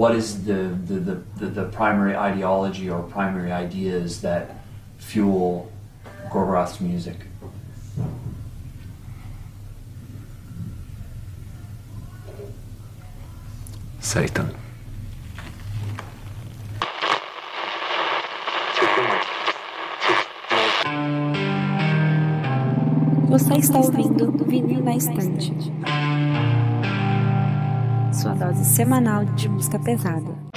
what is the, the, the, the, the primary ideology or primary ideas that fuel Gorgoroth's music? Satan. Você está ouvindo Vinil na Estante. Sua dose semanal de música pesada.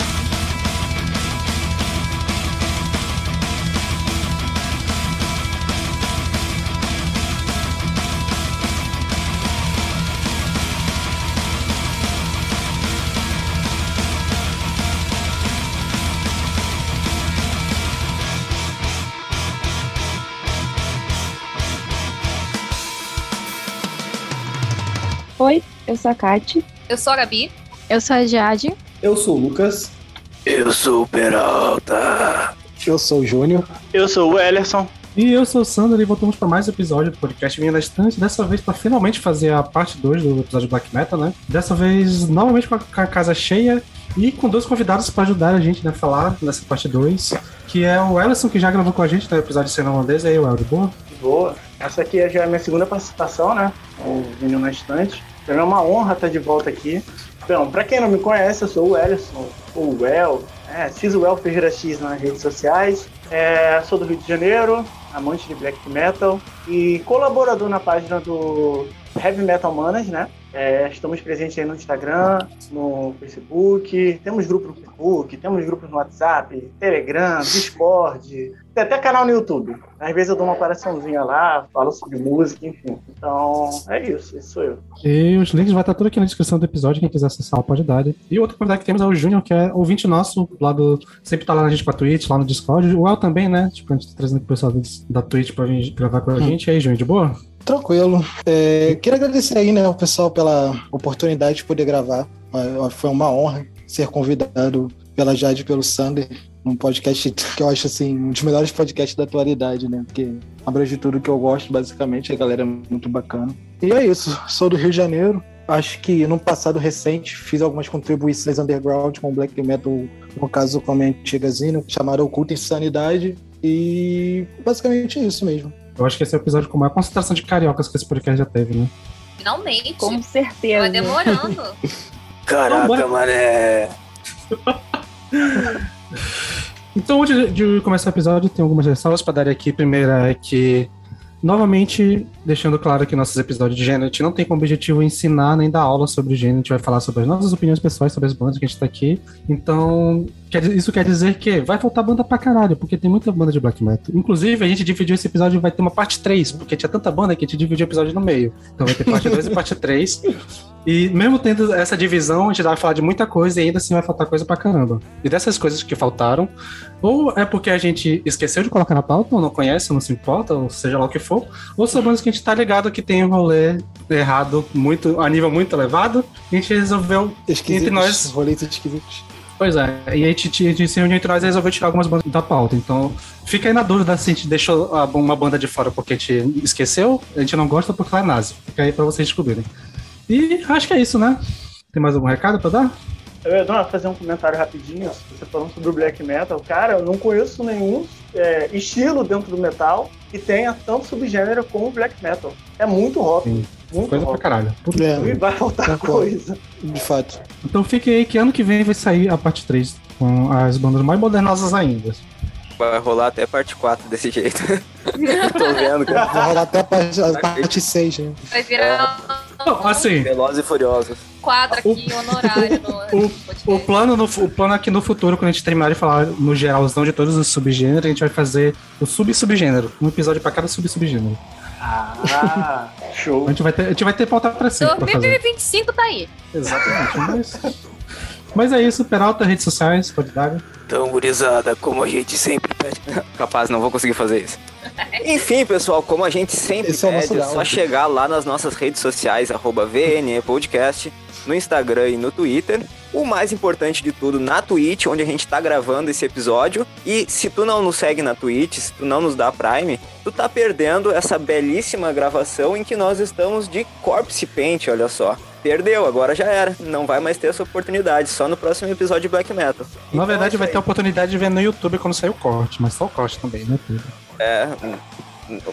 Eu sou a Kati. Eu sou a Gabi. Eu sou a Jade. Eu sou o Lucas. Eu sou o Peralta. Eu sou o Júnior. Eu sou o Ellerson. E eu sou o Sandro e voltamos para mais um episódio do podcast Vinha da Estante. Dessa vez para finalmente fazer a parte 2 do episódio Black Metal, né? Dessa vez novamente com a casa cheia e com dois convidados para ajudar a gente né, a falar nessa parte 2, que é o Ellison, que já gravou com a gente no episódio de cena holandesa. E aí, Elder, boa? Boa. Essa aqui já é a minha segunda participação, né? O Vinho na Estante. Mim é uma honra estar de volta aqui. Então, para quem não me conhece, eu sou o Ellison, ou o El, é, X o El Ferreira X nas redes sociais. É, sou do Rio de Janeiro, amante de black metal e colaborador na página do Heavy Metal Manas, né? É, estamos presentes aí no Instagram, no Facebook, temos grupo no Facebook, temos grupos no WhatsApp, Telegram, Discord, tem até canal no YouTube. Às vezes eu dou uma apariçãozinha lá, falo sobre música, enfim. Então, é isso, esse sou eu. E os links vai estar tudo aqui na descrição do episódio, quem quiser acessar pode dar. E outro convidado que temos é o Júnior, que é ouvinte nosso, lá do. Sempre tá lá na gente pra Twitch, lá no Discord. O El também, né? Tipo, a gente tá trazendo o pessoal da Twitch pra vir gravar com a gente. E aí, Júnior, de boa? Tranquilo. É, queria agradecer aí, né, o pessoal pela oportunidade de poder gravar. Foi uma honra ser convidado pela Jade e pelo Sander um podcast que eu acho assim um dos melhores podcasts da atualidade, né? Porque abrange tudo que eu gosto, basicamente, a galera é muito bacana. E é isso, sou do Rio de Janeiro. Acho que no passado recente fiz algumas contribuições underground com black metal, no caso com a minha antiga zina, chamada Oculta Insanidade. E basicamente é isso mesmo. Eu acho que esse é o episódio com a maior concentração de cariocas que esse podcast já teve, né? Finalmente. Com certeza. Vai demorando. Caraca, mané. Então, antes de começar o episódio, tem algumas ressalvas para dar aqui. Primeira é que, novamente, deixando claro que nossos episódios de gente não tem como objetivo ensinar nem dar aula sobre gênero, a gente vai falar sobre as nossas opiniões pessoais sobre as bandas que a gente tá aqui. Então, isso quer dizer que vai faltar banda pra caralho, porque tem muita banda de black metal. Inclusive, a gente dividiu esse episódio, vai ter uma parte 3, porque tinha tanta banda que a gente dividiu o episódio no meio. Então vai ter parte 2 e parte 3. E mesmo tendo essa divisão, a gente vai falar de muita coisa e ainda assim vai faltar coisa pra caramba. E dessas coisas que faltaram, ou é porque a gente esqueceu de colocar na pauta, ou não conhece, ou não se importa, ou seja lá o que for, ou são bandas que a gente tá ligado que tem um rolê errado muito, a nível muito elevado, a gente resolveu Esquisitos, entre nós. Roletos esquisitos. Pois é, e a gente, a gente se reuniu entre nós e resolveu tirar algumas bandas da pauta. Então, fica aí na dúvida se a gente deixou uma banda de fora porque a gente esqueceu, a gente não gosta porque ela é nazi. Fica aí pra vocês descobrirem. E acho que é isso, né? Tem mais algum recado pra dar? Eu ia dar- fazer um comentário rapidinho, você falando sobre o black metal. Cara, eu não conheço nenhum é, estilo dentro do metal que tenha tanto subgênero como o black metal. É muito rock, Sim. muito Coisa pra rock. caralho. Puta É. E vai faltar Concordo. coisa. De fato. Então fique aí que ano que vem vai sair a parte 3, com as bandas mais modernosas ainda. Vai rolar até parte 4 desse jeito. Tô vendo, cara. Vai rolar até a parte, a parte 6, né? Vai virar Não, assim, Velozes e Furiosos. um quadro aqui honorário no o, o, plano no, o plano aqui no futuro, quando a gente terminar de falar no geralzão de todos os subgêneros, a gente vai fazer o sub-subgênero. Um episódio pra cada sub-subgênero. Ah, show. A gente vai ter, a gente vai ter pauta pra sempre pra fazer. 2025 tá aí. Exatamente. Mas, mas é isso, Peralta, redes sociais, pode dar. Então, gurizada, como a gente sempre pede. Capaz, não vou conseguir fazer isso. Enfim, pessoal, como a gente sempre Esse é pede, é galo. só chegar lá nas nossas redes sociais, arroba VNE Podcast, no Instagram e no Twitter. O mais importante de tudo, na Twitch, onde a gente tá gravando esse episódio. E se tu não nos segue na Twitch, se tu não nos dá Prime, tu tá perdendo essa belíssima gravação em que nós estamos de Corpse Paint, olha só. Perdeu, agora já era. Não vai mais ter essa oportunidade, só no próximo episódio de Black Metal. Na Então, verdade, é vai ter a oportunidade de ver no YouTube quando sair o corte, mas só o corte também, né, Pedro? É,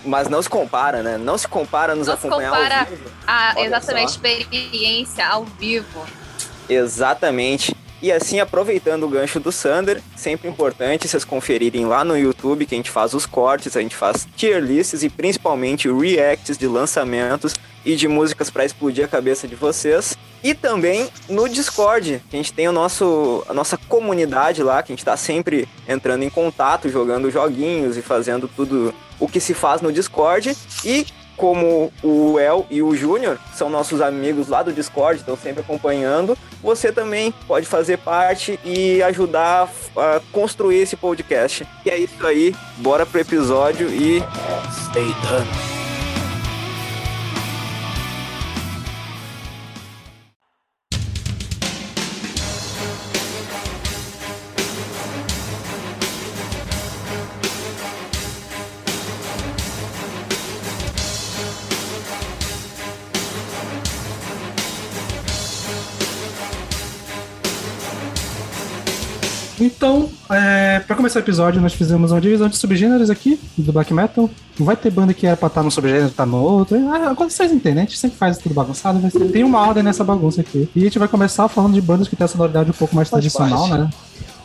mas não se compara, né? Não se compara nos Não se acompanhar compara ao vivo. a exatamente só. experiência ao vivo. Exatamente. E assim, aproveitando o gancho do Sander, sempre importante vocês conferirem lá no YouTube que a gente faz os cortes, a gente faz tier lists e principalmente reacts de lançamentos e de músicas para explodir a cabeça de vocês. E também no Discord, que a gente tem o nosso, a nossa comunidade lá, que a gente tá sempre entrando em contato, jogando joguinhos e fazendo tudo o que se faz no Discord. E como o El e o Júnior são nossos amigos lá do Discord, estão sempre acompanhando, você também pode fazer parte e ajudar a construir esse podcast. E é isso aí, bora pro episódio e stay done. Então, é, pra começar o episódio, nós fizemos uma divisão de subgêneros aqui do Black Metal. Não vai ter banda que era pra estar num subgênero e tá no outro. Ah, Agora vocês entendem, a gente sempre faz tudo bagunçado, mas tem uma ordem nessa bagunça aqui. E a gente vai começar falando de bandas que tem a sonoridade um pouco mais Faz tradicional, parte. né?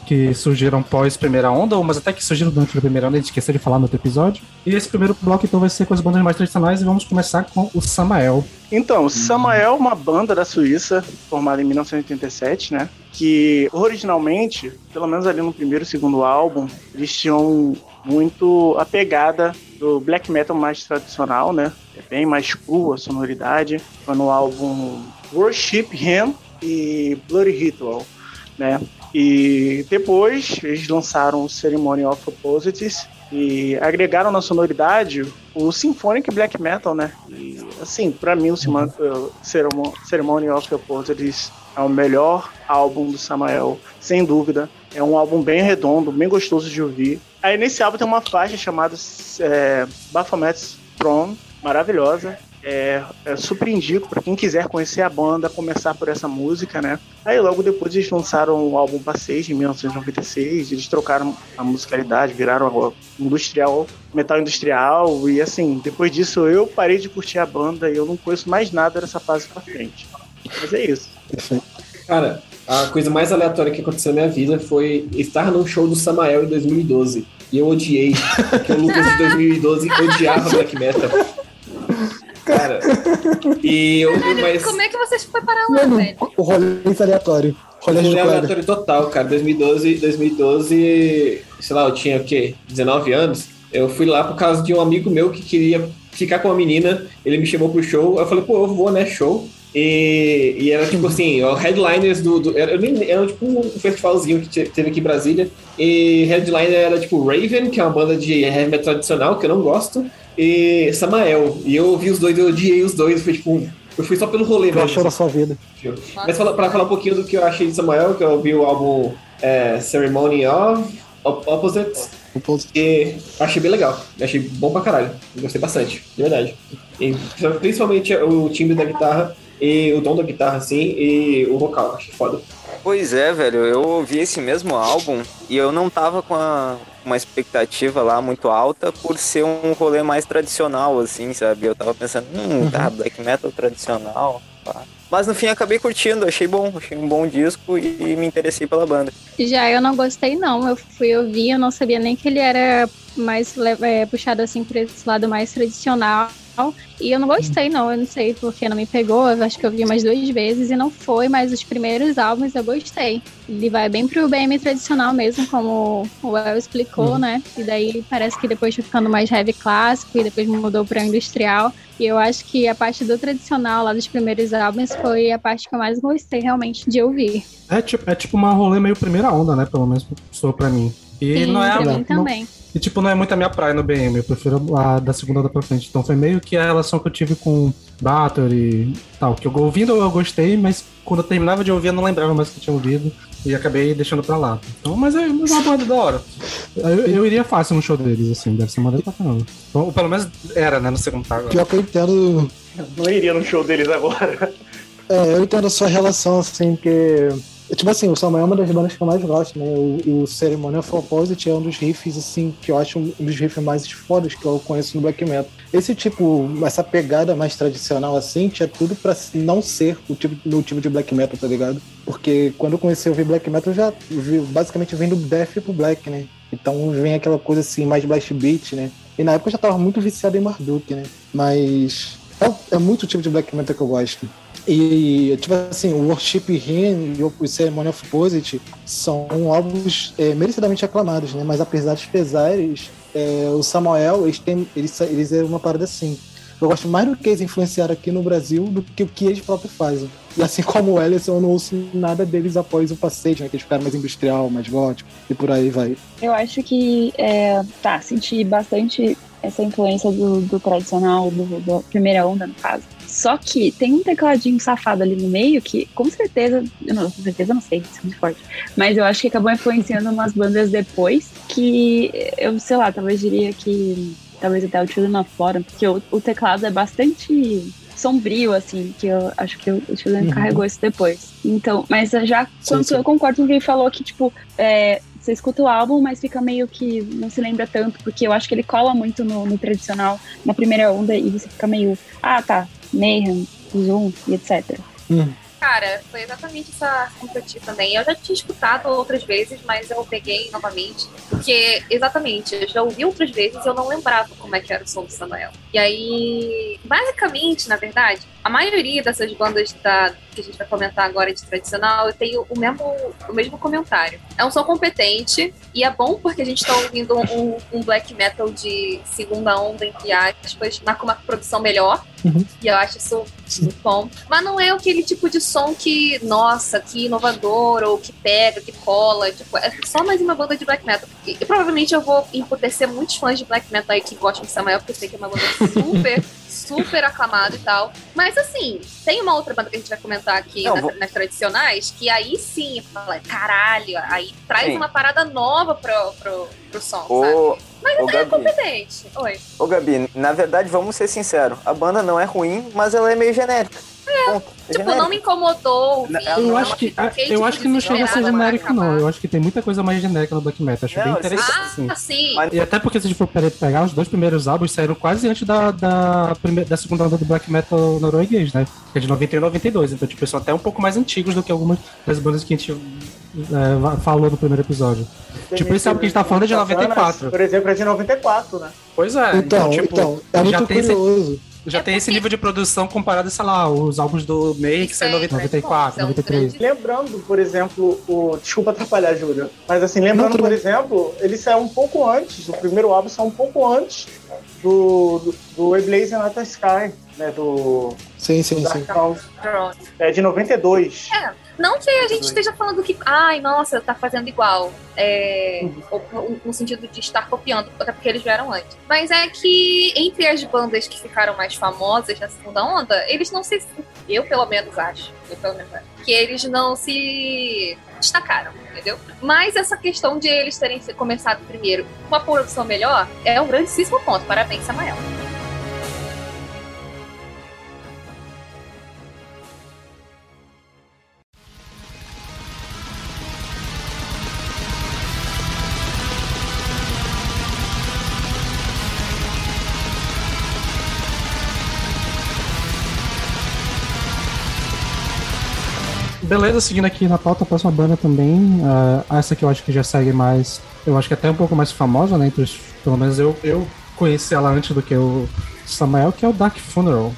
Que surgiram pós primeira onda, ou mas até que surgiram durante a primeira onda, a gente esqueceu de falar no outro episódio. E esse primeiro bloco então vai ser com as bandas mais tradicionais e vamos começar com o Samael. Então, o Samael é uma banda da Suíça, formada em 1987, né? Que originalmente, pelo menos ali no primeiro e segundo álbum, eles tinham muito a pegada do black metal mais tradicional, né? É bem mais crua a sonoridade. Foi no álbum Worship Him e Bloody Ritual, né? E depois eles lançaram o Ceremony of Opposites e agregaram na sonoridade o Symphonic Black Metal, né? E, assim, pra mim o uh, Ceremo- Ceremony of Opposites é o melhor álbum do Samael, sem dúvida. É um álbum bem redondo, bem gostoso de ouvir. Aí nesse álbum tem uma faixa chamada é, Baphomet's Throne, maravilhosa. É, é super indico para quem quiser conhecer a banda, começar por essa música, né? Aí logo depois eles lançaram o álbum Passeio, em 1996, eles trocaram a musicalidade, viraram industrial, metal industrial, e assim, depois disso eu parei de curtir a banda e eu não conheço mais nada dessa fase pra frente. Mas é isso. Cara, a coisa mais aleatória que aconteceu na minha vida foi estar num show do Samael em 2012. E eu odiei, porque o Lucas de 2012 odiava black metal. Cara, e eu. Mas, Como é que vocês foi parar lá, Mano, velho? o rolê aleatório. Rolê colega. aleatório total, cara. 2012, 2012, sei lá, eu tinha o quê? 19 anos. Eu fui lá por causa de um amigo meu que queria ficar com uma menina. Ele me chamou pro show. Eu falei, pô, eu vou, né? Show. E, e era tipo assim, ó, headliners do. do era, eu nem- era tipo um festivalzinho que te- teve aqui em Brasília. E headliner era tipo Raven, que é uma banda de heavy metal tradicional, que eu não gosto. E Samael. E eu ouvi os dois, eu odiei os dois. Foi tipo. um- Eu fui só pelo rolê O que mesmo. achou da sua vida? Mas fala, pra falar um pouquinho do que eu achei de Samuel, que eu ouvi o álbum é, Ceremony of Op- Opposites, e achei bem legal. Achei bom pra caralho. Gostei bastante, de verdade. E, principalmente o timbre da guitarra e o tom da guitarra, assim, e o vocal. Achei foda. Pois é, velho, eu ouvi esse mesmo álbum e eu não tava com a- uma expectativa lá muito alta por ser um rolê mais tradicional, assim, sabe? Eu tava pensando, hum, tá, black metal tradicional, pá. Mas no fim acabei curtindo, achei bom, achei um bom disco e, e me interessei pela banda. Já eu não gostei, não. Eu fui ouvir, eu não sabia nem que ele era mais é, puxado assim para esse lado mais tradicional. E eu não gostei, não. Eu não sei porque não me pegou. Eu acho que eu vi umas duas vezes e não foi, mas os primeiros álbuns eu gostei. Ele vai bem pro BM tradicional mesmo, como o El explicou, né? E daí parece que depois foi ficando mais heavy clássico e depois mudou pra industrial. E eu acho que a parte do tradicional lá dos primeiros álbuns foi a parte que eu mais gostei realmente de ouvir. É tipo, é tipo uma rolê meio primeira onda, né? Pelo menos sou pra mim. E Sim, não é pra não- também. E tipo, não é muito a minha praia no BM, eu prefiro a da segunda pra frente. Então foi meio que a relação que eu tive com Battery e tal. Que eu ouvindo eu gostei, mas quando eu terminava de ouvir eu não lembrava mais que eu tinha ouvido. E acabei deixando pra lá. Então, mas é é uma banda da hora. Eu, eu iria fácil no show deles, assim, deve ser uma pra caramba. Ou pelo menos era, né, no segundo tá agora. Pior que eu entendo. Não iria no show deles agora. É, eu entendo a sua relação, assim, que. Tipo assim, o Samuel é uma das bandas que eu mais gosto, né? O, o Ceremonial of Opposite é um dos riffs, assim, que eu acho um dos riffs mais fodas que eu conheço no black metal. Esse tipo, essa pegada mais tradicional, assim, tinha tudo pra não ser o tipo, no tipo de black metal, tá ligado? Porque quando eu comecei a ouvir black metal, eu já vi, basicamente vem do death pro black, né? Então vem aquela coisa assim, mais blast beat, né? E na época eu já tava muito viciado em Marduk, né? Mas é, é muito o tipo de black metal que eu gosto. E, tipo assim, o Worship Hymn e o Ceremony of Posit são álbuns é, merecidamente aclamados, né? Mas apesar dos pesares, é, o Samuel, eles, têm, eles, eles é uma parada assim. Eu gosto mais do que eles influenciaram aqui no Brasil do que o que eles próprios fazem. E assim como o Ellison, eu não ouço nada deles após o Passage, né? Que eles ficaram mais industrial, mais gótico, e por aí vai. Eu acho que, é, tá, senti bastante essa influência do, do tradicional, do, da primeira onda, no caso. Só que tem um tecladinho safado ali no meio que, com certeza, eu não, com certeza não sei, isso é muito forte, mas eu acho que acabou influenciando umas bandas depois que eu, sei lá, talvez diria que, talvez até o Children of Flora, porque o, o teclado é bastante sombrio, assim, que eu acho que o Children Uhum. carregou isso depois. Então, mas já, quando sim. eu concordo com quem falou que, tipo, é, você escuta o álbum, mas fica meio que não se lembra tanto, porque eu acho que ele cola muito no, no tradicional, na primeira onda, e você fica meio, ah, tá, Mayhem, Zoom e etc. Cara, foi exatamente essa reação que eu tive também. Eu já tinha escutado outras vezes, mas eu peguei novamente. Porque, exatamente, eu já ouvi outras vezes e eu não lembrava como é que era o som do Samuel. E aí, basicamente, na verdade, a maioria dessas bandas da, que a gente vai comentar agora de tradicional, eu tenho o mesmo, o mesmo comentário. É um som competente e é bom porque a gente tá ouvindo um, um black metal de segunda onda, entre aspas, mas com uma produção melhor. Uhum. E eu acho isso muito bom. Mas não é aquele tipo de som que, nossa, que inovador, ou que pega, que cola. Tipo, é só mais uma banda de black metal. E, e provavelmente eu vou emputecer muitos fãs de black metal aí que gostam de Samuel, porque eu sei que é uma banda super, super aclamada e tal. Mas assim, tem uma outra banda que a gente vai comentar aqui Não, nas, vou- nas tradicionais, que aí sim, fala, caralho, aí traz Sim. uma parada nova pro, pro, pro som, sabe? Ô, Mas ô, é Gabi, competente. Oi. ô Gabi, na verdade, vamos ser sinceros. A banda não é ruim, mas ela é meio genérica. É Tipo, não me incomodou. Ela Eu não acho que, fiquei, eu tipo, acho que não chega a ser genérico, não. Eu acho que tem muita coisa mais genérica no Black Metal. Acho Não, bem sim. interessante. assim. Ah, sim. Mas- E até porque se a gente for pe- pegar os dois primeiros álbuns saíram quase antes da, da, primeira, da segunda onda do black metal norueguês, né? Que é de 91 e 92. Então, tipo, são até um pouco mais antigos do que algumas das bandas que a gente é, falou no primeiro episódio. Tipo, esse álbum que a gente tá falando é de 94. Por exemplo, é de 94, né? Pois é. Então, então, é já muito tem esse- curioso. Já É tem esse nível de produção comparado, sei lá, os álbuns do May, que saiu em é 94, é um 93. grande- Lembrando, por exemplo, o. Desculpa atrapalhar, Júlio. Mas assim, lembrando, Não, por exemplo, ele saiu um pouco antes, o primeiro álbum saiu um pouco antes do, do, do A Blazing Night Sky, né? Do. Sim, sim, do sim. Pronto. É de 92. Não que a gente esteja falando que, ai, nossa, tá fazendo igual. É, ou- no sentido de estar copiando, até porque eles vieram antes. Mas é que entre as bandas que ficaram mais famosas na segunda onda, eles não se. Eu pelo menos acho. Eu pelo menos acho. Que eles não se destacaram, entendeu? Mas essa questão de eles terem começado primeiro com uma produção melhor é um grandíssimo ponto. Parabéns, Samuel. Beleza, seguindo aqui na pauta, a próxima banda também. ah, essa que eu acho que já segue mais. Eu acho que até um pouco mais famosa, né? Entre os, pelo menos eu, eu conheci ela antes do que o Samuel, que é o Dark Funeral.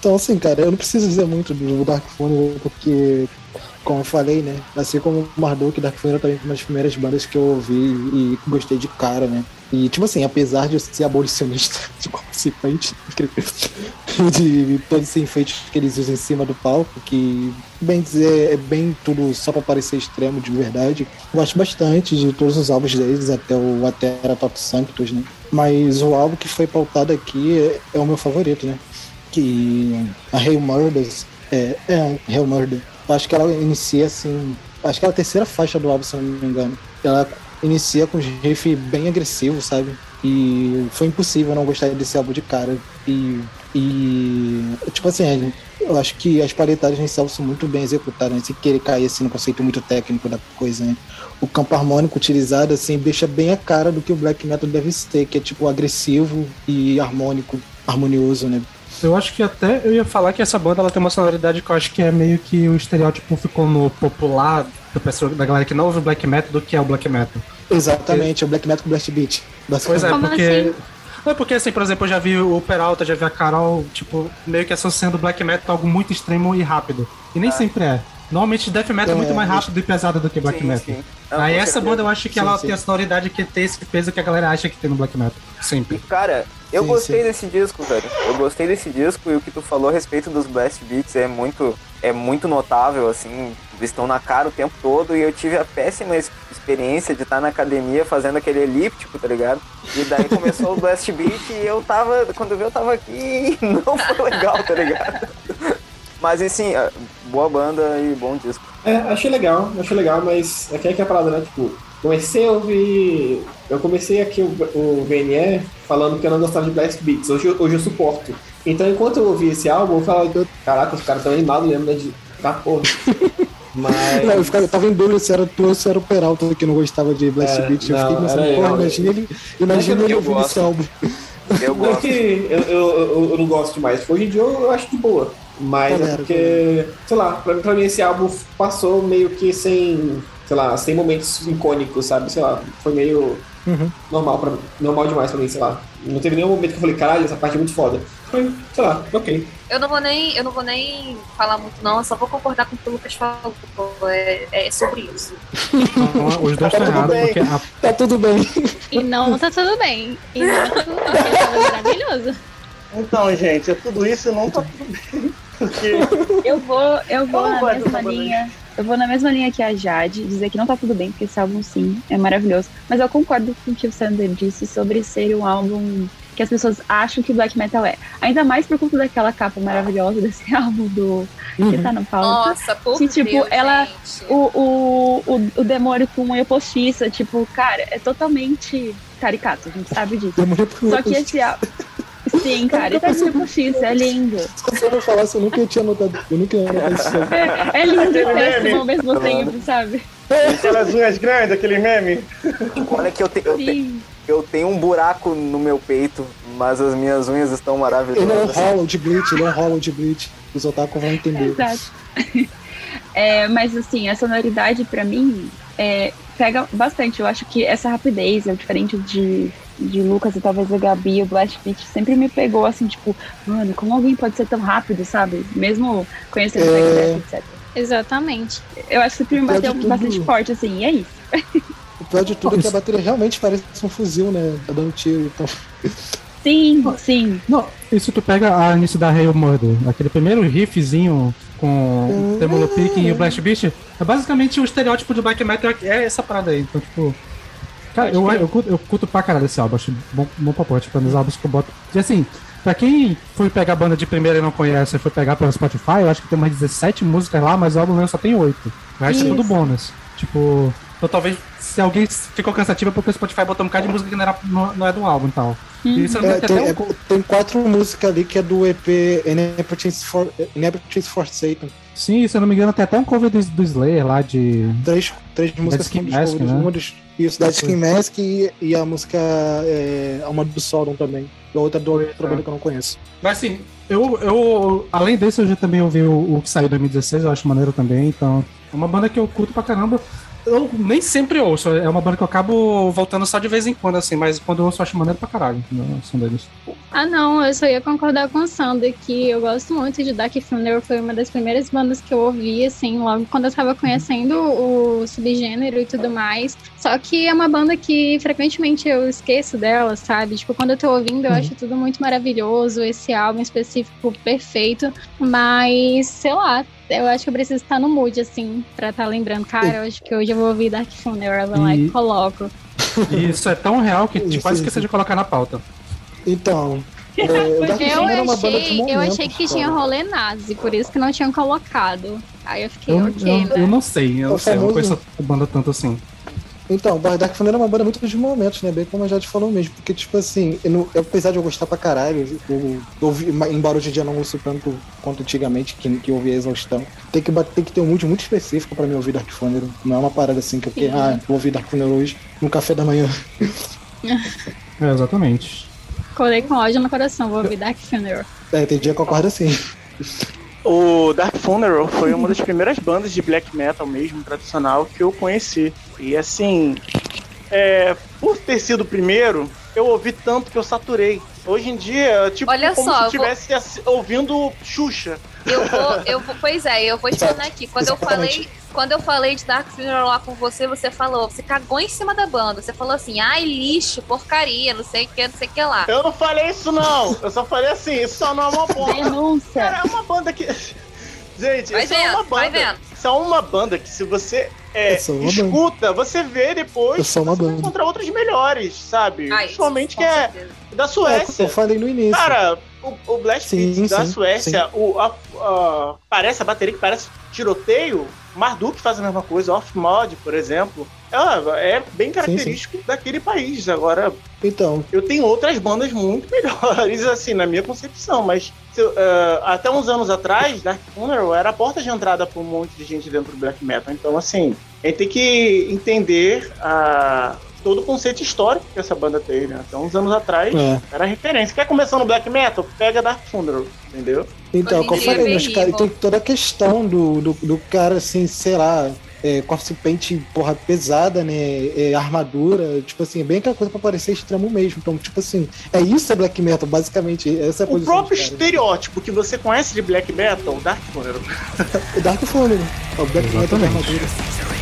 Então, assim, cara, eu não preciso dizer muito do Dark Funeral, porque, como eu falei, né? Assim como o Marduk, Dark Funeral também foi uma das primeiras bandas que eu ouvi e gostei de cara, né? E, tipo assim, apesar de eu ser abolicionista de participante, de todo esse enfeite que eles usam em cima do palco, que, bem dizer, é bem tudo só pra parecer extremo de verdade, gosto bastante de todos os álbuns deles, até o Atera Top Sanctus, né? Mas o álbum que foi pautado aqui é, é o meu favorito, né? que a Hail Murders é, é Hail Murder. Acho que ela inicia assim. Acho que é a terceira faixa do álbum, se não me engano. Ela inicia com os riffs bem agressivos, sabe? E foi impossível não gostar desse álbum de cara. E, E, tipo assim, eu acho que as paletagens em céu são muito bem executadas, né? sem querer cair assim no conceito muito técnico da coisa, né? O campo harmônico utilizado, assim, deixa bem a cara do que o black metal deve ser, que é tipo agressivo e harmônico, harmonioso, né? Eu acho que até eu ia falar que essa banda ela tem uma sonoridade que eu acho que é meio que o estereótipo ficou no popular do pessoal, da galera que não ouve black metal do que é o black metal. Exatamente, é o black metal com blast beat. Pois é, Como porque. assim? Não, porque assim, por exemplo, eu já vi o Peralta, já vi a Carol, tipo, meio que associando o black metal a algo muito extremo e rápido. E nem sempre é. Normalmente death metal é, É, muito mais rápido e pesado do que black Sim, metal. sim. Não, Aí essa certeza. banda eu acho que Sim, ela sim. tem a sonoridade que tem esse peso que a galera acha que tem no black metal. Sempre. Cara, eu Sim, gostei sim. desse disco, velho. Eu gostei desse disco e o que tu falou a respeito dos blast beats é muito, é muito notável, assim. Estão na cara o tempo todo e eu tive a péssima ex- experiência de estar na academia fazendo aquele elíptico, tá ligado? E daí começou o blast beat e eu tava, quando eu vi eu tava aqui e não foi legal, tá ligado? Mas assim, é, boa banda e bom disco. É, achei legal, achei legal, mas é que é a parada, né? Tipo, comecei a ouvir. Eu comecei aqui o, o VNE falando que eu não gostava de Blast Beats. Hoje, eu- hoje eu suporto. Então, enquanto eu ouvi esse álbum, eu falava, caraca, os caras estão animados mesmo, né? De, da porra. Mas. Não, eu, ficava, eu tava em dúvida se era tu ou se era o Peralta que não gostava de Blast É, Beat. Eu não, fiquei pensando, porra, eu. imagina ele, imagina Eu ele ouvindo gosto. esse álbum. Eu Não é gosto. que eu, eu, eu, não gosto demais. Hoje em dia eu, eu acho de boa. Mas é Galera, porque, sei lá, pra, pra mim esse álbum passou meio que sem, sei lá, sem momentos icônicos, sabe? Sei lá, foi meio Uhum. normal, pra, normal demais pra mim, sei lá. Não teve nenhum momento que eu falei, caralho, essa parte é muito foda. Foi, sei lá, ok. Eu não vou nem, eu não vou nem falar muito, não, eu só vou concordar com o que o Lucas falou. É, é sobre isso. Então, os dois estão Tudo errados, bem. porque a Tá tudo bem. E não tá tudo bem. E não tá tudo bem. Tava maravilhoso. Então, gente, é tudo isso e não tá tudo bem. Porque Eu vou, eu vou na vai, mesma linha. Eu vou na mesma linha que a Jade, dizer que não tá tudo bem, porque esse álbum sim é maravilhoso. Mas eu concordo com o que o Sander disse sobre ser um álbum que as pessoas acham que black metal é. Ainda mais por conta daquela capa maravilhosa desse álbum do que tá no pauta. Nossa, por Que, tipo, Deus, ela- gente. O, o, o, o demônio com unha postiça, tipo, cara, é totalmente caricato, a gente sabe disso. Só que esse álbum. Sim, cara, e tá de unha postiça, é lindo. Se você não falasse, eu nunca tinha notado. Eu nunca ia notar isso. É, é lindo e Aquele péssimo meme. ao mesmo tempo, sabe? aquelas unhas grandes, aquele meme. Olha que eu, te- eu, te- eu tenho um buraco no meu peito, mas as minhas unhas estão Ele é um maravilhosas. hollow de Bleach, ele é um hollow de Bleach. Os otaku vão entender. Exato. É, mas assim, a sonoridade pra mim é, pega bastante. Eu acho que essa rapidez é diferente de, de Lucas e talvez a Gabi, o Blast Beat sempre me pegou assim, tipo, mano, como alguém pode ser tão rápido, sabe? Mesmo conhecendo o É. Tech Death, etc. Exatamente. Eu acho que sempre me bateu tudo. bastante forte, assim, e é isso. O pior de tudo é que a bateria realmente parece um fuzil, né? Tá dando tiro. Então, Sim, sim. Não, e se tu pega a início da Hail Murder, aquele primeiro riffzinho com o Tremolo Picking e o Blast Beast, é basicamente o estereótipo de black metal, é essa parada aí. Então, tipo. Cara, eu, eu, curto, eu curto pra caralho esse álbum, acho bom, bom pra porra, tipo, é um dos álbuns que eu boto. E assim, pra quem foi pegar a banda de primeira e não conhece e foi pegar pelo Spotify, eu acho que tem umas 17 músicas lá, mas o álbum mesmo só tem 8. O resto é tudo bônus. Tipo. Então talvez se alguém ficou cansativo é porque o Spotify botou um bocado de música que não, era, não, não é do álbum e tal. E não me é, tem, tem é, até um- tem quatro músicas ali que é do EP Inhabitants for, Inhabitants for Satan. Sim, se eu não me engano, tem até um cover do, do Slayer lá de. Três, três músicas Mask, covers. né? Uma dos, isso, da Skin Mask e, e a música é, Alma do Sodom também. E a outra do outra banda que eu não conheço. Mas assim, eu, eu. Além desse, eu já também ouvi o, o que saiu em 2016, eu acho maneiro também. Então, é uma banda que eu curto pra caramba. Eu nem sempre ouço, é uma banda que eu acabo voltando só de vez em quando, assim, mas quando eu ouço, eu acho maneiro pra caralho. né, som deles. Ah, não, eu só ia concordar com o Sander que eu gosto muito de Dark Funeral, foi uma das primeiras bandas que eu ouvi, assim, logo quando eu tava conhecendo o subgênero e tudo mais. Só que é uma banda que frequentemente eu esqueço dela, sabe? Tipo, quando eu tô ouvindo, eu acho tudo muito maravilhoso, esse álbum específico perfeito, mas sei lá. Eu acho que eu preciso estar no mood, assim, pra estar lembrando. Cara, eu acho que hoje eu vou ouvir Dark Funeral, eu vou lá e coloco. Isso é tão real que Sim, quase esqueci de colocar na pauta. Então, é, Eu é uma banda de achei, eu achei que cara. tinha rolê nazi, por isso que não tinham colocado. Aí eu fiquei, Eu, ok, eu, né? eu não sei, eu não sei, eu não conheço a banda tanto assim. Então, o Dark Funeral é uma banda muito de momentos, né? Bem como a Jade falou mesmo. Porque, tipo assim, eu não- apesar de eu gostar pra caralho, eu, eu ouvi, embora hoje em dia eu não ouço tanto quanto antigamente, que, que eu ouvia a exaustão, tem que, tem que ter um mood muito específico pra me ouvir Dark Funeral. Não é uma parada assim que eu quero, ah, vou ouvir Dark Funeral hoje no café da manhã. É, exatamente. Colei com ódio no coração, vou ouvir Dark Funeral. É, tem dia que eu acordo assim. O Dark Funeral foi uma das primeiras bandas de black metal mesmo, tradicional, que eu conheci. E assim, é, por ter sido o primeiro, eu ouvi tanto que eu saturei. Hoje em dia, tipo Olha como só, se eu estivesse assi- ouvindo Xuxa. Eu vou, eu vou, pois é, eu vou explanar aqui. Quando eu Exatamente. falei, quando eu falei de Dark Funeral lá com você, você falou, você cagou em cima da banda. Você falou assim, ai, lixo, porcaria, não sei o que, não sei o que lá. Eu não falei isso não, eu só falei assim, isso só não é uma banda. Denúncia. Cara, é uma banda que. Gente, Vai isso é uma vendo, vai banda. vendo. Isso é uma banda que se você é, Eu sou uma banda. escuta, você vê depois Eu sou uma você banda. encontrar outros melhores, sabe? Ai, Principalmente que é certeza. da É, Suécia. eu falei no início. Cara, o, o Blast Sim, da sim, Suécia, o, a- a- parece a bateria que parece tiroteio. Marduk faz a mesma coisa, Off Mod, por exemplo. É, é bem característico daquele país. Agora, Então, eu tenho outras bandas muito melhores, assim, na minha concepção, mas se eu, eh, até uns anos atrás, Dark Funeral era a porta de entrada para um monte de gente dentro do black metal. Então, assim, a gente tem que entender a, todo o conceito histórico que essa banda teve, né? Até uns anos atrás é. era referência. Quer começar no black metal? Pega Dark Funeral, entendeu? Então, como eu é falei, mas, terrível. cara, tem toda a questão do, do, do cara, assim, sei lá, é, corte paint, porra, pesada, né? é, armadura, tipo assim, bem aquela coisa pra parecer extremo mesmo. Então, tipo assim, é isso é black metal, basicamente. Essa é a O próprio estereótipo que você conhece de black metal, Dark Funeral. O Dark Funeral, é o black metal da Exatamente. armadura.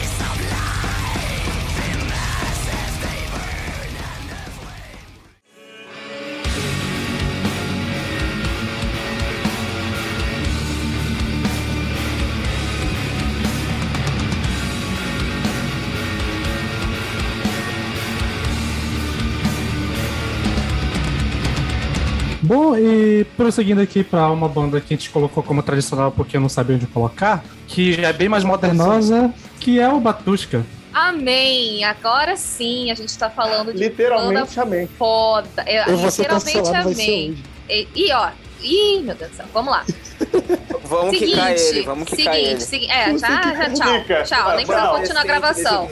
E prosseguindo aqui pra uma banda que a gente colocou como tradicional porque eu não sabia onde colocar, que já é bem mais modernosa, que é o Batushka. Amém! Agora sim a gente tá falando de banda Literalmente, amém. foda. É, Eu literalmente amém. E, e, ó, ih, meu Deus do céu, vamos lá. Vamos seguinte, quicar ele, vamos quicar seguinte, ele. segui- é, já, já, tchau, Fica. tchau, nem precisa Tchau. continuar a gravação.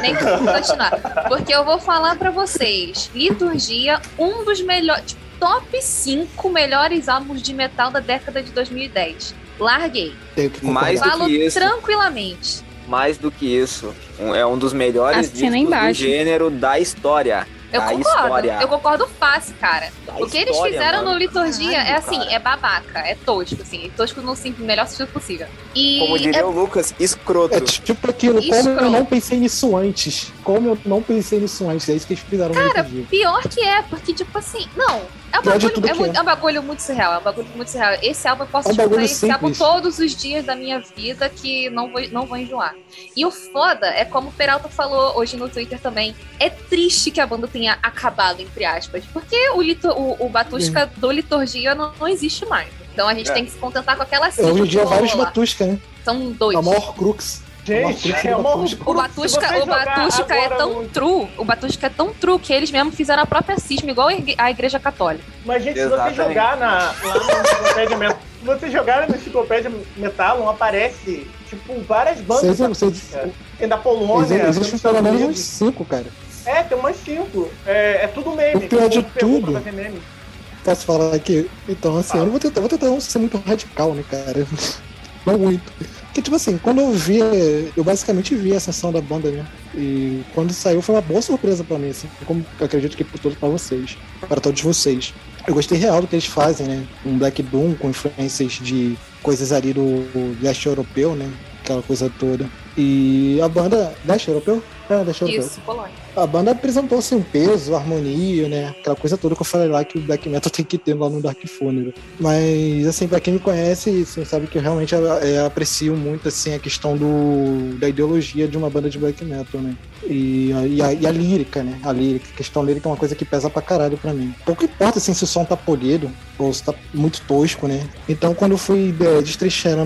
Nem precisa continuar. Porque eu vou falar pra vocês. Liturgia, um dos melhores. tipo, top 5 melhores álbuns de metal da década de 2010. Larguei. Tenho que Mais concordar. do Falo que isso. tranquilamente. Mais do que isso, um- é um dos melhores do gênero da história. Eu da concordo. história. Eu concordo fácil, cara. Da o que eles fizeram mano. no Liturgia é Caralho, assim, cara. é babaca, é tosco, assim. Tosco no melhor sentido possível. E Como diria é o Lucas, escroto. É tipo aquilo, como eu Escroto. não pensei nisso antes. Como eu não pensei nisso antes. É isso que eles fizeram no outro dia. Pior que é, porque, tipo assim, não. É um, bagulho, é, muito- é. é um bagulho muito surreal. É um bagulho muito surreal. Esse álbum eu posso É um escutar esse álbum simples. todos os dias da minha vida que não vou, não vou enjoar. E o foda é como o Peralta falou hoje no Twitter também. É triste que a banda tenha acabado, entre aspas. Porque o, lito, o, o Batusca do Liturgia não, não existe mais. Então a gente É. tem que se contentar com aquela É, cinco hoje em dia vários. Batusca, né? São dois. A maior crux. Gente, é uma. O Batusca, o Batusca é tão true, o Batusca é tão true que eles mesmo fizeram a própria cisma, igual a igre- a igreja católica. Mas, gente, se você jogar na, lá na enciclopédia metal, se você jogar na enciclopédia metal, aparece, tipo, várias bandas. Vocês- vocês- cara. Tem da Polônia, Existem pelo menos uns cinco, cara. É, tem umas cinco. É, é tudo meme. O pior de tudo- meme. Posso falar aqui? Então, assim, eu não vou tentar, vou tentar não ser muito radical, né, cara? Não muito. Porque, tipo assim, quando eu vi, eu basicamente vi a ascensão da banda, né? E quando saiu foi uma boa surpresa pra mim, assim, como eu acredito que por todos pra vocês, para todos vocês. Eu gostei real do que eles fazem, né? Um Black Doom com influências de coisas ali do leste europeu, né? Aquela coisa toda. E a banda. Leste europeu? É, leste europeu. Isso, Polônia. A banda apresentou assim, um peso, harmonia, né? Aquela coisa toda que eu falei lá que o black metal tem que ter lá no Dark Funeral. Mas, assim, pra quem me conhece, assim, sabe que eu realmente é, aprecio muito assim, a questão do, da ideologia de uma banda de black metal, né? E, a- e, a, e a lírica, né? A lírica, a questão lírica é uma coisa que pesa pra caralho pra mim. Pouco importa assim, se o som tá polido ou se tá muito tosco, né? Então, quando eu fui é,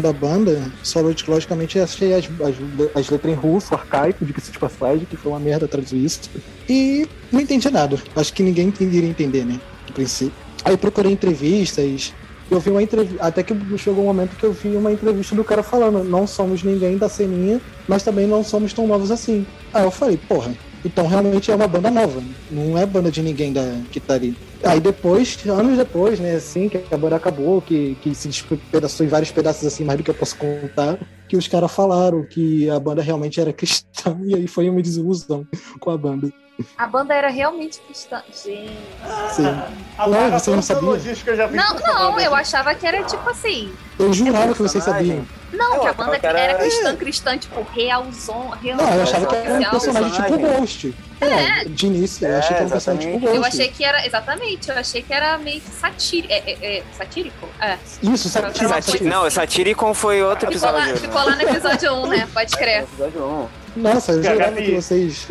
a banda, só logicamente achei as, as as letras em russo, arcaico, de que se passagem, que foi uma merda traduzir isso. E não entendi nada. Acho que ninguém iria entender, né? No princípio. Aí procurei entrevistas. Eu vi uma entrevista. Até que chegou um momento que eu vi uma entrevista do cara falando: não somos ninguém da ceninha, mas também não somos tão novos assim. Aí eu falei, porra, então realmente é uma banda nova. Não é banda de ninguém da, que tá ali. Aí depois, anos depois, né, assim, que a banda acabou, que, que se despedaçou em vários pedaços assim, mais do que eu posso contar, que os caras falaram que a banda realmente era cristã, e aí foi uma desilusão com a banda. A banda era realmente cristã. Gente. Sim. A Ué, barra você não sabia? elogios que eu já vi Não, eu achava que era tipo assim. Eu jurava que vocês personagem. sabiam. Não, Eu que a banda que era- era cristã, cristã, tipo, realzão. realzão Não, eu achava que era um oficial. personagem tipo personagem. Ghost. É, de início, eu É, achei que era um personagem tipo exatamente. Ghost. Eu achei que era, exatamente, eu achei que era meio que satírico. É, é, é, satírico? É. Isso, coisa Não, Satiricon foi outro Ficou lá, episódio. ficou lá no episódio 1, né? Pode crer. Episódio 1. Nossa, eu jurava que vocês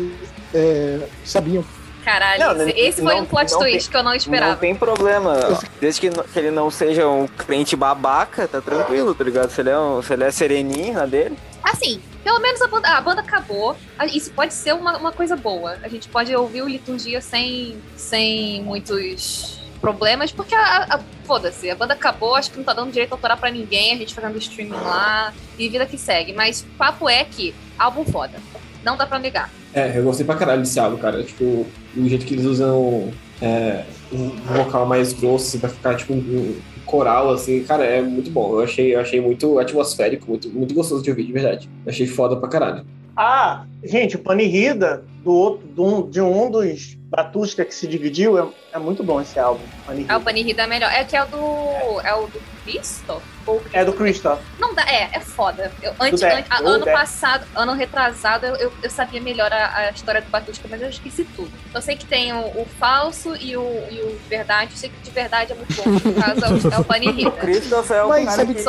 é, sabiam. Caralho, Não, esse, esse foi não- um plot não twist tem- que eu não Não esperava. tem problema. Desde que, não- que ele não seja um crente babaca, tá tranquilo, tá ligado? Se ele é, um, se ele é sereninho na dele. Assim, pelo menos a banda, a banda acabou. Isso pode ser uma, uma coisa boa. A gente pode ouvir o Liturgia sem, sem muitos problemas, porque a, a- foda-se, a banda acabou, acho que não tá dando direito autoral pra ninguém, a gente fazendo streaming lá, e vida que segue. Mas papo é que álbum foda. Não dá pra negar. É, eu gostei pra caralho desse álbum, cara. Tipo, o jeito que eles usam é, um vocal mais grosso, assim, pra ficar tipo um, um coral, assim, cara, é muito bom. Eu achei, eu achei muito atmosférico, muito, muito gostoso de ouvir, de verdade. Eu achei foda pra caralho. Ah, gente, o Panirrida, do outro, de um, de um dos Batusta que se dividiu, é, é muito bom esse álbum. Panirrida. É o Panirrida é melhor. É que é o do. É o do Cristo? Ou É do Christoph. Não dá, é, é foda. Eu, antes, an- a- ano Death. passado, ano retrasado, eu, eu, eu sabia melhor a, a história do Batushka, mas eu esqueci tudo. Eu sei que tem o, o falso e o, e o de verdade. Eu sei que o de verdade é muito bom. No caso, é o, é o O Panirrida. Christoph é o Mas cara que, que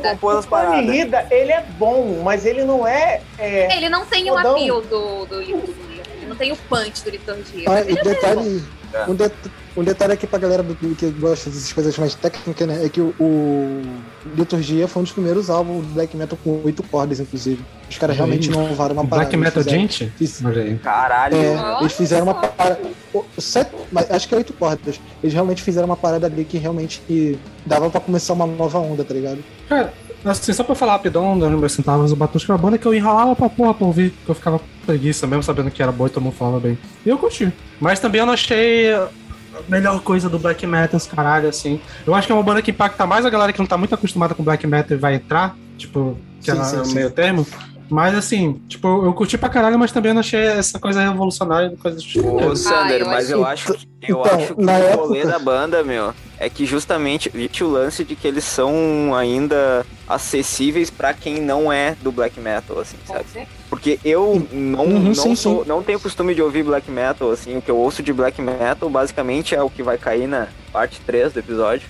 compôs as O. Panirrida, ele é bom, mas ele não é. é, Ele não tem o apelo do, do. Tem o punch do Liturgia. Ah, é detalhe, É. um, det- um detalhe aqui pra galera do, que gosta dessas coisas mais técnicas, né? É que o, o Liturgia foi um dos primeiros álbuns do black metal com oito cordas, inclusive. Os caras realmente não usaram uma parada. Black Metal fizeram- Gente? fiz-. Caralho. É, eles fizeram uma parada. Sete, acho que é oito cordas. Eles realmente fizeram uma parada ali que realmente que dava pra começar uma nova onda, tá ligado? Cara, assim, só pra falar rapidão, dos meus centavos, o Batushka é uma banda que eu enrolava pra porra pra ouvir, que eu ficava preguiça mesmo, sabendo que era boa e todo mundo falava bem. E eu curti. Mas também eu não achei a melhor coisa do Black Metal, esse caralho, assim. Eu acho que é uma banda que impacta mais a galera que não tá muito acostumada com Black Metal e vai entrar, tipo, que Sim, é sim. meio termo. Mas assim, tipo, eu curti pra caralho, mas também eu não achei essa coisa revolucionária, coisa do tipo. Ô, Sander, eu mas eu acho, que- eu Então, acho que na o rolê época- da banda, meu, é que justamente o lance de que eles são ainda acessíveis pra quem não é do black metal, assim, sabe? Porque eu não, Uhum, não, sim, sou- sim. não tenho costume de ouvir black metal, assim, o que eu ouço de black metal basicamente é o que vai cair na parte 3 do episódio.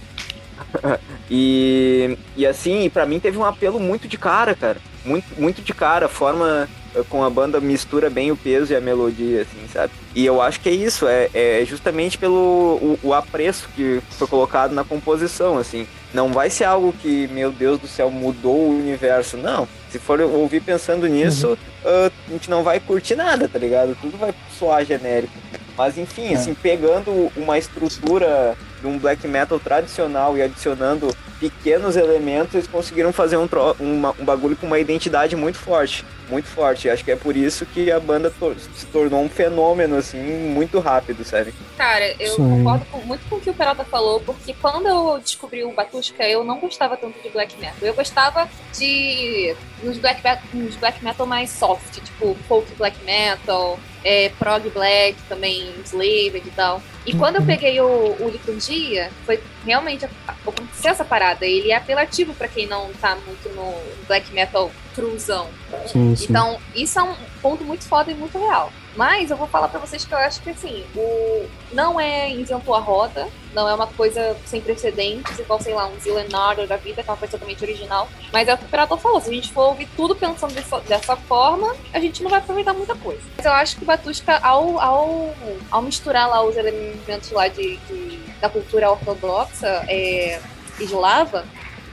e, e assim, pra mim teve um apelo muito de cara, cara. Muito, muito de cara, a forma eh, com a banda mistura bem o peso e a melodia, assim, sabe? E eu acho que é isso, é, é justamente pelo o, o apreço que foi colocado na composição, assim. Não vai ser algo que, meu Deus do céu, mudou o universo, não. Se for ouvir pensando nisso, ah, a gente não vai curtir nada, tá ligado? Tudo vai soar genérico. Mas enfim, assim, pegando uma estrutura de um black metal tradicional e adicionando pequenos elementos, eles conseguiram fazer um, uma- um bagulho com uma identidade muito forte. Muito forte. Acho que é por isso que a banda tor- se tornou um fenômeno, assim, muito rápido, sabe? Cara, eu Sim. concordo com- muito com o que o Peralta falou, porque quando eu descobri o Batushka, eu não gostava tanto de black metal. Eu gostava de uns black, metal- uns black metal mais soft, tipo folk black metal, é, prog black, também slaved e tal. E quando eu peguei o, o Liturgia, foi realmente aconteceu essa parada. Ele é apelativo pra quem não tá muito no black metal cruzão. Sim, sim. Então, isso é um ponto muito foda e muito real. Mas eu vou falar pra vocês que eu acho que assim, o não é inventou a roda, não é uma coisa sem precedentes, igual, sei lá, um Zielenardo da vida, que é uma coisa totalmente original. Mas é o que o Operator falou, se a gente for ouvir tudo pensando dessa, dessa forma, a gente não vai aproveitar muita coisa. Mas eu acho que o Batushka, ao, ao, ao misturar lá os elementos lá de, de- da cultura ortodoxa é, eslava,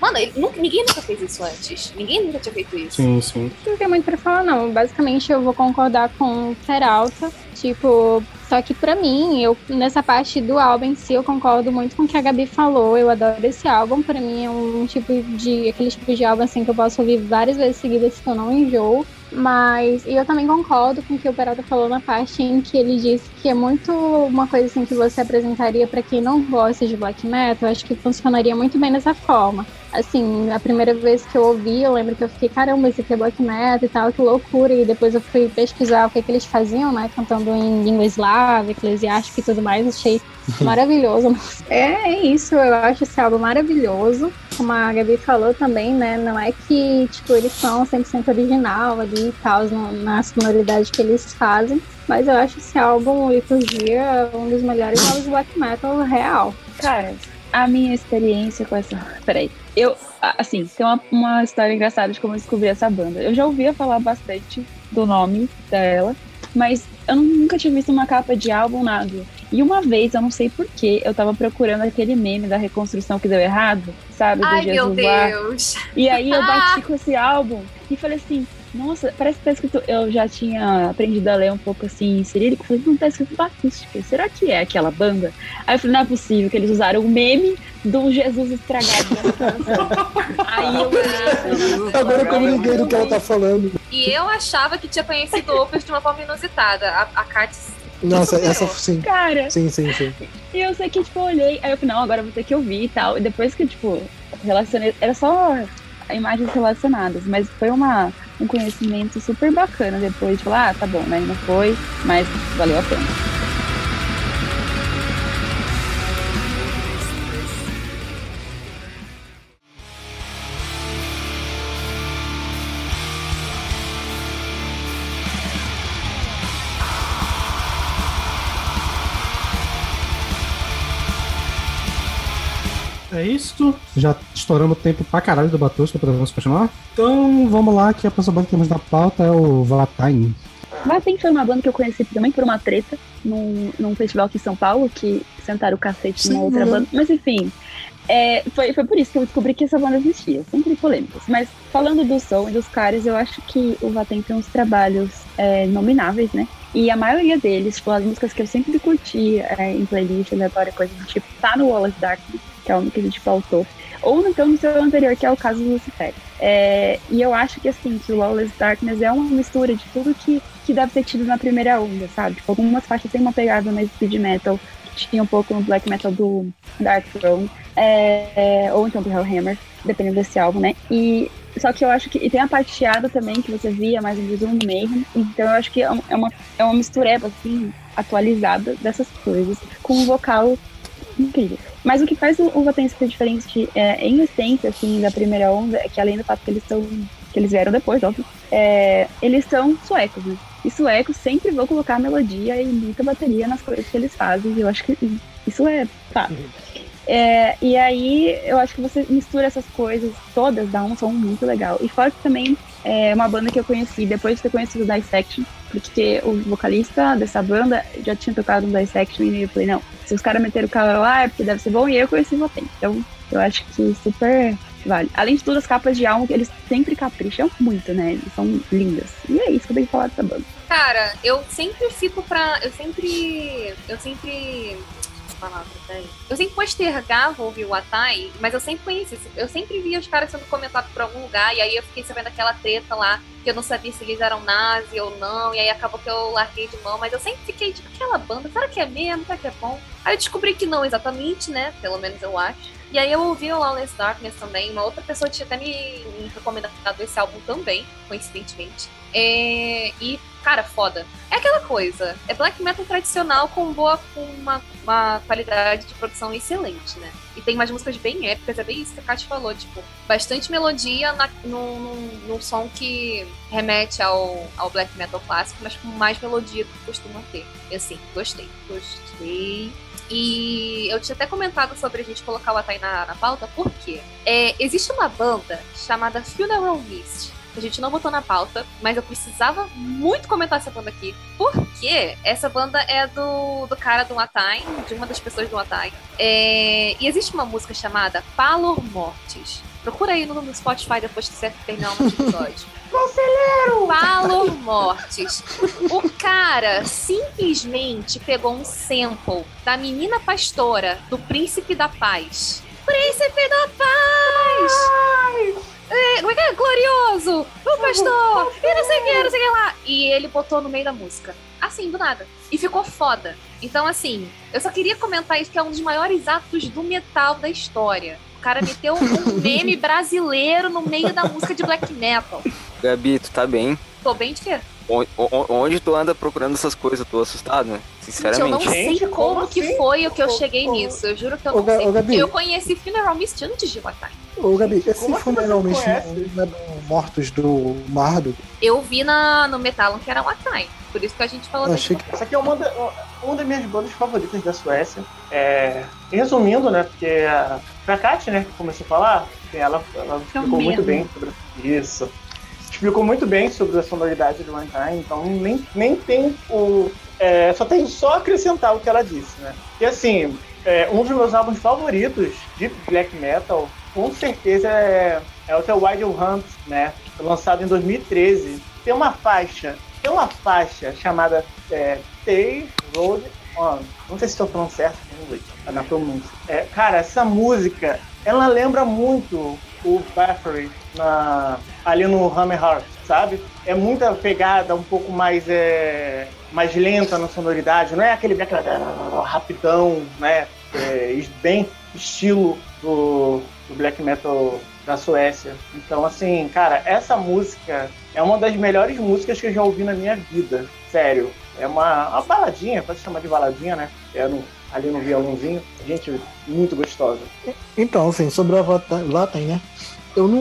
Mano, ele nunca- ninguém nunca fez isso antes. Ninguém nunca tinha feito isso. Sim, sim. Não tem muito pra falar, não. Basicamente, eu vou concordar com o Peralta. Tipo, só que pra mim, eu nessa parte do álbum em si, eu concordo muito com o que a Gabi falou. Eu adoro esse álbum. Pra mim, é um tipo de. aquele tipo de álbum assim que eu posso ouvir várias vezes seguidas que eu não enjoo. Mas e eu também concordo com o que o Peralta falou na parte em que ele disse que é muito uma coisa assim que você apresentaria pra quem não gosta de black metal. Eu acho que funcionaria muito bem dessa forma. Assim, a primeira vez que eu ouvi, eu lembro que eu fiquei, caramba, isso aqui é black metal e tal, que loucura. E depois eu fui pesquisar o que, que eles faziam, né? Cantando em língua eslava, eclesiástica e tudo mais. Achei maravilhoso. É, é isso, eu acho esse álbum maravilhoso. Como a Gabi falou também, né? Não é que, tipo, eles são 100% original ali e tal, na sonoridade que eles fazem. Mas eu acho esse álbum, Liturgia, um dos melhores álbuns de black metal real. Cara, a minha experiência com essa. Peraí. Eu, assim, tem uma, uma história engraçada de como eu descobri essa banda. Eu já ouvia falar bastante do nome dela, mas eu nunca tinha visto uma capa de álbum, nada. E uma vez, eu não sei porquê, eu tava procurando aquele meme da reconstrução que deu errado, sabe? Do Ai, meu Jesus lá. Deus. E aí eu bati com esse álbum e falei assim, nossa, parece que tá escrito. Eu já tinha aprendido a ler um pouco assim em cirílico. Falei, não tá escrito Batústica. Será que é aquela banda? Aí eu falei, não é possível que eles usaram o meme do Jesus estragado da canção. aí eu olhei. Agora que eu me liguei do que ela tá falando. E eu achava que tinha conhecido Opus de uma forma inusitada. A, a Kat Nossa, essa sim. Cara, Sim, sim, sim. E eu sei que, tipo, eu olhei, aí eu falei, não, agora eu vou ter que ouvir e tal. E depois que, tipo, relacionei. Era só imagens relacionadas, mas foi uma, um conhecimento super bacana depois de falar, ah, tá bom, né? Não foi, mas valeu a pena. Isso. Já estouramos o tempo pra caralho do Batusca, podemos continuar? Então vamos lá, que a próxima banda que temos na pauta é o Vatain. Vatem foi uma banda que eu conheci também por uma treta num, num festival aqui em São Paulo, que sentaram o cacete numa outra né? banda. Mas enfim, é, foi, foi por isso que eu descobri que essa banda existia. Sempre polêmicas. Mas falando do som e dos caras, eu acho que o Vatem tem uns trabalhos é, nomináveis, né? E a maioria deles, tipo, as músicas que eu sempre curti é, em playlist, aleatória, coisa do tipo, tá no Wallace Darkness, que é o único que a gente faltou. Ou então no seu anterior, que é o caso do Lucifer. É, e eu acho que assim, que o Lawless Darkness é uma mistura de tudo que, que deve ter tido na primeira onda, sabe? Tipo, algumas faixas têm uma pegada mais speed metal, que tinha um pouco no black metal do Dark Throne, é, ou então do Hellhammer, dependendo desse álbum, né? E só que eu acho que. E tem a parte chiada também, que você via mais em Doom Mayhem. Então eu acho que é um- é uma, é uma mistureba, assim, atualizada dessas coisas, com um vocal incrível. Mas o que faz o, o Vaten ser diferente é, em essência, assim, da primeira onda, é que além do fato que eles são. que eles vieram depois, óbvio, é, eles são suecos, né? E suecos sempre vão colocar melodia e muita bateria nas coisas que eles fazem. E eu acho que isso é fato. É, e aí eu acho que você mistura essas coisas todas, dá um som muito legal. E fora que também é uma banda que eu conheci depois de ter conhecido o Dissection, porque o vocalista dessa banda já tinha tocado no Dissection e eu falei, não, se os caras meteram o cara lá é porque deve ser bom, e eu conheci o Votem. Então eu acho que super vale. Além de tudo, as capas de álbum, eles sempre capricham muito, né? Eles são lindas. E é isso que eu tenho que falar dessa banda. Cara, eu sempre fico pra. Eu sempre. Eu sempre. Palavra, peraí. Eu sempre postergava ouvir o Atai, mas eu sempre conheci. Eu sempre via os caras sendo comentados por algum lugar, e aí eu fiquei sabendo daquela treta lá, que eu não sabia se eles eram nazi ou não, e aí acabou que eu larguei de mão, mas eu sempre fiquei tipo, aquela banda, será que é mesmo? Será que é bom? Aí eu descobri que não exatamente, né? Pelo menos eu acho. E aí eu ouvi o Lawless Darkness também. Uma outra pessoa tinha até me recomendado esse álbum também, coincidentemente. É, e, cara, foda. É aquela coisa. É black metal tradicional com boa, com uma, uma qualidade de produção excelente, né? E tem umas músicas bem épicas, é bem isso que a Kat falou, tipo, bastante melodia na, num, num, num som que remete ao, ao black metal clássico, mas com mais melodia do que costuma ter. E assim, gostei, gostei. E eu tinha até comentado sobre a gente colocar o Atai na, na pauta, porque é, existe uma banda chamada Funeral Mist. A gente não botou na pauta, mas eu precisava muito comentar essa banda aqui. Porque essa banda é do, do cara do Atai, de uma das pessoas do Atai. É, e existe uma música chamada Palor Mortis. Procura aí no, Spotify depois que você terminar o episódio. Conselheiro! Valor Mortis. O cara simplesmente pegou um sample da menina pastora do Príncipe da Paz. Príncipe da Paz! É, como é que é? Glorioso! O pastor! E não sei o que, não sei o que lá. E ele botou no meio da música. Assim, do nada. E ficou foda. Então, assim, eu só queria comentar isso, que é um dos maiores atos do metal da história. O cara meteu um meme brasileiro no meio da música de black metal. Gabi, tu tá bem? Tô bem de quê? Onde tu anda procurando essas coisas? Eu tô assustado, né? Gente, eu não Sinceramente. sei como, como que assim? foi o que eu cheguei ô, nisso. Eu juro que eu não sei. Gabi. Eu conheci Funeral Mist antes de Watai. Ô, Gabi, esse Como assim funeral conhece? não é do Mortos do Mardo? Eu vi na, no Metalon que era Watai. Por isso que a gente falou Eu desse achei que. Essa aqui é uma, da- uma das minhas bandas favoritas da Suécia. É, resumindo, né? Porque a, a Kat, né, que começou a falar. Ela, ela explicou muito bem sobre isso. Explicou muito bem sobre a sonoridade do Runtime, então nem, nem tem o. é, só tem só acrescentar o que ela disse, né? E assim, é, um dos meus álbuns favoritos de black metal, com certeza é, é o The Wild Hunt, né? Lançado em 2013. Tem uma faixa, tem uma faixa chamada é, Road On. Não sei se estou falando certo em inglês, na pronúncia. É, cara, essa música, ela lembra muito o Bathory na, ali no Hammer Heart, sabe? É muita pegada um pouco mais, é, mais lenta na sonoridade, não é aquele rapidão, né? É, bem estilo do, do black metal da Suécia. Então, assim, cara, essa música é uma das melhores músicas que eu já ouvi na minha vida. Sério. É uma, uma baladinha, pode chamar de baladinha, né? É no, ali no violãozinho. Gente, muito gostosa. Então, assim, sobre a Vatem, né? Eu não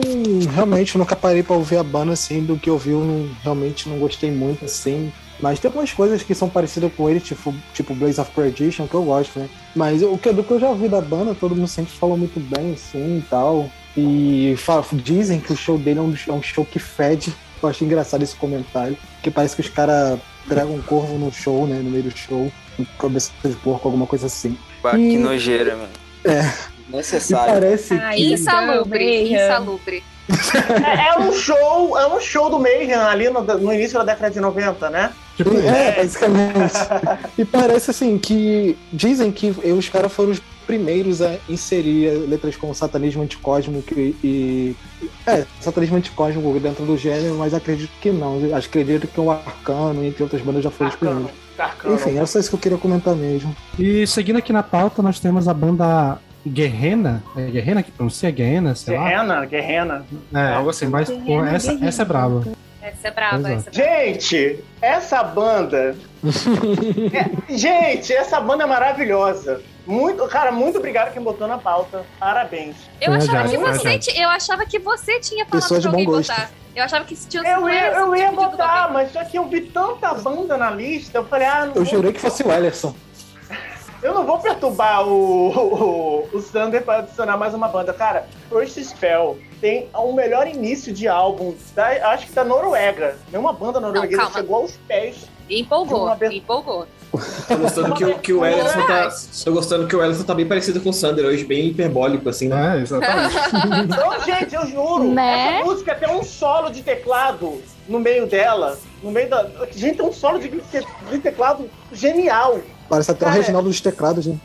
realmente nunca parei pra ouvir a banda assim, do que eu vi, eu não, realmente não gostei muito, assim. Mas tem algumas coisas que são parecidas com ele, tipo, tipo Blaze of Perdition, que eu gosto, né? Mas o que, do que eu já ouvi da banda, todo mundo sempre falou muito bem, assim, e tal. E fala- dizem que o show dele é um, é um show que fede. Eu achei engraçado esse comentário. Que parece que os caras pregam um corvo no show, né? No meio do show. Cabeça de porco, alguma coisa assim. Bah, que E- nojeira, mano. É. Necessário. parece Ah, que. insalubre, insalubre. É, é um show, é um show do Mayhem ali no, no início da década de 90, né? Tipo, É, basicamente. e parece assim que dizem que os caras foram os primeiros a inserir letras como satanismo anticósmico e, e- é, satanismo anticósmico dentro do gênero, mas acredito que não. Acho que acredito que o Arcano, entre outras bandas, já foram os primeiros. Arcano. Enfim, era só isso que eu queria comentar mesmo. E seguindo aqui na pauta, nós temos a banda Guerrena. É Guerrena que pronuncia? Guerrena, sei lá. Guerrena, Guerrena. É, algo assim, mas pô, essa, essa é brava. Essa é brava, é. essa é brava. Gente, essa banda. É, gente, essa banda é maravilhosa. Muito, cara, muito obrigado quem botou na pauta. Parabéns. Eu a achava, que a você, eu achava que você tinha falado Pessoa de pra alguém bom gosto. botar. Eu achava que se tinha Eu ia, eu ia tipo botar, mas só que eu vi tanta banda na lista, eu falei, ah, não Eu vou, jurei que fosse o Ellerson. Eu não vou perturbar o, o, o Sander para adicionar mais uma banda. Cara, First Spell tem o melhor início de álbum, da, acho que da Noruega. Nenhuma banda norueguesa chegou aos pés. Empolgou, Uma empolgou. Tô gostando que, o- que o Ellison tá. Tô gostando que o Ellison tá bem parecido com o Sander hoje, bem hiperbólico, assim, né? É, exatamente. Então, gente, eu juro, Né? essa música tem um solo de teclado no meio dela. No meio da. Gente, tem um solo de, de teclado genial. Parece até o Cara, Reginaldo dos teclados, né?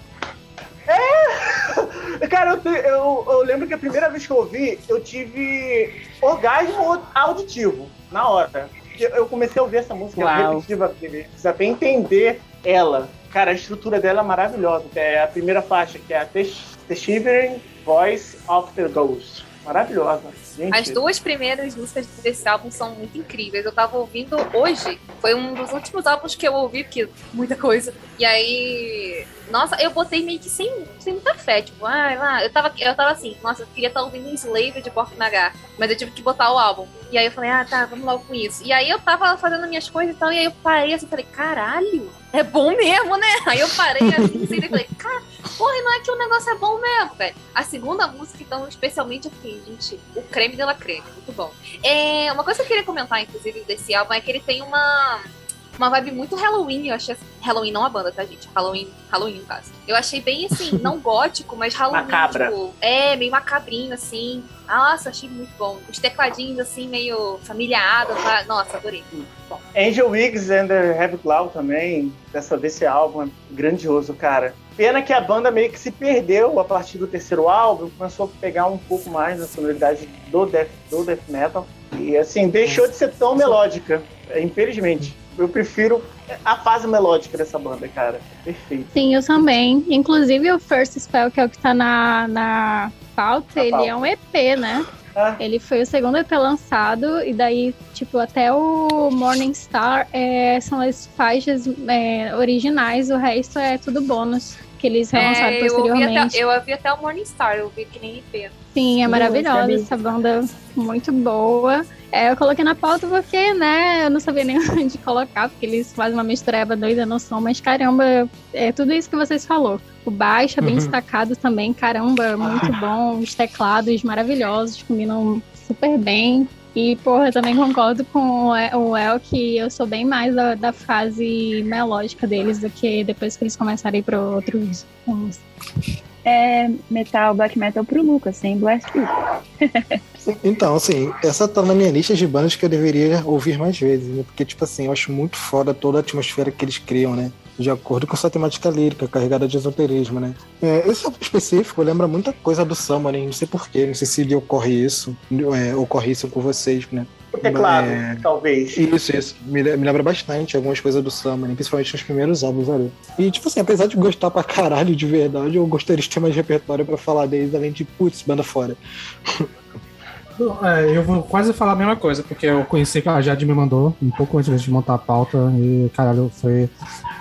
Cara, eu, eu- eu lembro que a primeira vez que eu ouvi, eu tive orgasmo auditivo, na hora. Eu, comecei a ouvir essa música Uau. repetitiva, precisa até entender ela. Cara, a estrutura dela é maravilhosa. que É a primeira faixa, que é a The, The Shivering Voice of the Ghost. Maravilhosa. Gente, As duas primeiras músicas desse álbum são muito incríveis. Eu tava ouvindo hoje, foi um dos últimos álbuns que eu ouvi, porque muita coisa. E aí, nossa, eu botei meio que sem, sem muita fé, tipo, ai lá, eu tava, eu tava assim, nossa, eu queria estar ouvindo um Slave de Porco Nagar, mas eu tive que botar o álbum. E aí eu falei, ah, tá, vamos logo com isso. E aí eu tava fazendo minhas coisas e tal, e aí eu parei assim, falei, caralho, é bom mesmo, né? Aí eu parei assim, assim, e falei, cara, porra, não é que o negócio é bom mesmo, velho. A segunda música, então, especialmente, eu fiquei, gente, o creme de la creme, muito bom. É, uma coisa que eu queria comentar, inclusive, desse álbum é que ele tem uma. Uma vibe muito Halloween. Eu achei assim, Halloween não a banda, tá, gente? Halloween, Halloween no caso. Eu achei bem assim, não gótico, mas Halloween. Macabra. Tipo, é, meio macabrinho, assim. Nossa, achei muito bom. Os tecladinhos, assim, meio familiado. tá? Nossa, adorei. Bom. Angel Wiggs and the Heavy Cloud também. Dessa vez esse álbum é grandioso, cara. Pena que a banda meio que se perdeu a partir do terceiro álbum, começou a pegar um pouco mais da sonoridade do death, do death metal. E assim, deixou de ser tão melódica, infelizmente. Eu prefiro a fase melódica dessa banda, cara. Perfeito. Sim, eu também. Inclusive o First Spell, que é o que tá na, na pauta, Na ele pauta. é um EP, né? Ah. Ele foi o segundo EP lançado, e daí, tipo, até o Morning Star é, são as faixas é, originais, o resto é tudo bônus que eles relançaram É, eu, ouvi posteriormente. até, eu ouvi até o Morning Star, eu ouvi que nem IP. Sim, é maravilhosa essa banda, muito boa. É, eu coloquei na pauta porque, né, eu não sabia nem onde colocar, porque eles fazem uma mistureba doida no som, mas caramba, é tudo isso que vocês falou. O baixo é bem Uhum. destacado também, caramba, muito bom. Os teclados maravilhosos, combinam super bem. E, porra, eu também concordo com o El- que eu sou bem mais da, da fase melódica deles do que depois que eles começarem para outros. É metal, black metal pro Lucas, sem Blast Beat. Então, assim, essa tá na minha lista de bandas que eu deveria ouvir mais vezes, né? Porque, tipo assim, eu acho muito foda toda a atmosfera que eles criam, né? De acordo com sua temática lírica, carregada de esoterismo, né? É, esse álbum específico lembra muita coisa do Summoning, não sei porquê, não sei se lhe ocorre isso, é, ocorre isso com vocês, né? O teclado, É. talvez. Isso, isso. Me, le- me lembra bastante algumas coisas do Summoning, principalmente nos primeiros álbuns ali. E, tipo assim, apesar de gostar pra caralho de verdade, eu gostaria de ter mais repertório pra falar deles, além de, putz, banda fora. É, eu vou quase falar a mesma coisa, porque eu conheci que a Jade me mandou um pouco antes de montar a pauta e, caralho, foi.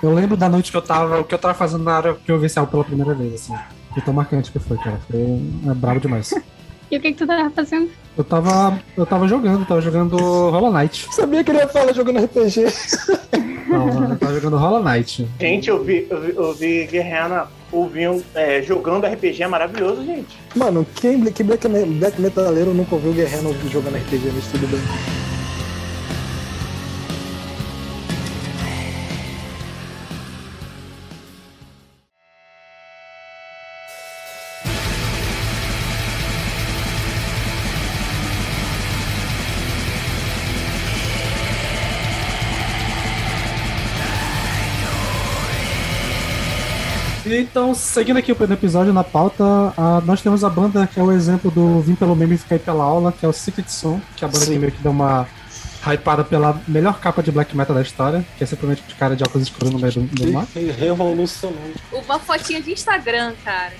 Eu lembro da noite que eu tava, o que eu tava fazendo na hora que eu vi esse álbum pela primeira vez, assim. E tão marcante que foi, cara. Foi é, brabo demais. E o que, que tu tava fazendo? Eu tava. Eu tava jogando, tava jogando Hollow Knight. Sabia que ele ia falar jogando RPG. Não, tava jogando Hollow Knight. Gente, eu vi, eu vi, eu vi Guerreana ouvindo, é, jogando RPG, é maravilhoso, gente. Mano, quem que black, black metaleiro nunca ouviu o Guerreiro jogando RPG, mas tudo bem. Então, seguindo aqui o episódio na pauta, nós temos a banda que é o exemplo do Vim pelo meme e ficar aí pela aula, que é o Secret Song, que é a banda Sim. que meio que deu uma hypada pela melhor capa de black metal da história, que é simplesmente de cara de óculos escuros no meio do, do mar. Revolucionário. Uma fotinha de Instagram, cara.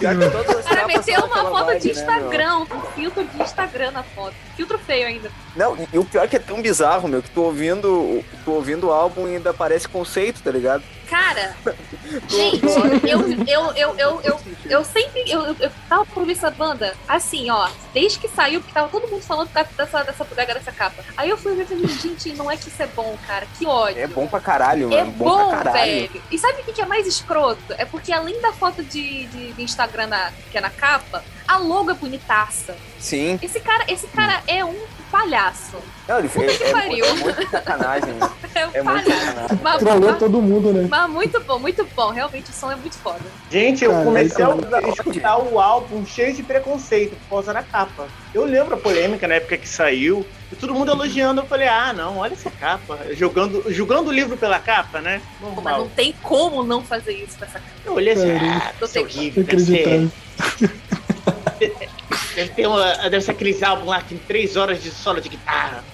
Cara, é meteu uma foto vibe, de né? Instagram, um filtro de Instagram na foto. Filtro feio ainda. Não, e, e o pior é que é tão bizarro, meu, que tu ouvindo, tu ouvindo o álbum e ainda parece conceito, tá ligado? Cara, gente, eu, eu, eu, eu, eu, eu sempre. Eu, eu, eu tava por essa banda, assim, ó, desde que saiu, porque tava todo mundo falando dessa, dessa, dessa, dessa capa. Aí eu fui ver e falei, gente, não é que isso é bom, cara, que ódio. É bom pra caralho, É mano. bom, pra caralho. velho. E sabe o que que é mais escroto? É porque além da foto de, de, de Instagram na- que é na capa, a logo é bonitaça. Sim. Esse cara, esse cara é um palhaço. Não, ele Puta fez. que É, pariu. é muito sacanagem. né? É um É muito palhaço. sacanagem. Mas, todo mundo, né? mas muito bom, muito bom. Realmente o som é muito foda. Gente, eu Cara, comecei isso a escutar o álbum cheio de preconceito por causa da capa. Eu lembro a polêmica na época que saiu, e todo mundo elogiando. Eu falei, ah, não, olha essa capa. Jogando, julgando o livro pela capa, né? Pô, Mas Normal. não tem como não fazer isso com essa cara. Eu olhei assim, ah, é Não horrível. Deve Inacreditável. ser, deve, ter uma, deve ser aqueles álbuns lá que tem três horas de solo de guitarra.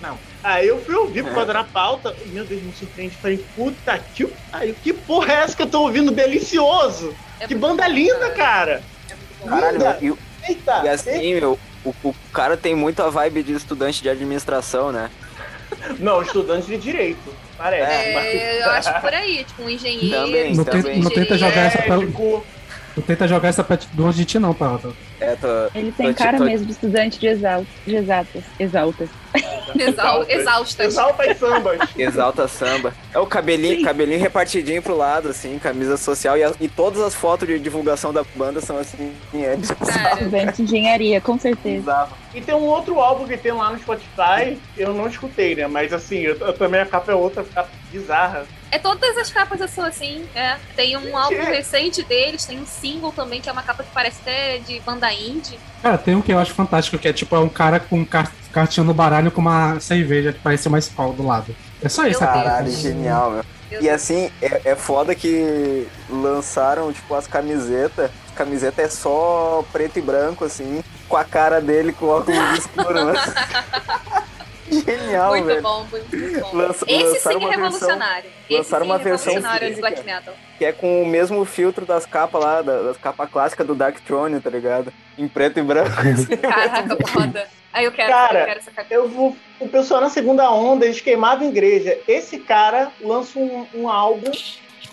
Não. Aí eu fui ouvir por causa da pauta. Meu Deus, me surpreende. Falei, puta que pariu. Que porra é essa que eu tô ouvindo delicioso? É que banda bom, linda, cara. É. Caralho, Linda. e, Eita. e assim, meu, o, o cara tem muito a vibe de estudante de administração, né? Não, estudante de direito. Parece. É, eu acho que por aí, tipo, um engenheiro. Também, Não, também. tenta, não tenta jogar essa pra, Médico. Não tenta jogar essa pra longe de ti, não, Paulo. É, tô, Ele tem tô- cara tô- mesmo de estudante de, exal, de exatas. Exaltas. Exal, exaustas. Exalta as sambas. Exalta samba. É o cabelinho, cabelinho repartidinho pro lado, assim, camisa social. E, a- e todas as fotos de divulgação da banda são assim, é. Estudante de engenharia, com certeza. bizarro. E tem um outro álbum que tem lá no Spotify, eu não escutei, né? Mas assim, eu, eu também a capa é outra, capa bizarra. É todas as capas são assim, é. Tem um álbum recente deles, tem um single também, que é uma capa que parece até de banda indie. Cara, tem um que eu acho fantástico, que é tipo, é um cara com car cartinha no baralho com uma cerveja que parece uma escola do lado. É só isso, Meu a capa. Caralho, genial, meu. E assim, é, é foda que lançaram, tipo, as camisetas. A camiseta é só preto e branco, assim, com a cara dele com óculos escuros? Genial, muito velho. bom, muito, muito bom. Lança- Esse sim é uma revolucionário. Esse lançaram uma é versão revolucionário do física. black metal. Que é com o mesmo filtro das capas lá, da- das capas clássicas do Dark Throne, tá ligado? Em preto e branco. assim. Caraca, foda. Aí eu quero, Cara, eu quero essa capa. Eu vou. O pessoal na segunda onda, eles queimavam igreja. Esse cara lança um, um álbum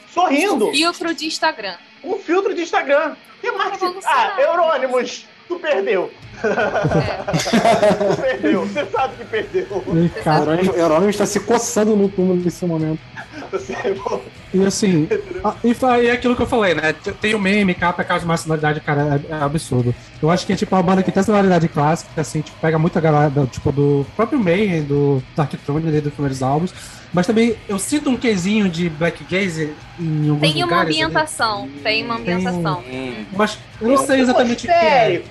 sorrindo. Filtro de Instagram. Um filtro de Instagram. Que mais que... Ah. Eurônimos, tu perdeu. É. Tu perdeu. Você sabe que perdeu. E, cara, Eurônimo Eurônimo está se coçando no túmulo nesse momento. Você... E assim, a- e, fa- e é aquilo que eu falei, né? Tem o meme, capa, causa de uma sonoridade, cara, é, é absurdo. Eu acho que é tipo uma banda que tem sonoridade clássica, assim, tipo, pega muita galera, do- tipo, do próprio Mayhem, do Dark Throne, ali, dos primeiros álbuns. Mas também eu sinto um quesinho de Black Gaze em alguns Tem uma lugares. ali. ambientação. Tem uma Tem um- ambientação. Hum. Mas eu não sei exatamente o que é.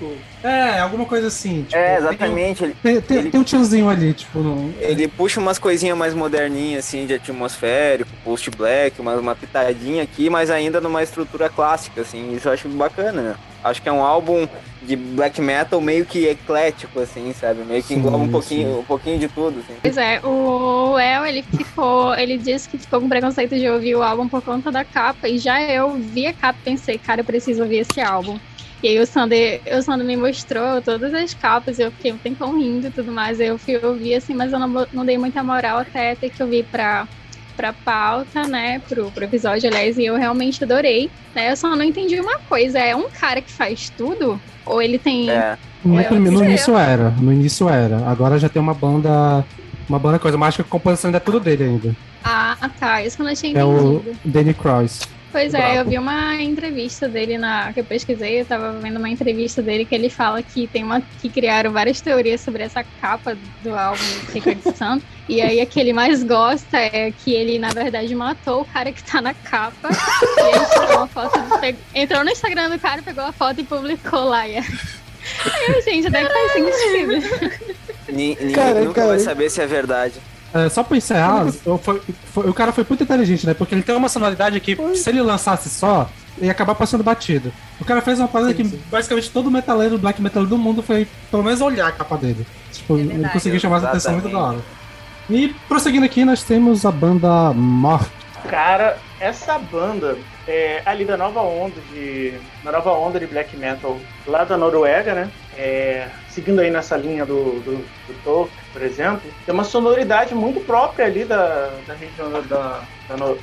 É, alguma coisa assim. Tipo, É, exatamente. Ele, Tem, tem, Ele- tem um tiozinho ali, tipo, no, ele puxa umas coisinhas mais moderninhas, assim, de atmosférico, post-black, uma, uma pitadinha aqui, mas ainda numa estrutura clássica, assim. Isso eu acho bacana, né? Acho que é um álbum de black metal meio que eclético, assim, sabe? Meio que Sim, engloba um pouquinho, sim. um pouquinho de tudo, assim. Pois é, o El, ele ficou, ele disse que ficou com preconceito de ouvir o álbum por conta da capa, e já eu vi a capa e pensei, cara, eu preciso ouvir esse álbum. E aí o Sander, o Sander me mostrou todas as capas, e eu fiquei um tempão rindo e tudo mais, eu fui ouvir assim, mas eu não, não dei muita moral até ter que ouvir pra, pra pauta, né, pro, pro episódio, aliás, e eu realmente adorei, né, eu só não entendi uma coisa, é um cara que faz tudo? Ou ele tem... É. No, É, no ser. início era, no início era. Agora já tem uma banda. Uma banda coisa, mas acho que a composição ainda é tudo dele ainda. Ah, tá, isso que eu não tinha É o entendido. Danny Cross. Pois é, eu vi uma entrevista dele na que eu pesquisei, eu tava vendo uma entrevista dele que ele fala que tem uma que criaram várias teorias sobre essa capa do álbum Sacred Sun. E aí a que ele mais gosta é que ele na verdade matou o cara que tá na capa. e aí tirou uma foto, pe- entrou no Instagram do cara, pegou a foto e publicou lá. E aí eu, gente, até que faz sentido. Ni- Ninguém Cara, nunca cara. vai saber se é verdade. É, só pra encerrar, eu- foi- foi- o cara foi muito inteligente, né? Porque ele tem uma sonoridade que, se ele lançasse só, ia acabar passando batido. O cara fez uma parada que basicamente todo metaleiro, black metal do mundo foi pelo menos olhar a capa dele. Tipo, É ele conseguiu chamar a atenção muito da hora. E prosseguindo aqui, nós temos a banda Morte. Cara, essa banda é ali da nova onda de. Da nova onda de black metal lá da Noruega, né? É, seguindo aí nessa linha do, do, do Tolkien, por exemplo, tem uma sonoridade muito própria ali da, da região da, da,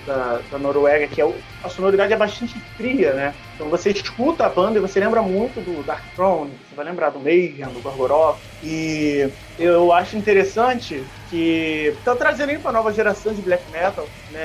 da- da Noruega, que é o- a sonoridade é bastante fria, né? Então você escuta a banda e você lembra muito do Dark Throne, você vai lembrar do Mayhem, do Gorgoroth, e eu acho interessante que estão trazendo aí para nova geração de black metal, né?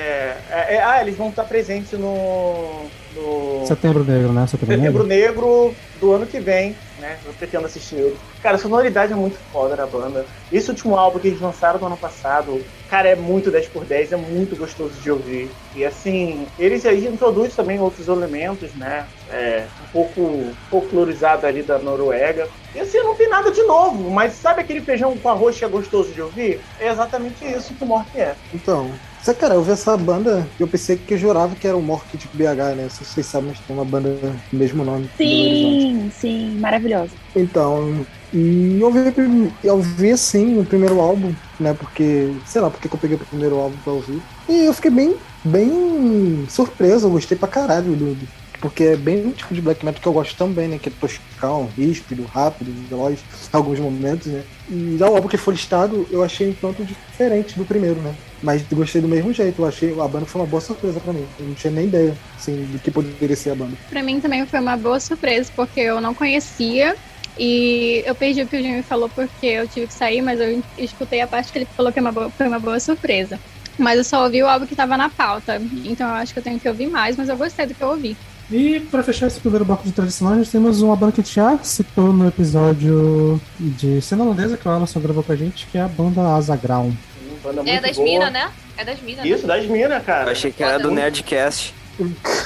É- é- ah, eles vão estar presentes no, no Setembro Negro, né? Setembro Setembro Negro. Negro do ano que vem, né? Eu pretendo assistir ele. Cara, a sonoridade é muito foda da banda. Esse último álbum que eles lançaram no ano passado, cara, é muito 10 por 10, é muito gostoso de ouvir. E assim, eles aí introduzem também outros elementos, né? É, um pouco folclorizado ali da Noruega. E assim, não tem nada de novo, mas sabe aquele feijão com arroz que é gostoso de ouvir? É exatamente isso que o Morte é. Então, você, cara, eu vi essa banda e eu pensei que eu jurava que era o Mork tipo BH, né? Se vocês sabem, mas tem uma banda do mesmo nome. Sim, sim, maravilhosa. Então, e eu vi, eu vi assim o primeiro álbum, né? Porque, sei lá, porque que eu peguei o primeiro álbum pra ouvir. E eu fiquei bem, bem surpreso, eu gostei pra caralho do. Porque é bem um tipo de black metal que eu gosto também, né? Que é toscão, ríspido, rápido, veloz, em alguns momentos, né? E já o álbum que foi listado, eu achei um tanto diferente do primeiro, né? Mas gostei do mesmo jeito, eu achei a banda foi uma boa surpresa pra mim. Eu não tinha nem ideia, assim, do que poderia ser a banda. Pra mim também foi uma boa surpresa, porque eu não conhecia. E eu perdi o que o Jimmy falou porque eu tive que sair, mas eu escutei a parte que ele falou que é uma boa- foi uma boa surpresa. Mas eu só ouvi o álbum que tava na pauta. Então eu acho que eu tenho que ouvir mais, mas eu gostei do que eu ouvi. E pra fechar esse primeiro bloco de tradição, nós temos uma banda que a gente já citou no episódio de cena holandesa que o Alisson gravou com a gente, que é a banda Azaground. É muito das minas, né? É das minas. né? Isso, das minas, cara. Eu achei que era do Nerdcast.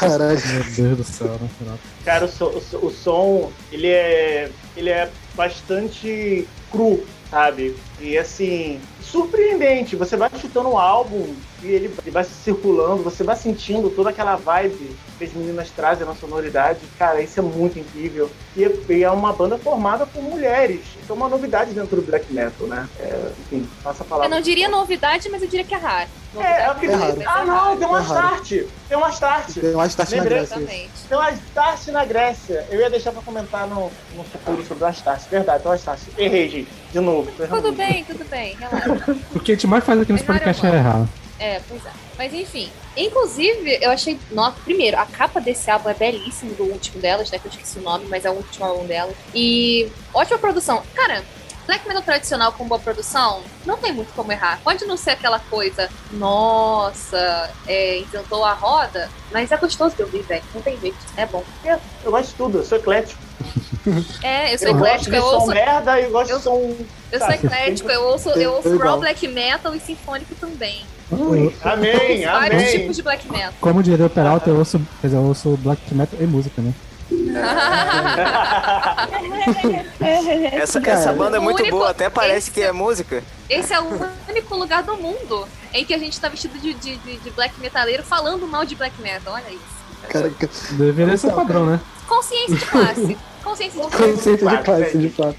Caralho. Meu Deus do céu, no final. Cara, o, so- o o som, ele é, ele é bastante cru, sabe? E assim, surpreendente. Você vai chutando o álbum e ele, ele vai circulando, você vai sentindo toda aquela vibe que as meninas trazem na sonoridade. Cara, isso é muito incrível. E é, e é uma banda formada por mulheres. Isso é uma novidade dentro do black metal, né? É, enfim, passa a Eu palavra. não diria novidade, mas eu diria que é raro. É, é o que É raro. Ah, não, tem um É. Astarte. Tem um Astarte. Tem uma start na Lembrei Grécia. isso. Exatamente. Tem o Astarte na Grécia. Eu ia deixar pra comentar no, no futuro sobre o Astarte. Verdade, tem o Astarte. Errei, gente. De novo. Tudo bem, tudo bem, relaxa. O que a gente mais faz aqui nesse podcast é errar. É, pois é. Mas enfim. Inclusive, eu achei. Nossa, primeiro, a capa desse álbum é belíssima, do último delas, né? Que eu esqueci o nome, mas é o último álbum delas. E ótima produção. Cara, Black metal tradicional com boa produção, não tem muito como errar. Pode não ser aquela coisa, nossa, é, inventou a roda, mas é gostoso de ouvir, velho. Não tem jeito. É bom. Eu, eu gosto de tudo, eu sou eclético. É, eu sou Eu de eu ouço. merda e gosto eu- de som. Eu sou eclético, eu ouço, eu ouço raw black metal e sinfônico também. Ui, amém, vários amém. tipos de black metal. Como diria o Peralta, eu ouço, quer dizer, eu ouço black metal e música, né? Essa, Cara, essa banda é muito único- boa, até parece esse- que é música. Esse é o único lugar do mundo em que a gente tá vestido de, de, de- de black metaleiro falando mal de black metal. Olha isso. Caraca, Deveria ser padrão, né? Consciência de classe. Consciência de classe. conceito de classe, de fato.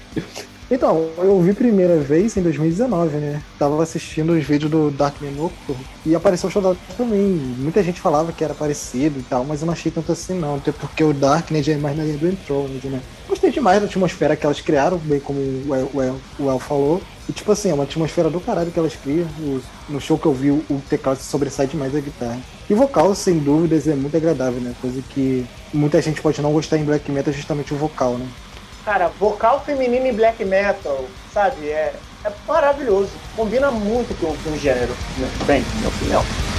Então, eu vi primeira vez em 2019, né? Tava assistindo os vídeos do Dark Nocturne e apareceu o Shodown também. Muita gente falava que era parecido e tal, mas eu não achei tanto assim não. Até porque o Darkness é mais na linha do Enthroned, né? Gostei demais da atmosfera que elas criaram, bem como o El, o El- o El falou. E tipo assim, é uma atmosfera do caralho que elas criam. No show que eu vi, o teclado sobressai demais da guitarra. E o vocal, sem dúvidas, é muito agradável, né? Coisa que muita gente pode não gostar em black metal, é justamente o vocal, né? Cara, vocal feminino em black metal, sabe? É, é maravilhoso. Combina muito com, com o gênero. né? Bem, na minha opinião.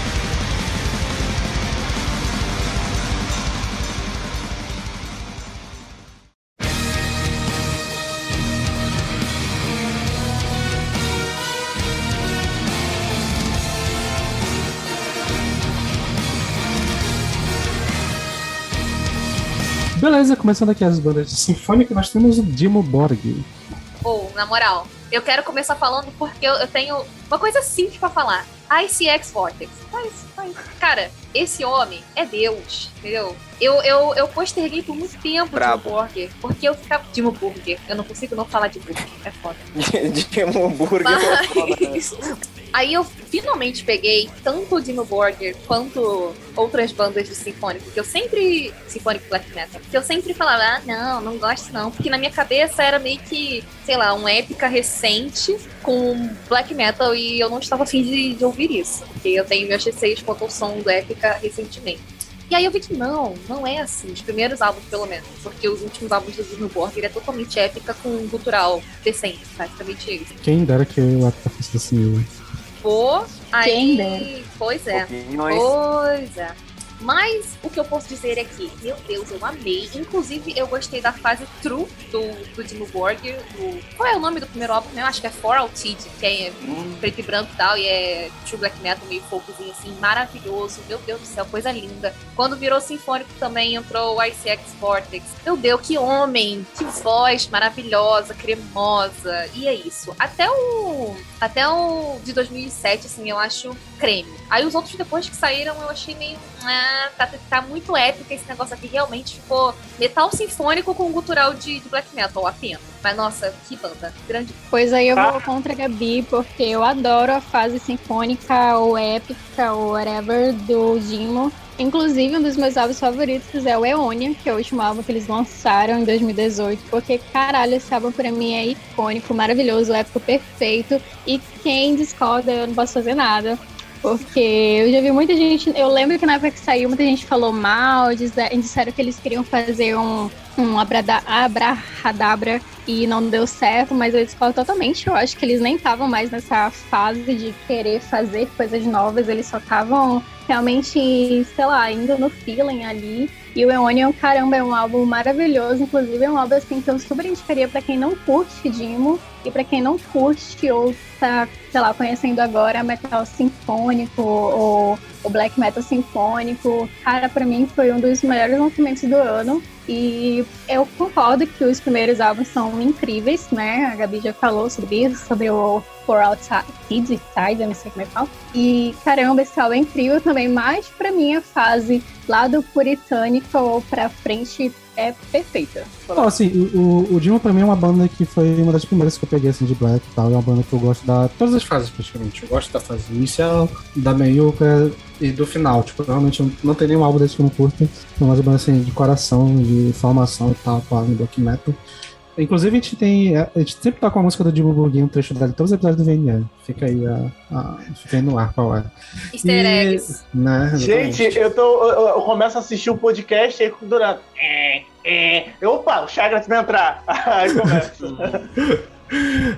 Beleza, começando aqui as bandas de sinfônica, nós temos o Dimo Borg. Ou, na moral, eu quero começar falando porque eu, eu tenho uma coisa simples pra falar. ICX Vortex. Faz, faz. Cara, esse homem é Deus, entendeu? Eu, eu, eu posterguei por muito tempo. Dimo Burger, porque eu ficava. Dimo Burger. Eu não consigo não falar de Burger. É foda. Dimo Burger. Mas aí eu finalmente peguei tanto o Dimo Borger quanto outras bandas de sinfônico, que eu sempre. Sinfônico Black Metal, que eu sempre falava, ah, não, não gosto não. Porque na minha cabeça era meio que, sei lá, uma épica recente com black metal e eu não estava afim de, de ouvir isso. Porque eu tenho meus receios quanto ao som do épica recentemente. E aí eu vi que não, não é assim, os primeiros álbuns pelo menos, porque os últimos álbuns do Dino Borger é totalmente épica com um gutural decente, basicamente isso. Quem dera que eu até fosse desse nível. Pô, aí. Quem dera. Pois é. Pois é. Mas o que eu posso dizer é que, meu Deus, eu amei. Inclusive, eu gostei da fase True do, do Borgir. do- Qual é o nome do primeiro álbum? Eu acho que é For All Tid, que é preto e branco e tal, e é True Black Metal, meio folkzinho assim, maravilhoso. Meu Deus do céu, coisa linda. Quando virou sinfônico também entrou o ICX Vortex. Meu Deus, que homem, que voz maravilhosa, cremosa. E é isso. Até o. Até o de 2007, assim, eu acho creme. Aí os outros depois que saíram, eu achei meio. Ah, tá, tá muito épico esse negócio aqui. Realmente ficou metal sinfônico com gutural de, de black metal apenas. Mas nossa, que banda. Grande. Pois aí eu vou contra a Gabi, porque eu adoro a fase sinfônica ou épica ou whatever do Dimo. Inclusive, um dos meus álbuns favoritos é o Eonia, que é o último álbum que eles lançaram em 2018. Porque, caralho, esse álbum pra mim é icônico, maravilhoso, épico, perfeito. E quem discorda, eu não posso fazer nada. Porque eu já vi muita gente. Eu lembro que na época que saiu, muita gente falou mal, disseram que eles queriam fazer um, um abrahadabra e não deu certo, mas eu discordo totalmente. Eu acho que eles nem estavam mais nessa fase de querer fazer coisas novas, eles só estavam realmente, sei lá, indo no feeling ali. E o Eonion, caramba, é um álbum maravilhoso. Inclusive, é um álbum assim que eu super indicaria para quem não curte Dimo e para quem não curte ou tá, sei lá, conhecendo agora metal sinfônico ou o black metal sinfônico. Cara, para mim foi um dos melhores lançamentos do ano. E eu concordo que os primeiros álbuns são incríveis, né? A Gabi já falou sobre isso, sobre o For Outside, Kids eu não sei como é que fala. E caramba, esse álbum é incrível também, mas pra mim a fase lá do puritânico pra frente é perfeita. Não, assim, o, o Dimo pra mim é uma banda que foi uma das primeiras que eu peguei assim de black e tal. É uma banda que eu gosto da. todas as fases praticamente. Eu gosto da fase inicial, da meiuca e do final. Tipo, realmente não tem nenhum álbum desse que eu não curto. É uma banda assim de coração, de formação e tal, com no black metal. Inclusive, a gente tem. A gente sempre toca a música do Dimo Burguinho, um trecho dela, todos os episódios do VNL. Fica aí, a, a, fica aí no ar qual é. Easter eggs. Né, gente, eu, tô, eu, eu, começo a assistir o podcast aí durante. É, é, opa, o Chagrat vai entrar. Aí começa.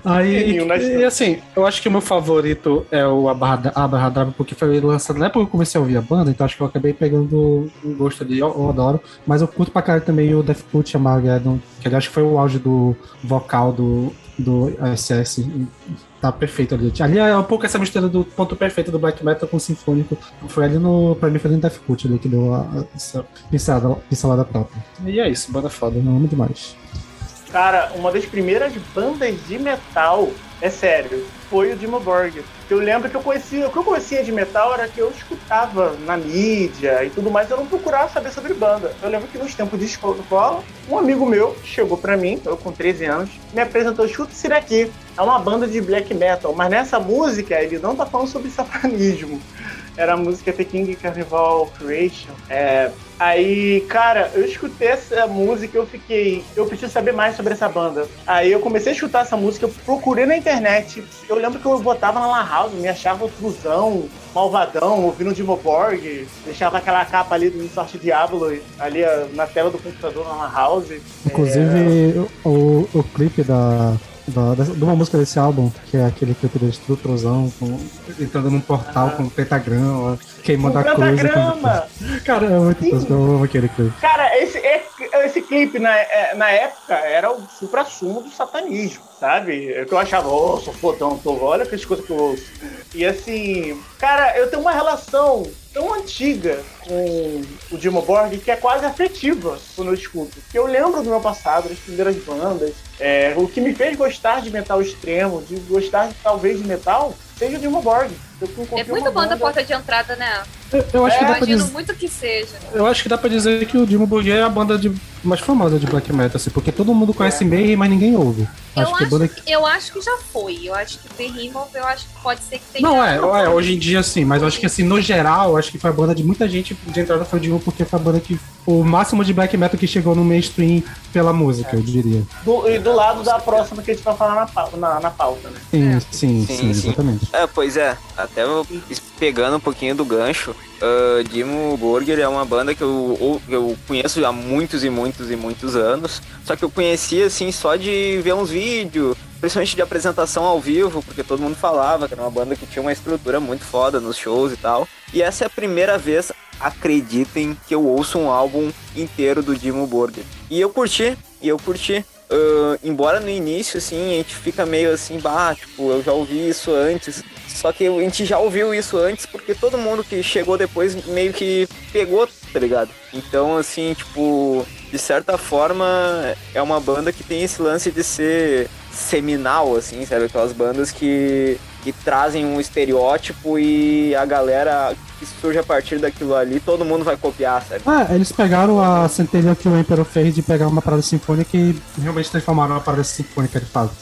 Aí, e, assim, eu acho que o meu favorito é o Abrahadabra, porque foi lançado na época que eu comecei a ouvir a banda, então acho que eu acabei pegando um gosto ali, eu, eu adoro. Mas eu curto pra caralho também o Death Put Armageddon, que acho que foi o auge do vocal do, do ASS. Tá perfeito ali. Ali é um pouco essa mistura do ponto perfeito do black metal com o sinfônico. Foi ali no. Pra mim foi no Death Put ali que deu a, essa pincelada, pincelada própria. E é isso, banda foda, eu amo demais. Cara, uma das primeiras bandas de metal, é sério, foi o Dimmu Borg. Eu lembro que eu conhecia, o que eu conhecia de metal era que eu escutava na mídia e tudo mais, eu não procurava saber sobre banda. Eu lembro que nos tempos de escola, um amigo meu chegou para mim, eu com 13 anos, me apresentou, isso daqui, é uma banda de black metal, mas nessa música ele não tá falando sobre satanismo era a música The King Carnival Creation. É, aí, cara, eu escutei essa música e eu fiquei. Eu preciso saber mais sobre essa banda. Aí eu comecei a escutar essa música, eu procurei na internet. Eu lembro que eu botava na La House, me achava truzão, malvadão, ouvindo Dimo Borg, deixava aquela capa ali do Sorte Diablo ali na tela do computador na La House. Inclusive, é... o, o clipe da da, de uma música desse álbum, que é aquele clipe do Estrutrozão, entrando num portal ah. com um pentagrama, queimando um a cruz. Com... Cara, é muito tosco, eu amo aquele clipe. Cara, esse, esse clipe na, é, na época era o supra-sumo do satanismo, sabe? É que eu achava, oh, sou fodão, tô, olha que coisas que eu ouço. E assim, cara, eu tenho uma relação tão antiga com o Dimo Borg que é quase afetiva quando eu escuto. Porque eu lembro do meu passado, das primeiras bandas. É, o que me fez gostar de metal extremo, de gostar talvez de metal, seja o Dimo Borg. É muito bom da porta de entrada, né? Eu, eu acho é, que dá imagino dizer... muito que seja. Eu acho que dá pra dizer que o Dimo Borgir é a banda de... mais famosa de black metal, assim, porque todo mundo conhece é. Mayhem, mas ninguém ouve. Eu acho, acho, que que... eu acho que já foi. Eu acho que Behemoth, eu acho que pode ser que tenha. Não, é, é, hoje em dia sim, mas eu acho que assim, no geral, acho que foi a banda de muita gente de entrada foi Dimo, porque foi a banda que. O máximo de black metal que chegou no mainstream pela música, é. eu diria. Do, e do lado da próxima que a gente vai falar na, na, na pauta, né? Sim, é. sim, sim, sim, exatamente. É, pois é, até pegando um pouquinho do gancho, uh, Dimo Borger é uma banda que eu, eu conheço há muitos e muitos e muitos anos, só que eu conhecia assim só de ver uns vídeos, principalmente de apresentação ao vivo, porque todo mundo falava que era uma banda que tinha uma estrutura muito foda nos shows e tal. E essa é a primeira vez, acreditem, que eu ouço um álbum inteiro do Dimo Borger. E eu curti, e eu curti. Uh, embora no início, assim, a gente fica meio assim, bah, tipo, eu já ouvi isso antes. Só que a gente já ouviu isso antes porque todo mundo que chegou depois meio que pegou, tá ligado? Então, assim, tipo, de certa forma, é uma banda que tem esse lance de ser seminal, assim, sabe? Aquelas bandas que, que trazem um estereótipo e a galera que surge a partir daquilo ali, todo mundo vai copiar, sabe? É, eles pegaram a centelha que o Emperor fez de pegar uma parada sinfônica e realmente transformaram uma parada sinfônica de fato.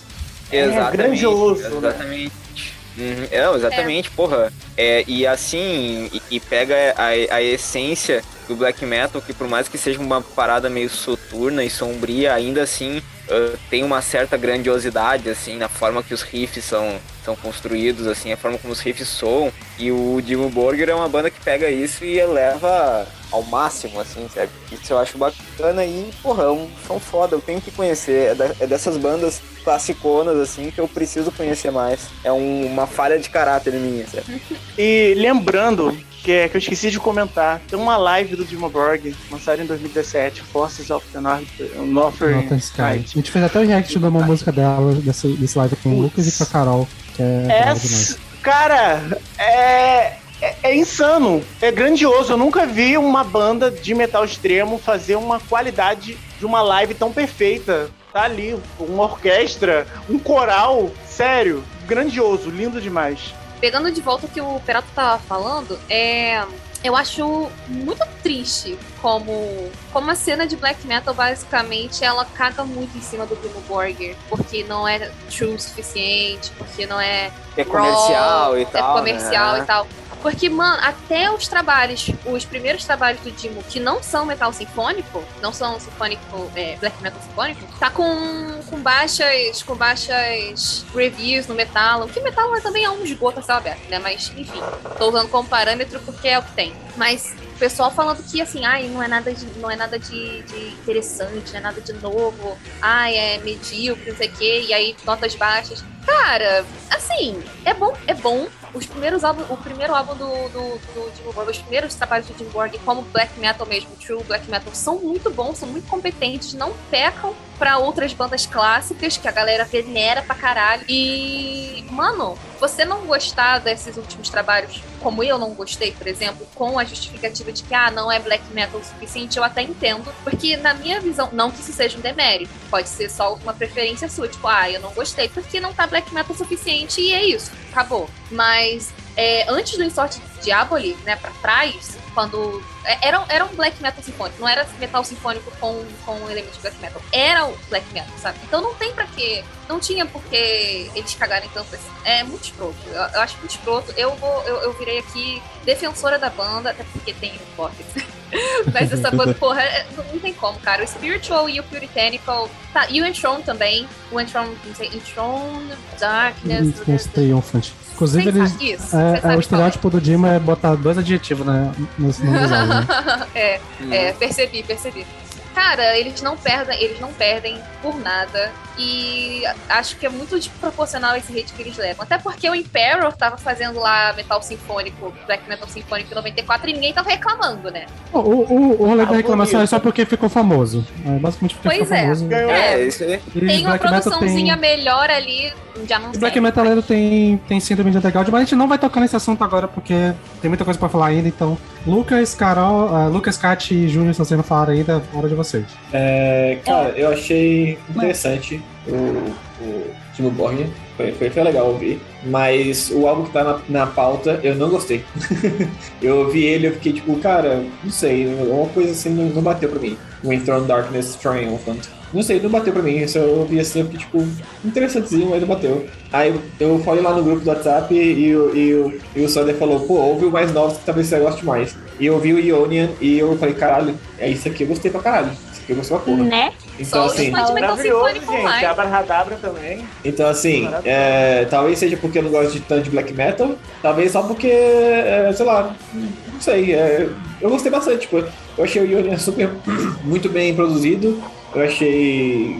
É, exatamente. É grandioso. Né? Exatamente. Né? Uhum, é, exatamente, é. porra. É, e assim, e, e pega a, a essência do black metal, que por mais que seja uma parada meio soturna e sombria, ainda assim uh, tem uma certa grandiosidade, assim, na forma que os riffs são, são construídos, assim, a forma como os riffs soam. E o Dimo Borger é uma banda que pega isso e eleva ao máximo, assim, sabe? Isso eu acho bacana e, porra, é um som foda, eu tenho que conhecer. É, é dessas bandas classiconas, assim, que eu preciso conhecer mais. É um, uma falha de caráter minha, sabe? E lembrando que, é, que eu esqueci de comentar, tem uma live do Dimo Borg, lançada em 2017, Forces of the North, Northern Northern Sky. A gente fez até o react de uma música dela, desse, desse live com o Lucas e com a Carol, que é, é Cara, é, é, é, insano, é grandioso. Eu nunca vi uma banda de metal extremo fazer uma qualidade de uma live tão perfeita. Tá ali, uma orquestra, um coral, sério, grandioso, lindo demais. Pegando de volta o que o Perato tava falando, é eu acho muito triste como, como a cena de black metal, basicamente, ela caga muito em cima do Primo Borger, porque não é true o suficiente, porque não é. É comercial raw, e tal. É comercial né? e tal. Porque, mano, até os trabalhos, os primeiros trabalhos do Dimo, que não são metal sinfônico, não são sinfônico, é, black metal sinfônico, tá com, com baixas com baixas reviews no metal. O que metal também é um esgoto a céu aberto, né? Mas, enfim, tô usando como parâmetro porque é o que tem. Mas o pessoal falando que assim, ai, não é nada de, não é nada de, de interessante, não é nada de novo, ai, é medíocre, não sei o quê, e aí notas baixas. Cara, assim, é bom, é bom, os primeiros álbuns, o primeiro álbum do, do, do Jim Borg, os primeiros trabalhos do Jim Borg, como black metal mesmo, true black metal, são muito bons, são muito competentes, não pecam para outras bandas clássicas que a galera venera pra caralho. E, mano, você não gostar desses últimos trabalhos, como eu não gostei, por exemplo, com a justificativa de que, ah, não é black metal o suficiente, eu até entendo, porque na minha visão, não que isso seja um demérito, pode ser só uma preferência sua, tipo, ah, eu não gostei porque não tá black metal o suficiente e é isso, acabou. Mas é, antes do Insort Diaboli, né, pra trás, quando. É, era, era um black metal sinfônico, não era metal sinfônico com, com elementos de black metal. Era o black metal, sabe? Então não tem pra quê. Não tinha por que eles cagarem tanto assim. É muito escroto. Eu, eu acho muito escroto. Eu, vou, eu, eu virei aqui defensora da banda, até porque tem o. Mas essa banda, porra, é, não tem como, cara. O Spiritual e o Puritanical. Tá, e o Entron também. O Entron, não sei, Entron, Darkness. Triumphant. Inclusive, eles, isso, é, é, o estereótipo do Dima é botar dois adjetivos né, nos nomes né? é, é, percebi, percebi. Cara, eles não perdem, eles não perdem por nada. E acho que é muito desproporcional esse hate que eles levam. Até porque o Imperial tava fazendo lá metal sinfônico, black metal sinfônico em 94 e ninguém tava reclamando, né? O, o, o rolê da reclamação é só porque ficou famoso. É basicamente porque pois ficou é. famoso. É, isso aí. tem uma produçãozinha tem... melhor ali, já não sei. Black Metal tem, tem síndrome de underground, mas a gente não vai tocar nesse assunto agora porque tem muita coisa pra falar ainda, então. Lucas, Carol, uh, Lucas, Kat e Júnior, se vocês não falaram ainda, hora de vocês. É, cara, eu achei interessante o, o Timo Borg. Foi, foi, foi, legal ouvir. Mas o álbum que tá na, na pauta, eu não gostei. eu ouvi ele e fiquei tipo, cara, não sei, uma coisa assim não, não bateu pra mim. O Enthroned Darkness Triumphant. Não sei, não bateu pra mim. Isso eu ouvi assim, porque, tipo, interessantezinho, mas não bateu. Aí eu falei lá no grupo do WhatsApp e, e, e, e o Sander falou, pô, ouve o mais novo que talvez você goste mais. E eu ouvi o Ionian e eu falei, caralho, é isso aqui, eu gostei pra caralho. Isso aqui eu gostei pra porra. Né? Então, Só assim. Maravilhoso, gente. Abrahadabra também. Então, assim, é, talvez seja porque eu não gosto de tanto de black metal, talvez só porque, é, sei lá, não sei. É, eu gostei bastante. Tipo, eu achei o Ionian super, muito bem produzido. Eu achei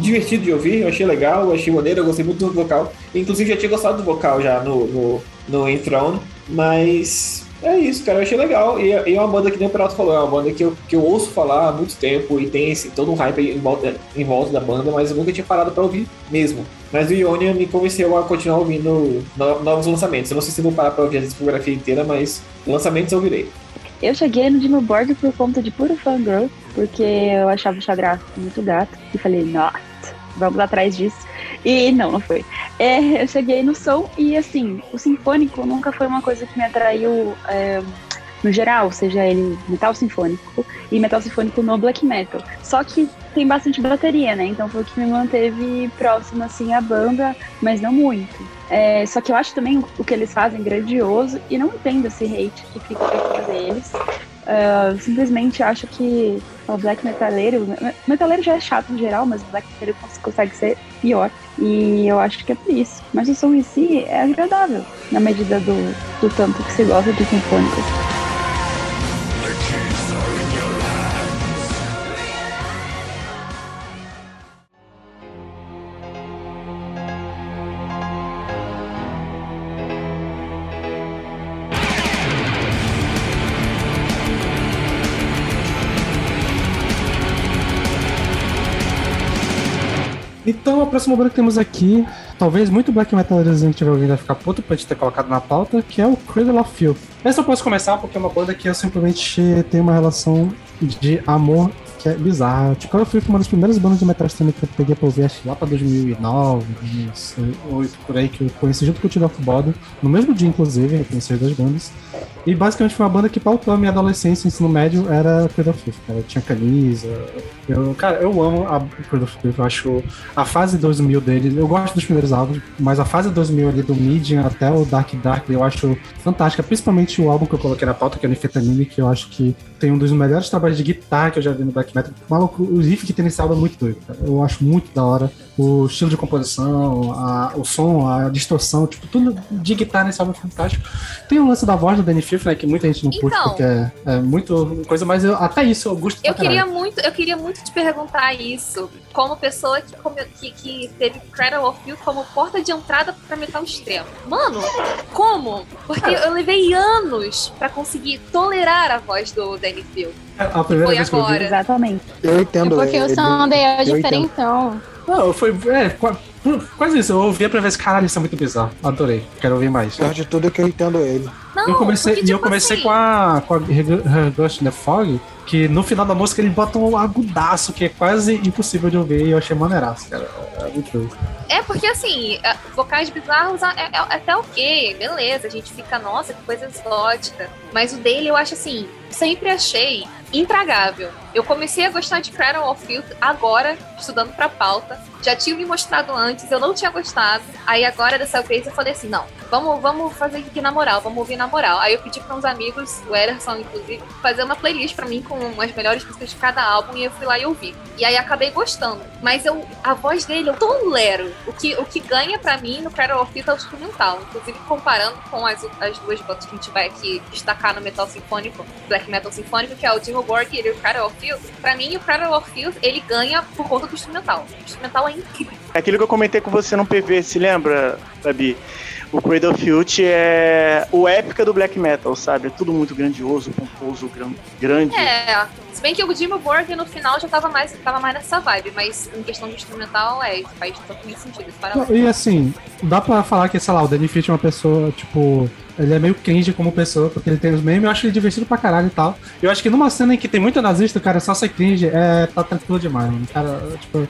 divertido de ouvir, eu achei legal, eu achei maneiro, eu gostei muito do vocal. Inclusive já tinha gostado do vocal já no, no, no Enthroned, mas é isso, cara, eu achei legal. E, e é uma banda que nem o Perato falou, é uma banda que eu, que eu ouço falar há muito tempo e tem esse, todo um hype em volta, em volta da banda, mas eu nunca tinha parado pra ouvir mesmo. Mas o Ionia me convenceu a continuar ouvindo no, novos lançamentos. Eu não sei se vou parar pra ouvir a discografia inteira, mas lançamentos eu virei. Eu cheguei no Dimo Borg por conta de puro fangirl, porque eu achava o Chagraf muito gato. E falei, nossa, vamos atrás disso. E não, não foi. É, eu cheguei no som e, assim, o sinfônico nunca foi uma coisa que me atraiu é, no geral, seja ele metal sinfônico e metal sinfônico no black metal. Só que tem bastante bateria, né? Então foi o que me manteve próximo, assim, à banda, mas não muito. É, só que eu acho também o que eles fazem grandioso e não entendo esse hate que fica por cima deles. Uh, simplesmente acho que o black metaleiro. Metaleiro já é chato em geral, mas o black metaleiro consegue ser pior. E eu acho que é por isso. Mas o som em si é agradável, na medida do, do tanto que se gosta de sinfônicos. Próxima banda que temos aqui, talvez muito black metalzinho tiver ouvindo vai ficar puto pra gente ter colocado na pauta, que é o Cradle of Filth. Essa eu posso começar porque é uma banda que eu simplesmente tenho uma relação de amor que é bizarra. Tipo, eu fui uma das primeiras bandas de metal extremo que eu peguei pra ouvir, acho lá pra 2009, 2008, por aí, que eu conheci junto com o Tino of no mesmo dia, inclusive, eu conheci as duas bandas. E basicamente foi uma banda que pautou a minha adolescência, ensino médio, era Creed of Filth, cara. Tinha camisa. Eu, cara, eu amo a Creed of Filth, eu acho a fase 2000 dele, eu gosto dos primeiros álbuns, mas a fase 2000 ali do Medium até o Dark Dark eu acho fantástica, principalmente o álbum que eu coloquei na pauta, que é o Nifetamine, que eu acho que tem um dos melhores trabalhos de guitarra que eu já vi no Black Metal. Maluco, o riff que tem nesse álbum é muito doido. Eu acho muito da hora o estilo de composição, a, o som, a distorção, tipo, tudo de guitarra nesse álbum é fantástico. Tem o lance da voz do Danny Fife, né, que muita gente não curte Então. porque é, é muito coisa, mas eu- até isso eu gosto Eu caralho. queria muito, eu queria muito te perguntar isso, como pessoa que, come- que, que teve Cradle of Filth como porta de entrada pra metal extremo. Mano, como? Porque eu levei anos pra conseguir tolerar a voz do Danny Field. A primeira Foi vez que eu vi. agora. Exatamente. Eu entendo. Porque o Sunday é entendo. diferentão. Não, foi. É, qua- quase isso. Eu ouvia pra ver esse caralho, isso é muito bizarro. Adorei. Quero ouvir mais. Pior de tudo é que eu entendo ele. Não, eu comecei, porque, e eu tipo comecei assim, com a, com a Ghost in the Fog, que no final da música ele bota um agudaço que é quase impossível de ouvir e eu achei maneiraço, cara. É muito. É porque assim, é, vocais bizarros é, é- é até ok, beleza, a gente fica, nossa, que coisa exótica. Mas o dele eu acho assim, sempre achei intragável. Eu comecei a gostar de Cradle of Filth agora, estudando pra pauta. Já tinha me mostrado antes, eu não tinha gostado. Aí agora, dessa vez, eu falei assim, não, vamos, vamos fazer aqui na moral, vamos ouvir na moral. Aí eu pedi pra uns amigos, o Ederson, inclusive, fazer uma playlist pra mim com as melhores músicas de cada álbum e eu fui lá e ouvi. E aí acabei gostando. Mas eu, a voz dele eu tolero. O que, o que ganha pra mim no Cradle of Filth é o instrumental. Inclusive, comparando com as, as duas bandas que a gente vai aqui destacar no metal sinfônico, black metal sinfônico, que é o Dimmu Borgir e o Cradle of Filth, pra mim o Cradle of Filth, ele ganha por conta do instrumental. O instrumental é incrível. É aquilo que eu comentei com você no PV, se lembra, Gabi? O Cradle of Filth é o épica do black metal, sabe? É tudo muito grandioso, pomposo, gran- grande. É, se bem que o Dimmu Borgir no final já tava mais, tava mais nessa vibe, mas em questão de instrumental, é, faz totalmente sentido. Parabéns. E assim, dá pra falar que, sei lá, o Danny Fitt é uma pessoa, tipo. Ele é meio cringe como pessoa, porque ele tem os memes, eu acho ele divertido pra caralho e tal. Eu acho que numa cena em que tem muito nazista, o cara só ser cringe, é, tá tranquilo demais. O Cara, tipo.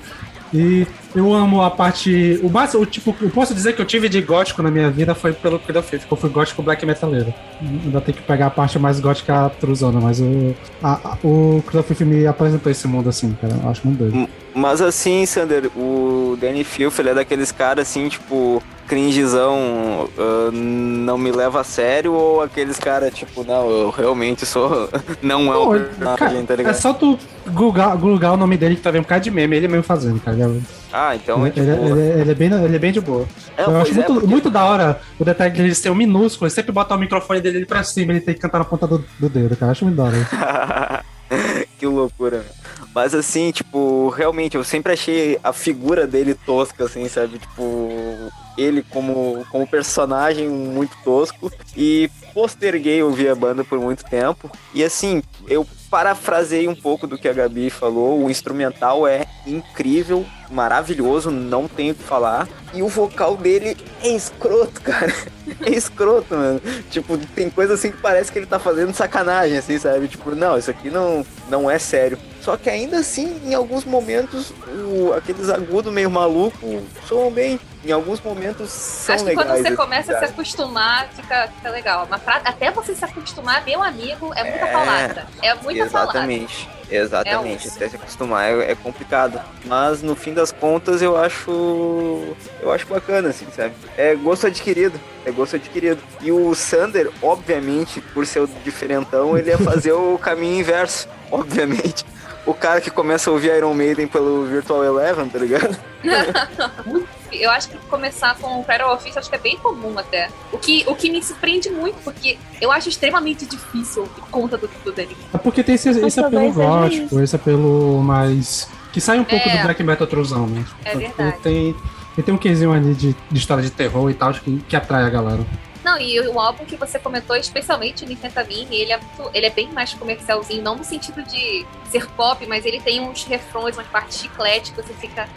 E eu amo a parte. O máximo, o, tipo, eu posso dizer que eu tive de gótico na minha vida foi pelo Creed of Faith, que eu fui gótico black metaleiro. Ainda tem que pegar a parte mais gótica truzona, mas o, a, a- o me apresentou esse mundo assim, cara. Eu acho muito doido. Mas assim, Sander, o Danny Filth, ele é daqueles caras assim, tipo, cringezão, ah, não me leva a sério, ou aqueles caras, tipo, não, eu realmente sou. Não é um personagem, cara, tá é só tu googar, googar o nome dele que tá vendo um cara de meme, ele mesmo fazendo, cara. Ah, então é ele, tipo. ele- ele é bem, ele é bem de boa. É, eu acho é, muito, porque- muito da hora o detalhe dele ser um minúsculo, ele sempre bota o microfone dele pra cima, ele tem que cantar na ponta do, do dedo, cara. Eu acho muito da hora. que loucura? Mas assim, tipo, realmente, eu sempre achei a figura dele tosca, assim, sabe? Tipo, ele como, como personagem muito tosco. E posterguei ouvir a banda por muito tempo. E assim, eu parafrasei um pouco do que a Gabi falou. O instrumental é incrível, maravilhoso, não tenho o que falar. E o vocal dele é escroto, cara. É escroto, mano. Tipo, tem coisa assim que parece que ele tá fazendo sacanagem, assim, sabe? Tipo, não, isso aqui não, não é sério. Só que ainda assim, em alguns momentos, o, aqueles agudos meio maluco soam bem. Em alguns momentos são Acho que legais. quando você começa a se acostumar, fica, fica legal. Pra- até você se acostumar, meu amigo, é muita É, palavra. É muita palavra. Exatamente. Exatamente, É até se acostumar é, é complicado. Mas no fim das contas eu acho. Eu acho bacana, assim, sabe? É gosto adquirido. É gosto adquirido. E o Sander, obviamente, por ser o diferentão, ele ia fazer o caminho inverso. Obviamente. O cara que começa a ouvir Iron Maiden pelo Virtual Eleven, tá ligado? Eu acho que começar com o Cradle of Filth acho que é bem comum até. O que, o que me surpreende muito, porque eu acho extremamente difícil por conta do, do Danny. É porque tem esse, esse apelo seja gótico, esse apelo mais. que sai um pouco É. do black metal truzão, né? É Ele verdade. tem, ele tem um quesinho ali de, de história de terror e tal, que, que atrai a galera. Não, e o álbum que você comentou, especialmente o Nifentamine, ele é, muito- ele é bem mais comercialzinho, não no sentido de ser pop, mas ele tem uns refrões, umas partes chiclete que você fica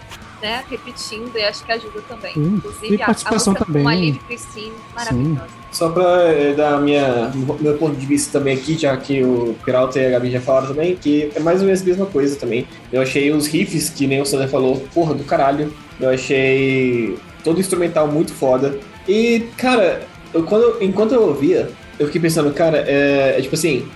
né, repetindo e acho que ajuda também. Sim. Inclusive, E participação música também. com a Liv Christine, maravilhosa. Só pra eh, dar minha, meu ponto de vista também aqui, já que o Peralta e a Gabi já falaram também, que é mais ou menos a mesma coisa também. Eu achei os riffs, que nem o Sander falou, porra do caralho. Eu achei todo o instrumental muito foda. E, cara, eu, quando, enquanto eu ouvia, eu fiquei pensando, cara, é, é tipo assim,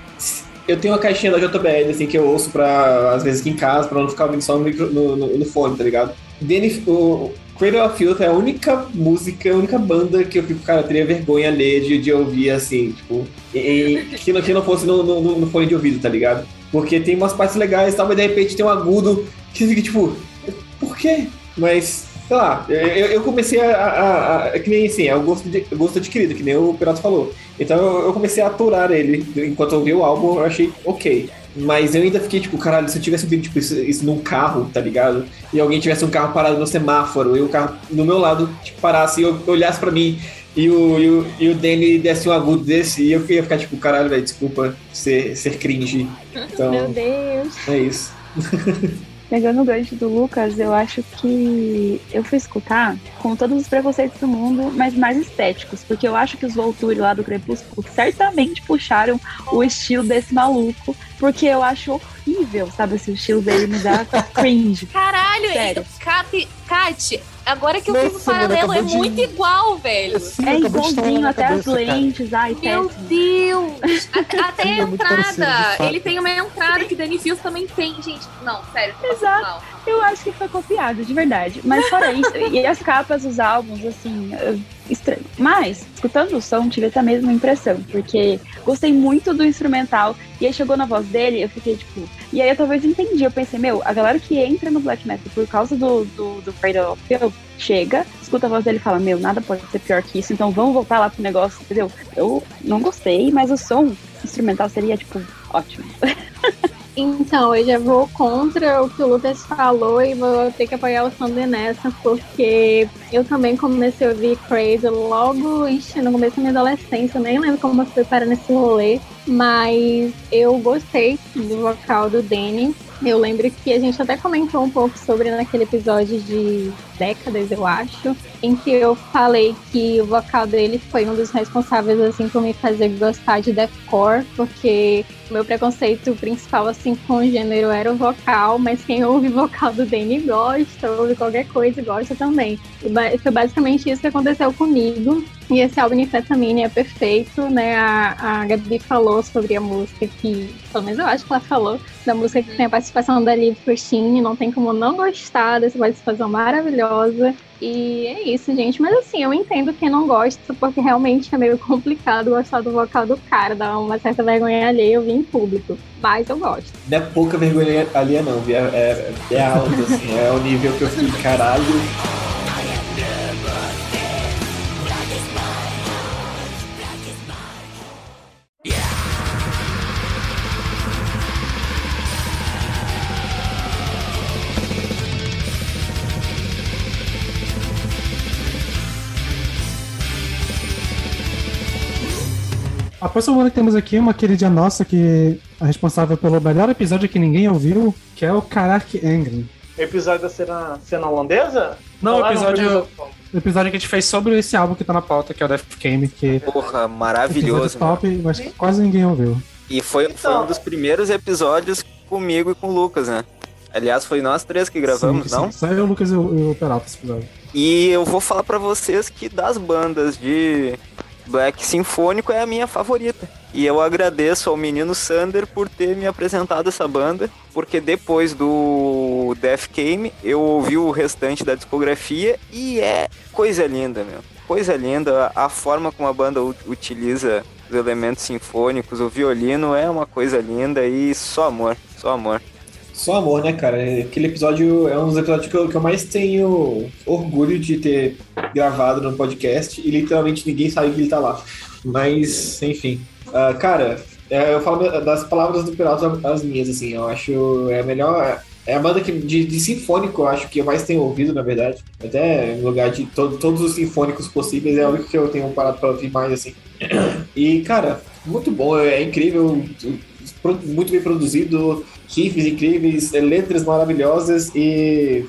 eu tenho uma caixinha da JBL, assim, que eu ouço pra, às vezes aqui em casa, pra não ficar ouvindo só no, micro- no, no- no fone, tá ligado? Danny, o Cradle of Filth é a única música, a única banda que eu fico, cara, eu teria vergonha ler de, de ouvir, assim, tipo, e- que, não, que não fosse no, no, no fone de ouvido, tá ligado? Porque tem umas partes legais e tal, mas de repente tem um agudo que fica, tipo, por quê? Mas, sei lá, eu, eu comecei a, a, a- a- Que nem assim, é o gosto, de, gosto adquirido, que nem o Pirato falou. Então eu, eu comecei a aturar ele. Enquanto eu ouvi o álbum, eu achei ok. Mas eu ainda fiquei, tipo, caralho, se eu tivesse ouvido tipo, isso, isso num carro, tá ligado? E alguém tivesse um carro parado no semáforo e o carro do meu lado, tipo, parasse e eu- olhasse pra mim e o, e o, e o Danny desse um agudo desse e eu ia ficar, tipo, caralho, velho, desculpa ser, ser cringe. Então, Meu Deus. é isso. Pegando o gancho do Lucas, eu acho que eu fui escutar com todos os preconceitos do mundo, mas mais estéticos, porque eu acho que os Volturi lá do Crepúsculo certamente puxaram o estilo desse maluco, porque eu acho horrível, sabe? Esse estilo dele me dá cringe. Caralho, Sério. Kat, Kat, agora que eu fiz o paralelo, é de- muito igual, velho. Sim, É igualzinho, até as cabeça, cara. lentes, ai, Meu péssimo. Deus! A- Até a é de entrada. fato. Ele tem uma entrada que Danny Fields também tem, gente. Não, sério. Exato. Eu acho que foi copiado, de verdade. Mas fora isso, e as capas dos álbuns, assim, estranho. Mas, escutando o som, tive essa mesma impressão, porque gostei muito do instrumental, e aí chegou na voz dele, eu fiquei tipo. E aí eu talvez entendi, eu pensei, meu, a galera que entra no black metal por causa do, do, do Cradle of Filth chega, escuta a voz dele e fala, meu, nada pode ser pior que isso, então vamos voltar lá pro negócio, entendeu? Eu não gostei, mas o som instrumental seria, tipo, ótimo. Então, eu já vou contra o que o Lucas falou e vou ter que apoiar o Sander nessa, porque eu também comecei a ouvir Crazy logo ixi, no começo da minha adolescência, eu nem lembro como eu fui parar nesse rolê, mas eu gostei do vocal do Danny. Eu lembro que a gente até comentou um pouco sobre naquele episódio de décadas, eu acho, em que eu falei que o vocal dele foi um dos responsáveis assim por me fazer gostar de deathcore, porque o meu preconceito principal assim com o gênero era o vocal, mas quem ouve vocal do Danny gosta, ouve qualquer coisa e gosta também. E foi basicamente isso que aconteceu comigo. E esse álbum Infetamine é perfeito, né? A, a Gabi falou sobre a música que, pelo menos eu acho que ela falou, da música que tem a participação da Liv Christine, não tem como não gostar dessa participação maravilhosa. E é isso, gente. Mas assim, eu entendo quem não gosta, porque realmente é meio complicado gostar do vocal do cara, dá uma certa vergonha alheia ouvir em público. Mas eu gosto. Não é pouca vergonha ali, não, é, é, é alto, assim, é o nível que eu fico, caralho. A próxima banda que temos aqui é uma querida nossa que é responsável pelo melhor episódio que ninguém ouviu, que é o Karak Engren. Episódio da cena, cena holandesa? Não, o episódio, primeiro- o episódio que a gente fez sobre esse álbum que tá na pauta, que é o Death Game, que Porra, é maravilhoso. mano. top, mas quase ninguém ouviu. E foi, foi um dos primeiros episódios comigo e com o Lucas, né? Aliás, foi nós três que gravamos, Sim, não? sim. Só eu, o Lucas e o, e o Peralta esse episódio. E eu vou falar pra vocês que das bandas de black sinfônico é a minha favorita. E eu agradeço ao menino Sander por ter me apresentado essa banda, porque depois do Death Came eu ouvi o restante da discografia e é coisa linda, meu. Coisa linda, a forma como a banda utiliza os elementos sinfônicos, o violino é uma coisa linda e só amor, só amor. Só amor, né, cara? Aquele episódio é um dos episódios que eu, que eu mais tenho orgulho de ter gravado no podcast e literalmente ninguém sabe que ele tá lá. Mas, enfim. Uh, cara, é, eu falo das palavras do Peralta as minhas, assim. Eu acho é a melhor. É a banda que, de, de sinfônico, eu acho que eu mais tenho ouvido, na verdade. Até no lugar de to, todos os sinfônicos possíveis, é o que eu tenho parado pra ouvir mais, assim. E, cara, muito bom, é incrível, muito bem produzido riffs incríveis, é, letras maravilhosas e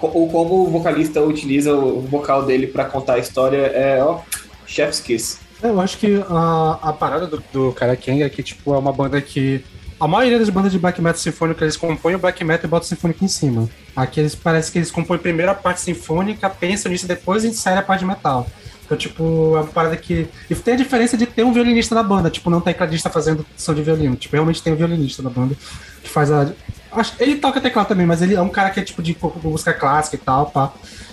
o como o vocalista utiliza o vocal dele para contar a história é, ó, chef's kiss. É, eu acho que a, a parada do, do Karakenga é que, tipo, é uma banda que a maioria das bandas de black metal sinfônico, eles compõem o black metal e botam o sinfônico em cima. Aqui eles parece que eles compõem primeiro a parte sinfônica, pensam nisso, depois insere a parte de metal. Então, tipo, é uma parada que. E tem a diferença de ter um violinista na banda, tipo, não tecladista fazendo som de violino. Tipo, realmente tem um violinista na banda que faz a. Ele toca teclado também, mas ele é um cara que é tipo de música clássica e tal, pá.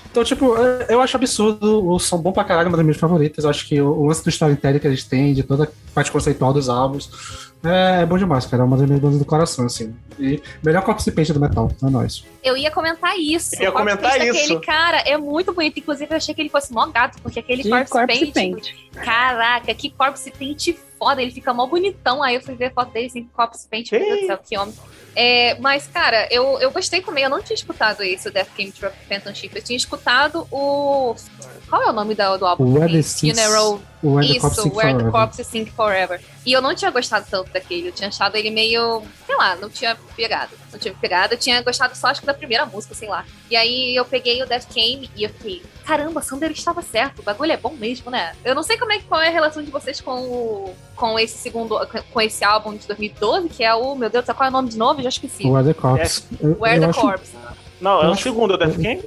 Então, tipo, eu acho absurdo, o som bom pra caralho, uma das minhas favoritas. Eu acho que o lance do storytelling que eles têm, de toda a parte conceitual dos álbuns, é, é bom demais, cara. É uma das minhas bandas do coração, assim. E melhor Corpse Paint do metal, é nóis. Eu ia comentar isso. Eu ia comentar isso. Aquele cara é muito bonito. Inclusive, eu achei que ele fosse mó gato, porque aquele que Corpse, corpse paint, paint. Caraca, que Corpse Paint foda. Ele fica mó bonitão. Aí eu fui ver foto dele, assim, Corpse Paint. Meu Deus do céu, que homem. É, mas, cara, eu, eu gostei também. Eu não tinha escutado esse, o Death Game Phantom Ship. Eu tinha escutado o. Qual é o nome do, do álbum? Funeral. Where Isso, Where the Corpses Sing Forever. E eu não tinha gostado tanto daquele. Eu tinha achado ele meio. Sei lá, não tinha pegado. Não tinha pegado. Eu tinha gostado só, acho que da primeira música, sei lá. E aí eu peguei o Death Game e eu fiquei. Caramba, Sander estava certo. O bagulho é bom mesmo, né? Eu não sei como é, qual é a relação de vocês com o, com esse segundo. com esse álbum de 2012, que é o. Meu Deus, qual é o nome de novo? Eu já esqueci. Where the Corpse. É. Where the Corpse. Não, é o segundo, o Death Game?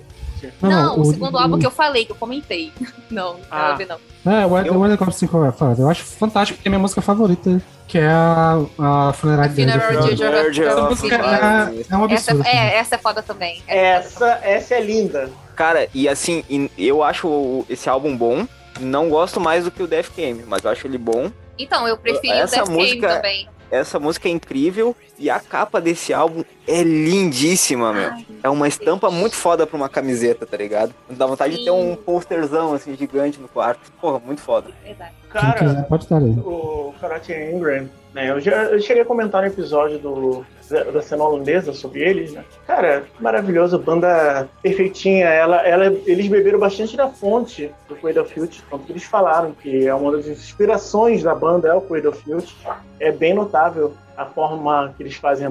Não, não, o, o segundo álbum que eu falei, que eu comentei. Não, não ah. ver, não. É, o eu... Where the Corpse Eu acho fantástico, porque é minha música favorita, que é a, a Funeral de Dirge of é, é um absurdo. Essa, é, essa é foda também. Essa, essa é linda. Cara, e assim, eu acho esse álbum bom. Não gosto mais do que o Death Game, mas eu acho ele bom. Então, eu preferi essa o Death música, Game também. Essa música é incrível e a capa desse álbum é lindíssima, meu. Ai, é uma estampa Deus. muito foda pra uma camiseta, tá ligado? Dá vontade Sim. de ter um posterzão assim gigante no quarto. Porra, muito foda. Verdade. Cara, pode estar aí. o Karate Ingram, né? Eu, já, eu cheguei a comentar no episódio do, da cena holandesa sobre eles, né? Cara, maravilhoso, banda perfeitinha. Ela, ela, eles beberam bastante da fonte do Cradle Field, tanto que eles falaram que é uma das inspirações da banda é o Cradle Field. É bem notável a forma que eles fazem,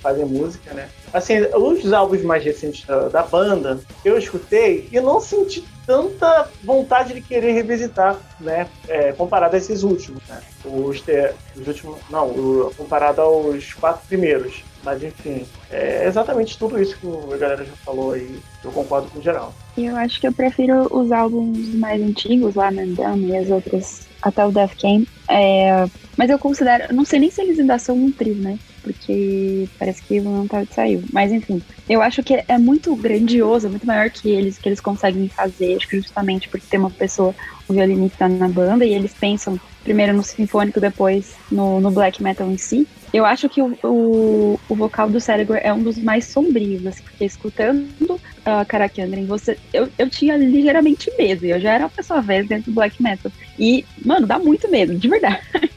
fazem música, né? Assim, os álbuns mais recentes da, da, banda, eu escutei e não senti tanta vontade de querer revisitar, né? É, comparado a esses últimos, né? Os, os últimos, não, o, comparado aos quatro primeiros. Mas enfim, é exatamente tudo isso que a galera já falou aí. Eu concordo com o geral. Eu acho que eu prefiro os álbuns mais antigos, lá Mandama e as outras, até o Death Game. É, mas eu considero, não sei nem se eles ainda são um trio, né? Porque parece que o não saiu. Mas enfim, eu acho que é muito grandioso, muito maior que eles, que eles conseguem fazer, acho que justamente porque tem uma pessoa, um violinista na banda, e eles pensam primeiro no sinfônico, depois no, no black metal em si. Eu acho que o, o, o, vocal do cérebro é um dos mais sombrios, assim, porque escutando uh, Karakandren, você, eu, eu tinha ligeiramente medo, eu já era uma pessoa velha dentro do black metal. E, mano, dá muito medo, de verdade.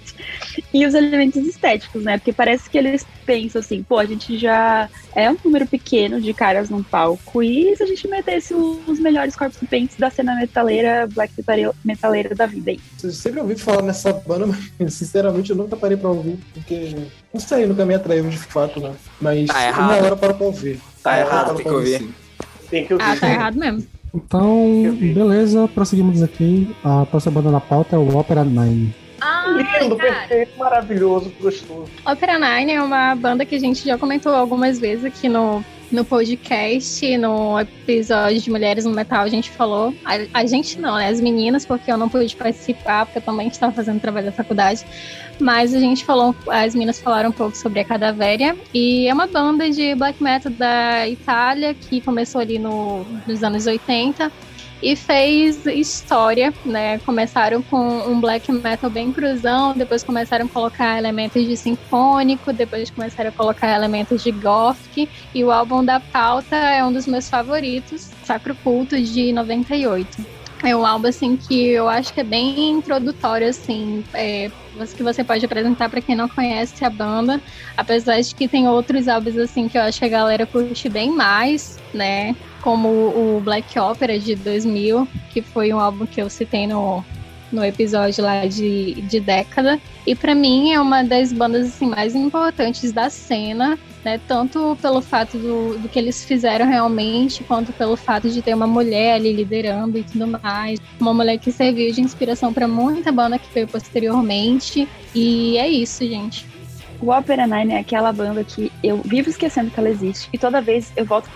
e os elementos estéticos, né? Porque parece que eles pensam assim, pô, a gente já é um número pequeno de caras num palco, e se a gente metesse os melhores corpos paints da cena metaleira, black metaleira da vida aí? Eu sempre ouvi falar nessa banda, mas sinceramente eu nunca parei pra ouvir, porque não sei, nunca me atraiu de fato, né? Mas tá uma hora para pra ouvir. Tá errado, tem que ouvir. Tem que ouvir. Ah, tá errado mesmo. Então, beleza, prosseguimos aqui. A próxima banda na pauta é o Opera Nine. Ah, Lindo, perfeito, maravilhoso, gostoso. Opera Nine é uma banda que a gente já comentou algumas vezes aqui no, no podcast, no episódio de Mulheres no Metal, a gente falou. A, a gente não, né? As meninas, porque eu não pude participar, porque eu também estava fazendo trabalho da faculdade. Mas a gente falou, as meninas falaram um pouco sobre a Cadavéria. E é uma banda de black metal da Itália que começou ali no, nos anos 80 e fez história, né? Começaram com um black metal bem cruzão, depois começaram a colocar elementos de sinfônico, depois começaram a colocar elementos de gothic, e o álbum da pauta é um dos meus favoritos, Sacro Culto de 98. É um álbum assim que eu acho que é bem introdutório assim, é, que você pode apresentar para quem não conhece a banda, apesar de que tem outros álbuns assim que eu acho que a galera curte bem mais, né? Como o Black Opera de 2000, que foi um álbum que eu citei no, no episódio lá de, de década. E para mim é uma das bandas assim, mais importantes da cena, né? Tanto pelo fato do, do que eles fizeram realmente, quanto pelo fato de ter uma mulher ali liderando e tudo mais. Uma mulher que serviu de inspiração para muita banda que veio posteriormente. E é isso, gente. O Opera Nine é aquela banda que eu vivo esquecendo que ela existe. E toda vez eu volto.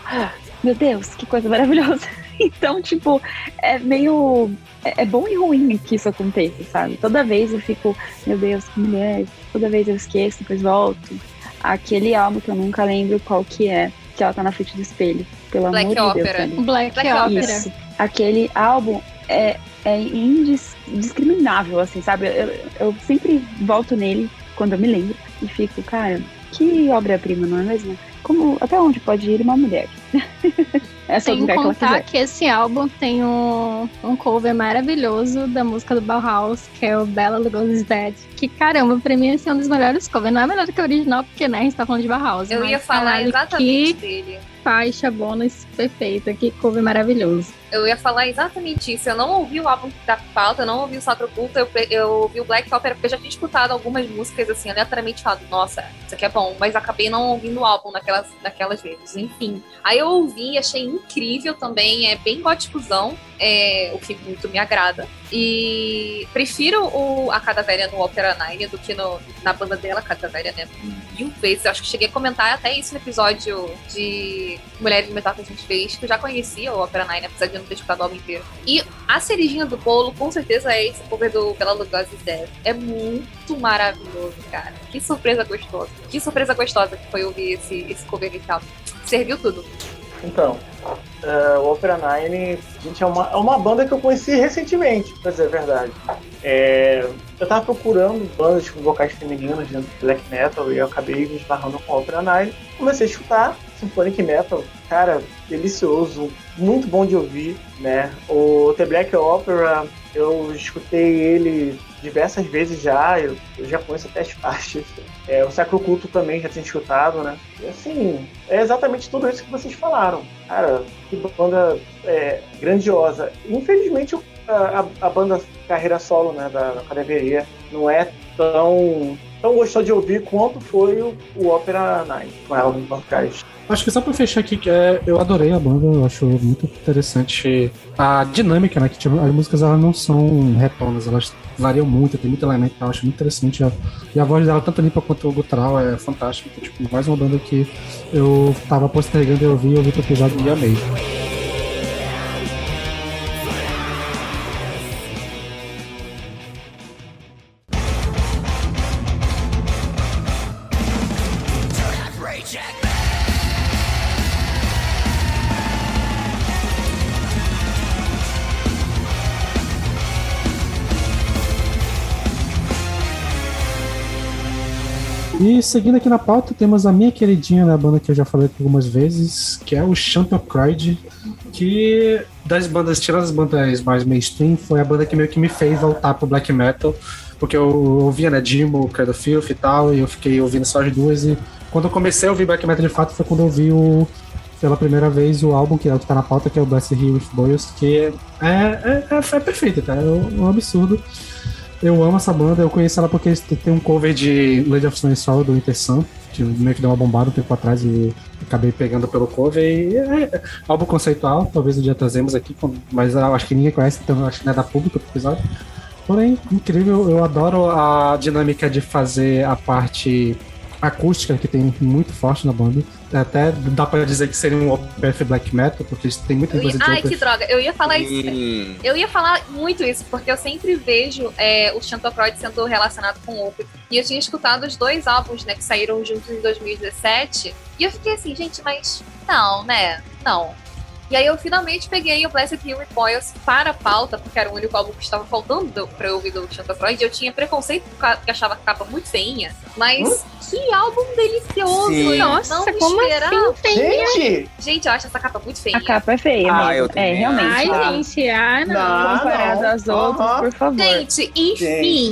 Meu Deus, que coisa maravilhosa. Então, tipo, é meio. É, é bom e ruim que isso aconteça, sabe? Toda vez eu fico, meu Deus, que mulher. Toda vez eu esqueço, depois volto. Aquele álbum que eu nunca lembro qual que é, que ela tá na frente do espelho. Pelo Black amor Opera. de Deus. Black, Black Opera. Opera. Isso. Aquele álbum é, é indiscriminável, assim, sabe? Eu, eu sempre volto nele quando eu me lembro e fico, cara, que obra-prima, não é mesmo? Como, até onde pode ir uma mulher? É Sem que contar que esse álbum tem um, um cover maravilhoso da música do Bauhaus, que é o Bella Lugosi's Dead. Que caramba, pra mim esse é um dos melhores covers. Não é melhor do que o original, porque né, a gente tá falando de Bauhaus. Eu mas, ia falar caralho, exatamente Que dele. faixa bônus perfeita, que cover maravilhoso. Eu ia falar exatamente isso. Eu não ouvi o álbum da pauta, eu não ouvi o Sacro Culto, eu, eu ouvi o Black Opera, porque eu já tinha escutado algumas músicas, assim, aleatoriamente falado, nossa, isso aqui é bom, mas acabei não ouvindo o álbum naquelas, naquelas vezes, enfim. Aí eu ouvi, achei incrível também, é bem góticozão, é, o que muito me agrada. E prefiro o, a Cadavéria no Opera Nine do que no, na banda dela, Cadavéria, né? Mil vezes. Eu acho que cheguei a comentar até isso no episódio de Mulheres de Metal que a gente fez, que eu já conhecia o Opera Nine, apesar de ter escutado o álbum inteiro. E a cerejinha do bolo, com certeza, é esse cover do Bela Lugosi's Death. É muito maravilhoso, cara. Que surpresa gostosa. Que surpresa gostosa que foi ouvir esse, esse cover e tal. Serviu tudo. Então, eh, o Opera Nine, gente, é uma, é uma banda que eu conheci recentemente, pra dizer a verdade. É, eu tava procurando bandas com vocais femininos do black metal e eu acabei me esbarrando com a Opera Nine. Comecei a escutar Symphonic Metal, cara, delicioso, muito bom de ouvir, né? O The Black Opera, eu escutei ele diversas vezes já, eu, eu já conheço até as faixas. É, o Sacro Culto também já tinha escutado, né? E assim, é exatamente tudo isso que vocês falaram. Cara, que banda é, grandiosa. Infelizmente, a, a- banda carreira solo né, da, da não é tão, tão gostosa de ouvir quanto foi o, o Opera Nine, com ela nos vocais. Acho que só pra fechar aqui, é, eu adorei a banda, eu acho muito interessante a dinâmica, né? Que tipo, as músicas elas não são retonas, elas variam muito, tem muito elemento, eu acho muito interessante. A- e a voz dela, tanto limpa quanto gutural, é fantástica. Então, tipo, mais uma banda que eu tava postergando eu vi, eu vi o episódio e amei. Seguindo aqui na pauta, temos a minha queridinha, né, a banda que eu já falei algumas vezes, que é o Champion Pride, que das bandas, tirando as bandas mais mainstream, foi a banda que meio que me fez voltar pro black metal, porque eu ouvia, né, Dimo, Credo Filth e tal, e eu fiquei ouvindo só as duas, e quando eu comecei a ouvir black metal de fato foi quando eu vi o, pela primeira vez o álbum que é o que tá na pauta, que é o Bless Hill with Boils, que é, é, é, é perfeito, cara, é um absurdo. Eu amo essa banda, eu conheci ela porque tem um cover de Lady of Stone Sorrow do Winter Sun, que meio que deu uma bombada um tempo atrás e acabei pegando pelo cover. E é, é álbum conceitual, talvez um dia trazemos aqui, mas acho que ninguém conhece, então acho que não é da pública do episódio. Porém, incrível, eu adoro a dinâmica de fazer a parte acústica que tem muito forte na banda. Até dá pra dizer que seria um OPF black metal, porque tem muita Eu ia- coisa de Ai, OPF. que droga. Eu ia falar isso. Hum, Eu ia falar muito isso, porque eu sempre vejo é, o Chantocroid sendo relacionado com o Opeth. E eu tinha escutado os dois álbuns, né, que saíram juntos em 2017. E eu fiquei assim, gente, mas não, né? Não. E aí eu finalmente peguei o Blessed Hill Recoils para a pauta, porque era o único álbum que estava faltando pra eu ouvir do Chantocroid. Eu tinha preconceito porque achava a capa muito feinha. Mas que álbum delicioso! Sim. Nossa, não me como esperava. assim? Gente, Gente, eu acho essa capa muito feia. A capa é feia, Ah, mesmo. eu É, realmente. Ai, Ah. gente, ah, não. Não. Comparado não. às outras, por favor. Gente, enfim,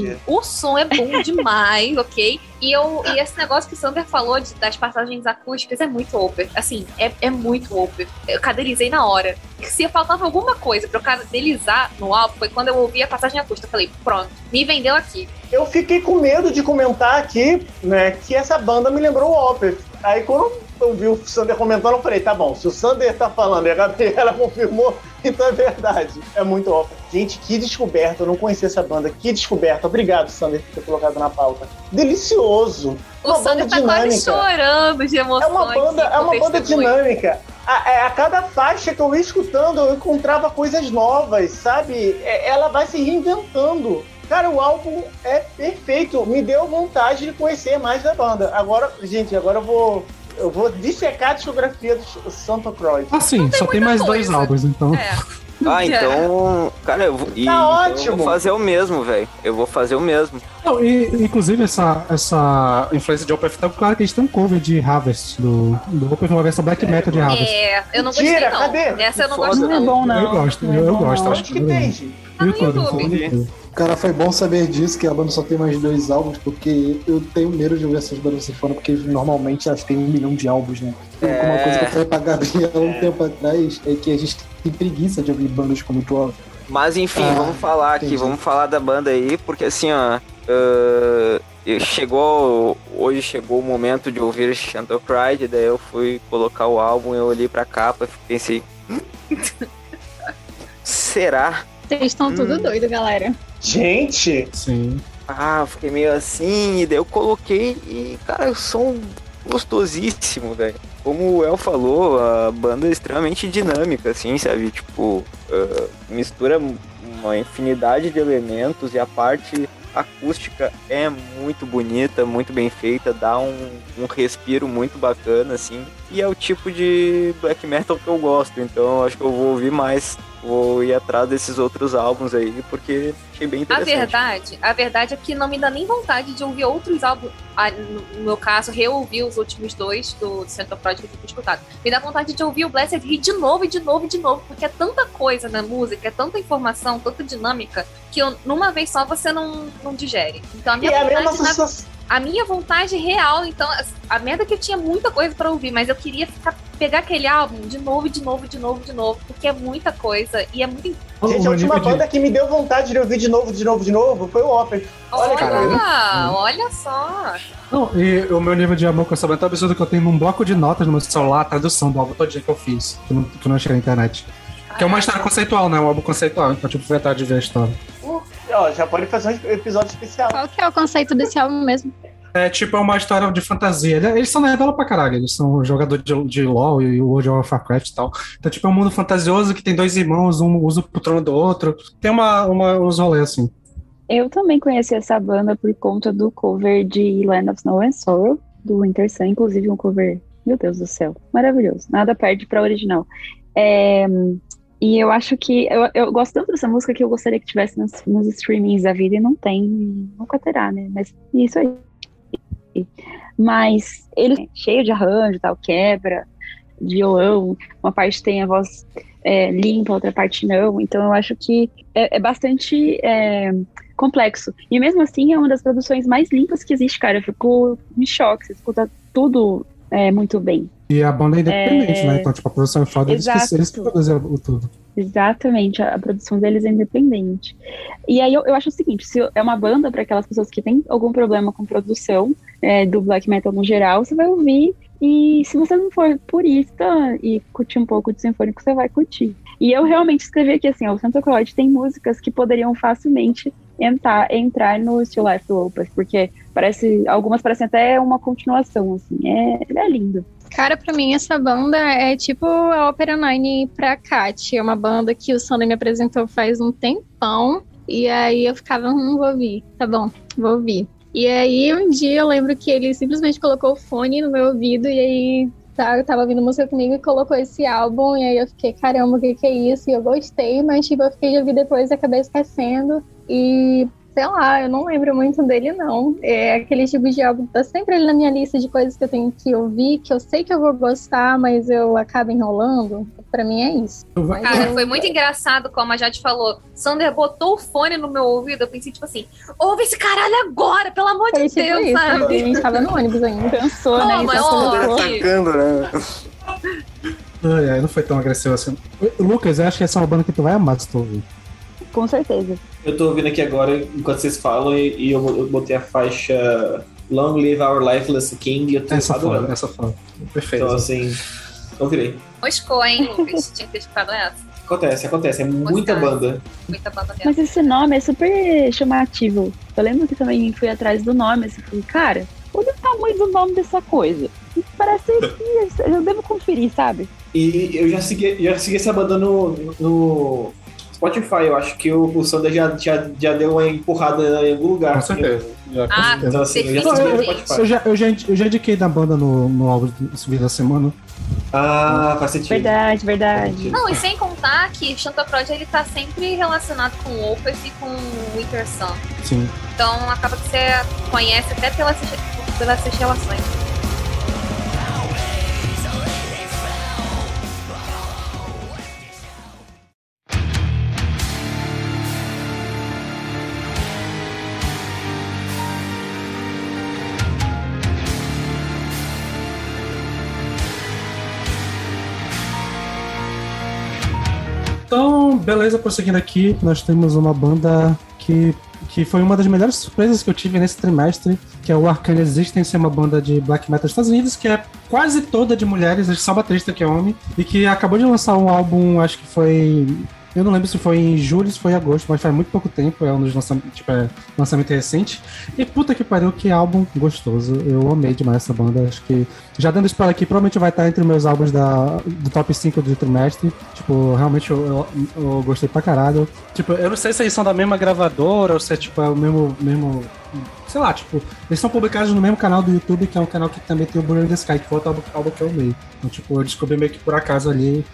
Gente. o som é bom demais, ok? E, eu, e esse negócio que o Sander falou de- das passagens acústicas é muito over. Assim, é, é muito over. Eu cadelizei na hora. Se faltava alguma coisa pra eu cadelizar no álbum, foi quando eu ouvi a passagem acústica. Eu falei, pronto, me vendeu aqui. eu fiquei com medo de comentar aqui, né, que essa banda me lembrou o Opeth. Aí quando eu vi o Sander comentando, eu falei, tá bom, se o Sander tá falando e a Gabriela confirmou, então é verdade. É muito Opeth. Gente, que descoberta, eu não conhecia essa banda. Que descoberta. Obrigado, Sander, por ter colocado na pauta. Delicioso. O Uma Sander tá quase dinâmica. chorando de É emoção. uma banda, é uma banda dinâmica. A, é, a cada faixa que eu ia escutando, eu encontrava coisas novas, sabe? É, ela vai se reinventando. Cara, o álbum é perfeito. Me deu vontade de conhecer mais da banda. Agora, gente, agora eu vou. Eu vou dissecar a discografia do Santo Croix. Ah, sim, só tem mais dois coisa. álbuns, então. É. Ah, então. Cara, eu vou. e- Tá então ótimo. Eu vou fazer o mesmo, velho. Eu vou fazer o mesmo. Não, e, inclusive, essa, essa influência de Opeth tá claro que a gente tem um cover de Harvest, do, do Opeth, uma versão black metal de Harvest. É, eu não gostei não. cadê? Essa eu não Foda. gosto Não é bom, não. Eu gosto, Não é eu, eu gosto. acho que tem, gente? Tá no YouTube, YouTube. Cara, foi bom saber disso, que a banda só tem mais dois álbuns, porque eu tenho medo de ouvir essas bandas fora, porque normalmente elas têm um milhão de álbuns, né? E Uma coisa que eu falei pra Gabriela um tempo atrás é que a gente tem preguiça de ouvir bandas com muito álbum. Mas enfim, Ah, vamos falar aqui, entendi. vamos falar da banda aí, porque assim, ó. ah, chegou. Hoje chegou o momento de ouvir Chantal Pride, daí eu fui colocar o álbum, eu olhei pra capa e pensei. "Hum? Será? Vocês estão tudo Hum. doido, galera. Gente, Sim. Ah, eu fiquei meio assim, e daí eu coloquei e, cara, o som gostosíssimo, velho. Como o El falou, a banda é extremamente dinâmica, assim, sabe? Tipo, ah, mistura uma infinidade de elementos e a parte acústica é muito bonita, muito bem feita, dá um, um respiro muito bacana, assim. E é o tipo de black metal que eu gosto, então eu acho que eu vou ouvir mais, vou ir atrás desses outros álbuns aí, porque achei bem A interessante. verdade, a verdade é que não me dá nem vontade de ouvir outros álbuns. No, meu caso, reouvir os últimos dois do, Central Project que eu tinha escutado. Me dá vontade de ouvir o Blessed Hit de novo e de novo e de novo, porque é tanta coisa na música, é tanta informação, tanta dinâmica, que eu- numa vez só você não, não digere. Então a e minha é a mesma vontade na sensação. a minha vontade real, então, a merda é que eu tinha muita coisa pra ouvir, mas eu queria ficar, pegar aquele álbum de novo, de novo, de novo, de novo, porque é muita coisa e é muito. Gente, a última de- banda que me deu vontade de ouvir de novo, de novo, de novo foi o Opeth. Olha, Olha, cara. olha só. Não, e o meu nível de amor com essa banda é tão absurdo que eu tenho num bloco de notas no meu celular a tradução do álbum todinho que eu fiz, que não, que não achei na internet. Que é uma história conceitual, né? Um álbum conceitual, então tipo, atrás de ver a história. Ó, já pode fazer um episódio especial. Qual que é o conceito desse álbum mesmo? É tipo é uma história de fantasia. Ele- Eles são nerdola pra caralho. Eles são jogador de, de LoL e World of Warcraft e tal. Então, tipo, é um mundo fantasioso que tem dois irmãos, um usa pro trono do outro. Tem uma, uma, uns rolês assim. Eu também conheci essa banda por conta do cover de Land of Snow and Sorrow, do Winter Sun, inclusive um cover, meu Deus do céu, maravilhoso. Nada perde pra original. É, e eu acho que eu, eu gosto tanto dessa música que eu gostaria que tivesse nos, nos streamings da vida e não tem, nunca terá, né? Mas isso aí. Mas ele é cheio de arranjo, tal, quebra, violão, uma parte tem a voz é, limpa, outra parte não. Então eu acho que é, é bastante é, complexo. E mesmo assim é uma das produções mais limpas que existe, cara. Eu fico em choque, você escuta tudo é, muito bem. E a banda é independente, É. né? Então, tipo, a produção é foda, eles, eles produzem o tudo. Exatamente, a, produção deles é independente. E aí eu, eu acho o seguinte: se é uma banda para aquelas pessoas que têm algum problema com produção é, do black metal no geral, você vai ouvir. E se você não for purista e curtir um pouco de sinfônico, você vai curtir. E eu realmente escrevi aqui assim: ó, o Santa Claude tem músicas que poderiam facilmente entrar, entrar no Still Life Opus, porque parece, algumas parecem até uma continuação, assim, é, é lindo. Cara, pra mim essa banda é tipo a Opera Nine pra Kat. É uma banda que o Sander me apresentou faz um tempão. E aí eu ficava, hum, vou ouvir. Tá bom, vou ouvir. E aí um dia eu lembro que ele simplesmente colocou o fone no meu ouvido e aí tá, tava ouvindo música comigo e colocou esse álbum. E aí eu fiquei, caramba, o que, que é isso? E eu gostei, mas tipo, eu fiquei de ouvir depois e acabei esquecendo. E sei lá, eu não lembro muito dele, não. É aquele tipo de álbum que tá sempre ali na minha lista de coisas que eu tenho que ouvir, que eu sei que eu vou gostar, mas eu acabo enrolando. Pra mim é isso. Cara, foi muito engraçado, como a Jade falou. Sander botou o fone no meu ouvido, eu pensei, tipo assim, ouve esse caralho agora, pelo amor de tipo Deus, isso, sabe? A gente tava no ônibus ainda. Cansou, Pô, né? mas Então, que- Atacando, né? Ai, ai, não foi tão agressivo assim. Lucas, eu acho que essa é uma banda que tu vai amar se tu ouvir. Com certeza. Eu tô ouvindo aqui agora, enquanto vocês falam, e, e eu, eu botei a faixa Long Live Our Lifeless King e eu tô Essa adorando. foda, essa foda. Perfeito. Então, assim, eu virei. Moscou, hein, Lucas? Tinha que ter essa. Acontece, acontece. É muita Gostava. banda. Muita banda mesmo. Mas esse nome é super chamativo. Eu lembro que também fui atrás do nome, assim, falei, cara, olha o tamanho do nome dessa coisa. Parece que eu devo conferir, sabe? E eu já segui, já segui essa banda no, no Spotify. Eu acho que o, o Sander já, já, já deu uma empurrada em algum lugar. Com certeza. Já, com Ah, certeza. Então, assim, eu já eu, eu- eu já, eu, já, eu já indiquei da banda no, no álbum de subir da semana. Ah, faz sentido. Verdade, verdade. Não, e sem contar que Chantoprod ele tá sempre relacionado com o Opus e com o Winter Sun. Sim. Então acaba que você conhece até pelas, pelas relações. Beleza, prosseguindo aqui, nós temos uma banda que, que foi uma das melhores surpresas que eu tive nesse trimestre, que é o Arcane Existence, é uma banda de black metal dos Estados Unidos, que é quase toda de mulheres, só baterista que é homem, e que acabou de lançar um álbum, acho que foi eu não lembro se foi em julho, se foi em agosto, mas faz muito pouco tempo, é um dos lançamentos, tipo, é lançamento recente. E puta que pariu, que álbum gostoso. Eu amei demais essa banda. Acho que, já dando spoiler aqui, provavelmente vai estar entre meus álbuns da, do top 5 do trimestre. Tipo, realmente eu, eu, eu gostei pra caralho. Tipo, eu não sei se eles são da mesma gravadora ou se é, tipo, é o mesmo, mesmo sei lá, tipo, eles são publicados no mesmo canal do YouTube, que é um canal que também tem o Burn in the Sky, que foi outro álbum, álbum que eu amei. Então, tipo, eu descobri meio que por acaso ali.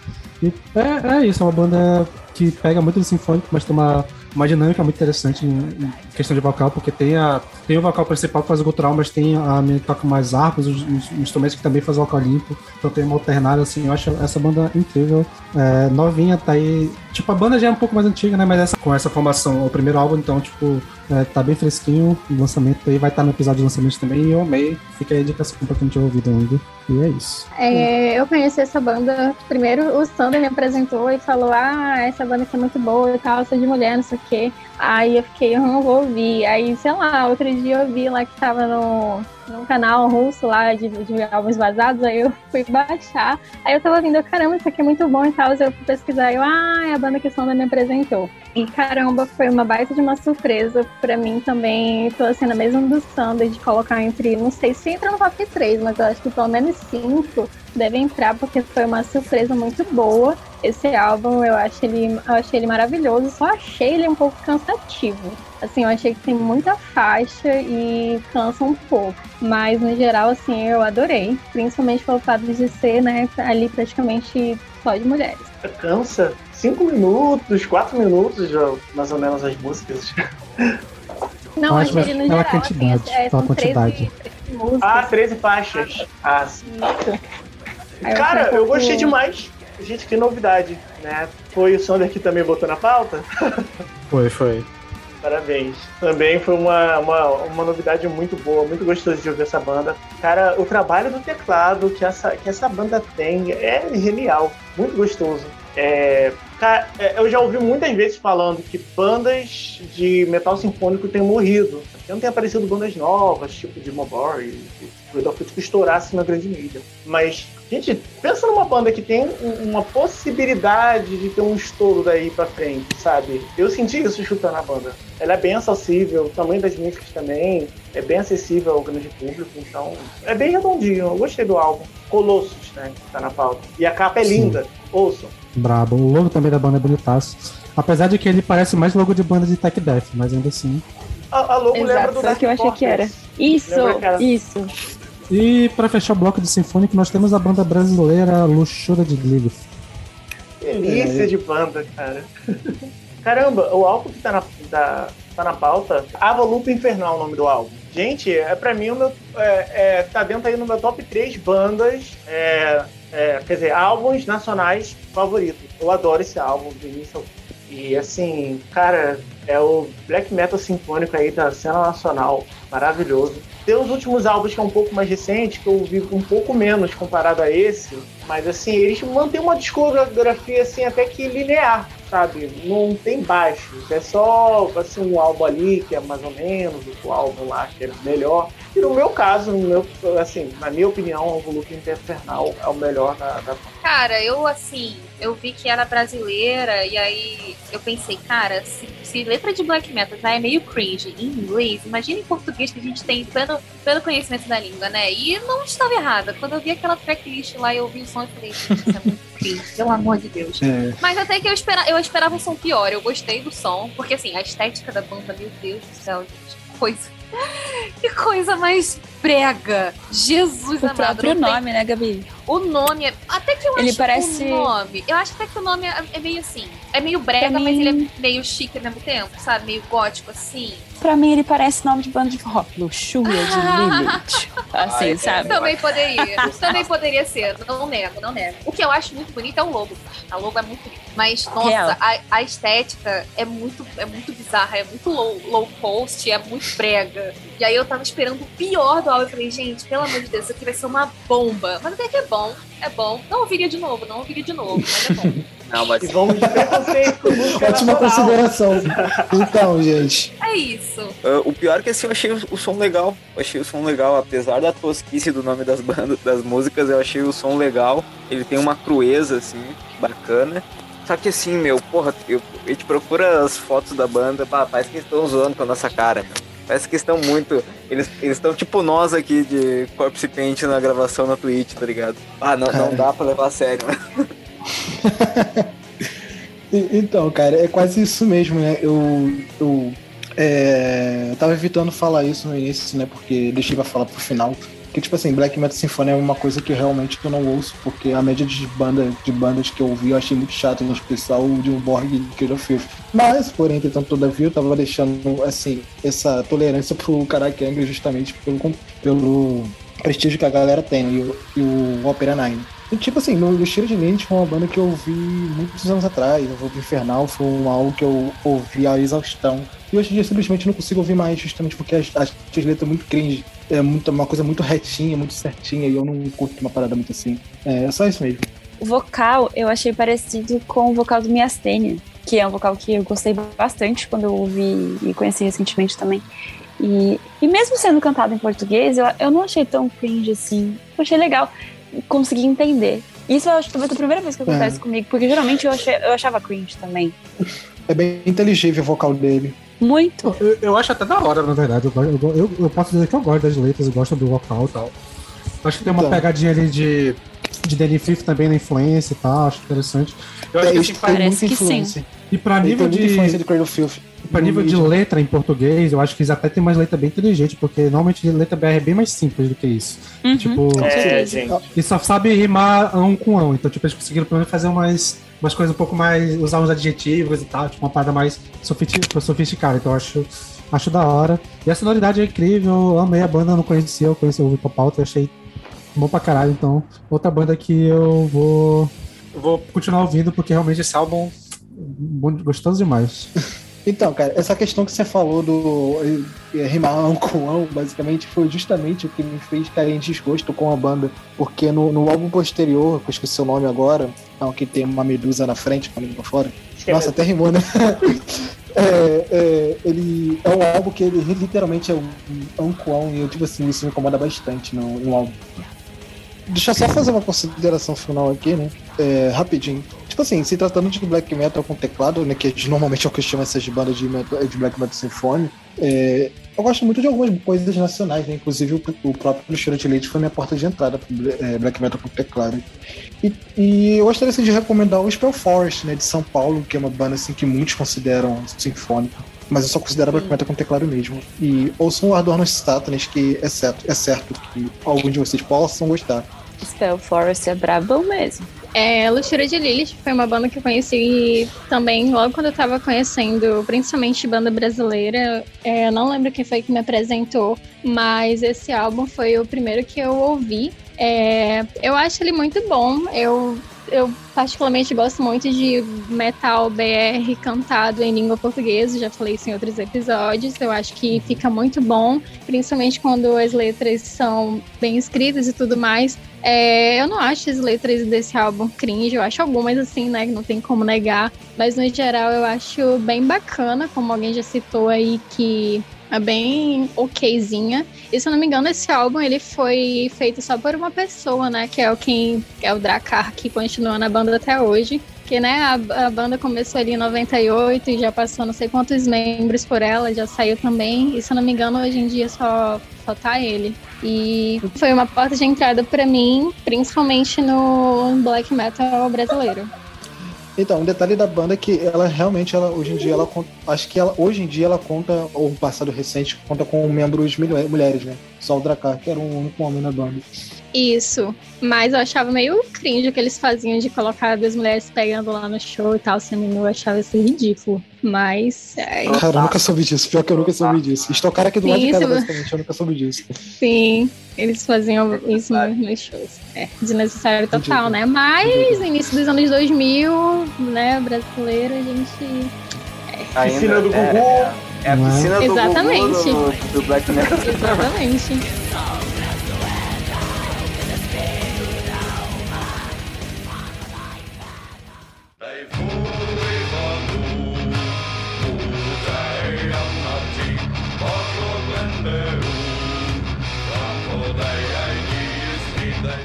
É, é isso, é uma banda que pega muito do sinfônico, mas tem uma, uma dinâmica muito interessante em, questão de vocal, porque tem, a, tem o vocal principal que faz o gutural, mas tem a menina que toca mais harpas, os, os instrumentos que também faz vocal limpo, então tem uma alternada, assim, eu acho essa banda incrível, é, novinha, tá aí, tipo, a banda já é um pouco mais antiga, né, mas essa, com essa formação, é o primeiro álbum, então, tipo, é, tá bem fresquinho, o lançamento aí vai estar no episódio de lançamento também, e eu amei, fica aí a indicação pra quem tinha ouvido ainda, e é isso. É, eu conheci essa banda. Primeiro, o Sander me apresentou e falou: Ah, essa banda aqui é muito boa e tal, sou de mulher, não sei o quê. Aí eu fiquei, eu não vou ouvir. Aí, sei lá, outro dia eu vi lá que tava no, num canal russo lá de, de álbuns vazados, aí eu fui baixar. Aí eu tava vendo, caramba, isso aqui é muito bom e tal. Eu fui pesquisar, eu, ah, é a banda que o Sander me apresentou. E caramba, foi uma baita de uma surpresa pra mim também. Tô assim, na mesma do Sander de colocar entre, não sei se entra no top 3, mas eu acho que pelo menos 5 deve entrar, porque foi uma surpresa muito boa. Esse álbum eu acho ele, eu achei ele maravilhoso, só achei ele um pouco cansativo. Assim, eu achei que tem muita faixa e cansa um pouco. Mas no geral, assim, eu adorei. Principalmente pelo fato de ser, né, ali praticamente só de mulheres. Cansa. Cinco minutos, quatro minutos, já, mais ou menos, as músicas. Não, acho que ele no pela geral, quantidade, assim, é, pela são 13, quantidade. 13 músicas. Ah, 13 faixas. Ah, sim. Cara, eu gostei demais. Gente, que novidade, né? Foi o Sander que também botou na pauta? Foi, foi. Parabéns. Também foi uma, uma, uma novidade muito boa, muito gostoso de ouvir essa banda. Cara, o trabalho do teclado que essa, que essa banda tem é genial, muito gostoso. É, cara, é, eu já ouvi muitas vezes falando que bandas de metal sinfônico têm morrido. Não tem aparecido bandas novas, tipo de Mobori, o Redorfit estourasse na grande mídia. Mas, gente, pensa numa banda que tem um- uma possibilidade de ter um estouro daí pra frente, sabe? Eu senti isso chutando a banda. Ela é bem acessível, o tamanho das músicas também é bem acessível ao grande público, então é bem redondinho. Eu gostei do álbum. Colossus, né? Que tá na pauta. E a capa é Sim. linda. Ouçam. Brabo. O logo também da banda é bonitaço. Apesar de que ele parece mais logo de banda de tech death, mas ainda assim. A, a logo lembra Exato, do foi o que eu Dark achei que era. Fortress. Isso, Lembra isso. E pra fechar o bloco de Sinfônico, nós temos a banda brasileira Luxúria de Lilith. Delícia de banda, cara. Caramba, o álbum que tá na, da- tá na pauta, Ava Lupa Infernal, é o nome do álbum. Gente, é pra mim o meu. É, é, tá dentro aí no meu top 3 bandas, é, é, quer dizer, álbuns nacionais favoritos. Eu adoro esse álbum do início. E assim, cara, é o black metal sinfônico aí da cena nacional. Maravilhoso. Tem os últimos álbuns que é um pouco mais recente, que eu ouvi um pouco menos comparado a esse, mas assim, eles mantêm uma discografia assim até que linear, sabe? Não tem baixos, é só assim, um álbum ali que é mais ou menos, outro álbum lá que é melhor. E no meu caso, no meu, assim, na minha opinião, o Volume Infernal é o melhor da, da Cara, eu assim, eu vi que era brasileira e aí eu pensei, cara, se, se letra de black metal já é meio cringe em inglês, imagina em português que a gente tem pleno, pleno conhecimento da língua, né? E não estava errada. Quando eu vi aquela tracklist lá e eu ouvi o som, eu falei, gente, isso é muito cringe, pelo amor de Deus. É, Mas até que eu, espera, eu esperava um som pior, eu gostei do som, porque assim, a estética da banda, meu Deus do céu, gente, que coisa. Que coisa mais brega. Jesus O amado. próprio não tem- nome, né, Gabi? O nome é. Até que eu Ele acho parece- o nome. Eu acho até que o nome é, é meio assim. É meio brega, Pra mas mim- ele é meio chique ao mesmo tempo, sabe? Meio gótico assim. Pra mim, ele parece nome de banda de rock. Luxúria de Lilith. Assim, Ai, sabe? Também poderia. Também poderia ser. Não nego, não nego. O que eu acho muito bonito é o logo. A logo é muito bonito. Mas, nossa, a, a estética é muito, é muito bizarra, é muito low, low post, é muito brega. E aí eu tava esperando o pior do álbum. Eu falei, gente, pelo amor de Deus, isso aqui vai ser uma bomba. Mas até que é bom, é bom. Não ouviria de novo, não ouviria de novo, mas é bom. Não, mas E vamos de preconceito ótima consideração. Então, gente. É isso. ah, o pior é que assim, eu achei o, o som legal. Eu achei o som legal, apesar da tosquice do nome das bandas, das músicas, eu achei o som legal. Ele tem uma crueza, assim, bacana. Só que assim, meu, porra, eu, a gente procura as fotos da banda, pá, parece que eles estão zoando com a nossa cara, meu. Parece que estão muito. Eles estão tipo nós aqui de Corpse Paint na gravação na Twitch, tá ligado? Ah, não, não dá pra levar a sério, né? Então, cara, é quase isso mesmo, né? Eu, eu, é, eu tava evitando falar isso no início, né? Porque deixei pra falar pro final. Que, tipo assim, Black Metal Symphony é uma coisa que realmente eu não ouço, porque a média de, banda, de bandas que eu ouvi eu achei muito chato, em especial o de um Borg e Kid of Filth. Mas, porém, entretanto, todavia, eu tava deixando, assim, essa tolerância pro Karate Angry justamente pelo, pelo prestígio que a galera tem, e, o- e o Opera Nine. E, tipo assim, no no Cheiro de Lente foi uma banda que eu ouvi muitos anos atrás. O Vogue Infernal foi um álbum que eu ouvi a exaustão. E hoje em dia simplesmente não consigo ouvir mais, justamente porque as, as, as letras muito cringe. É muito, uma coisa muito retinha, muito certinha, e eu não curto uma parada muito assim. É só isso mesmo. O vocal eu achei parecido com o vocal do Miastênia, que é um vocal que eu gostei bastante quando eu ouvi e conheci recentemente também. E, e mesmo sendo cantado em português, eu, eu não achei tão cringe assim. Eu achei legal. Consegui entender. Isso eu acho que vai ser a primeira vez que acontece É. comigo, porque geralmente eu, achei, eu achava cringe também. É bem inteligível o vocal dele. Muito. Eu, eu acho até da hora, na verdade. Eu, eu, eu, eu posso dizer que eu gosto das letras, eu gosto do vocal e tal. Acho que tem uma Então. pegadinha ali de, de Danny Fifth também na influência e tal, acho interessante. Eu acho É, que isso assim, tem parece muita que sim. influência. e pra Ele nível de, influência de Cradle of Filth. pra nível de No letra em português, eu acho que eles até tem mais letra bem inteligente, porque normalmente letra BR é bem mais simples do que isso. Uhum. Tipo, É, gente. e só sabe rimar ão com ão. Então, tipo, eles conseguiram pelo menos fazer umas, umas coisas um pouco mais. usar uns adjetivos e tal, tipo, uma parada mais sofisti- sofisticada. Então, eu acho, acho da hora. E a sonoridade é incrível, eu amei a banda, não conhecia, eu conheci o Vitor Pauta, achei bom pra caralho. Então, outra banda que eu vou. vou continuar ouvindo, porque realmente esse álbum. bom- Gostoso demais. Então, cara, essa questão que você falou do eh, rimar com basicamente, foi justamente o que me fez cair em desgosto com a banda. Porque no, no álbum posterior, que eu esqueci o nome agora, então, que tem uma medusa na frente, com a língua fora. É Nossa, até rimou, né? É, é, ele é um álbum que ele literalmente é um, um clone, e eu tipo assim, isso me incomoda bastante no, no álbum. Deixa eu só fazer uma consideração final aqui, né? É, rapidinho. Tipo assim, se tratando de black metal com teclado, né? Que normalmente é o que chama essas bandas de, metal, de black metal sinfônico, é, eu gosto muito de algumas coisas nacionais, né? Inclusive o, o próprio Cheiro de Leite foi minha porta de entrada para é, black metal com teclado. E, e, eu gostaria assim, de recomendar o Spell Forest, né? De São Paulo, que é uma banda assim, que muitos consideram sinfônica. Mas eu só considero black metal com teclado mesmo. E ouçam o Ardor nos Satanas, que é certo, é certo que algum de vocês possam gostar. Spell Forest é brabo mesmo. É, Luxúria de Lilith foi uma banda que eu conheci também logo quando eu tava conhecendo, principalmente banda brasileira. É, eu não lembro quem foi que me apresentou, mas esse álbum foi o primeiro que eu ouvi. É, eu acho ele muito bom. Eu eu particularmente gosto muito de metal BR cantado em língua portuguesa, já falei isso em outros episódios. Eu acho que fica muito bom, principalmente quando as letras são bem escritas e tudo mais. É, eu não acho as letras desse álbum cringe, eu acho algumas assim, né, que não tem como negar, mas no geral eu acho bem bacana, como alguém já citou aí que é bem okzinha. E se eu não me engano, esse álbum ele foi feito só por uma pessoa, né? Que é o quem é o Dracar, que continua na banda até hoje. Que né, a, a, banda começou ali em 98 e já passou não sei quantos membros por ela, já saiu também. E se eu não me engano, hoje em dia só, só tá ele. E foi uma porta de entrada para mim, principalmente no black metal brasileiro. Então, um detalhe da banda é que ela realmente, ela, hoje em dia, ela acho que ela, hoje em dia ela conta, ou passado recente, conta com membros mulheres, né? Só o Dracar, que era o único homem na banda. Isso. Mas eu achava meio cringe o que eles faziam de colocar duas mulheres pegando lá no show e tal, semi eu achava isso ridículo. Mas. É... Cara, eu nunca soube disso. Pior que eu nunca soube disso. Estocar aqui do lado de casa, basicamente, eu nunca soube disso. Sim, eles faziam isso nos shows. É, desnecessário total, né? Mas no início dos anos 2000, né, brasileiro, a gente. É. Ainda, piscina do é, Gugu. É, é a piscina do Exatamente. Gugu do, do Black Metal. Exatamente.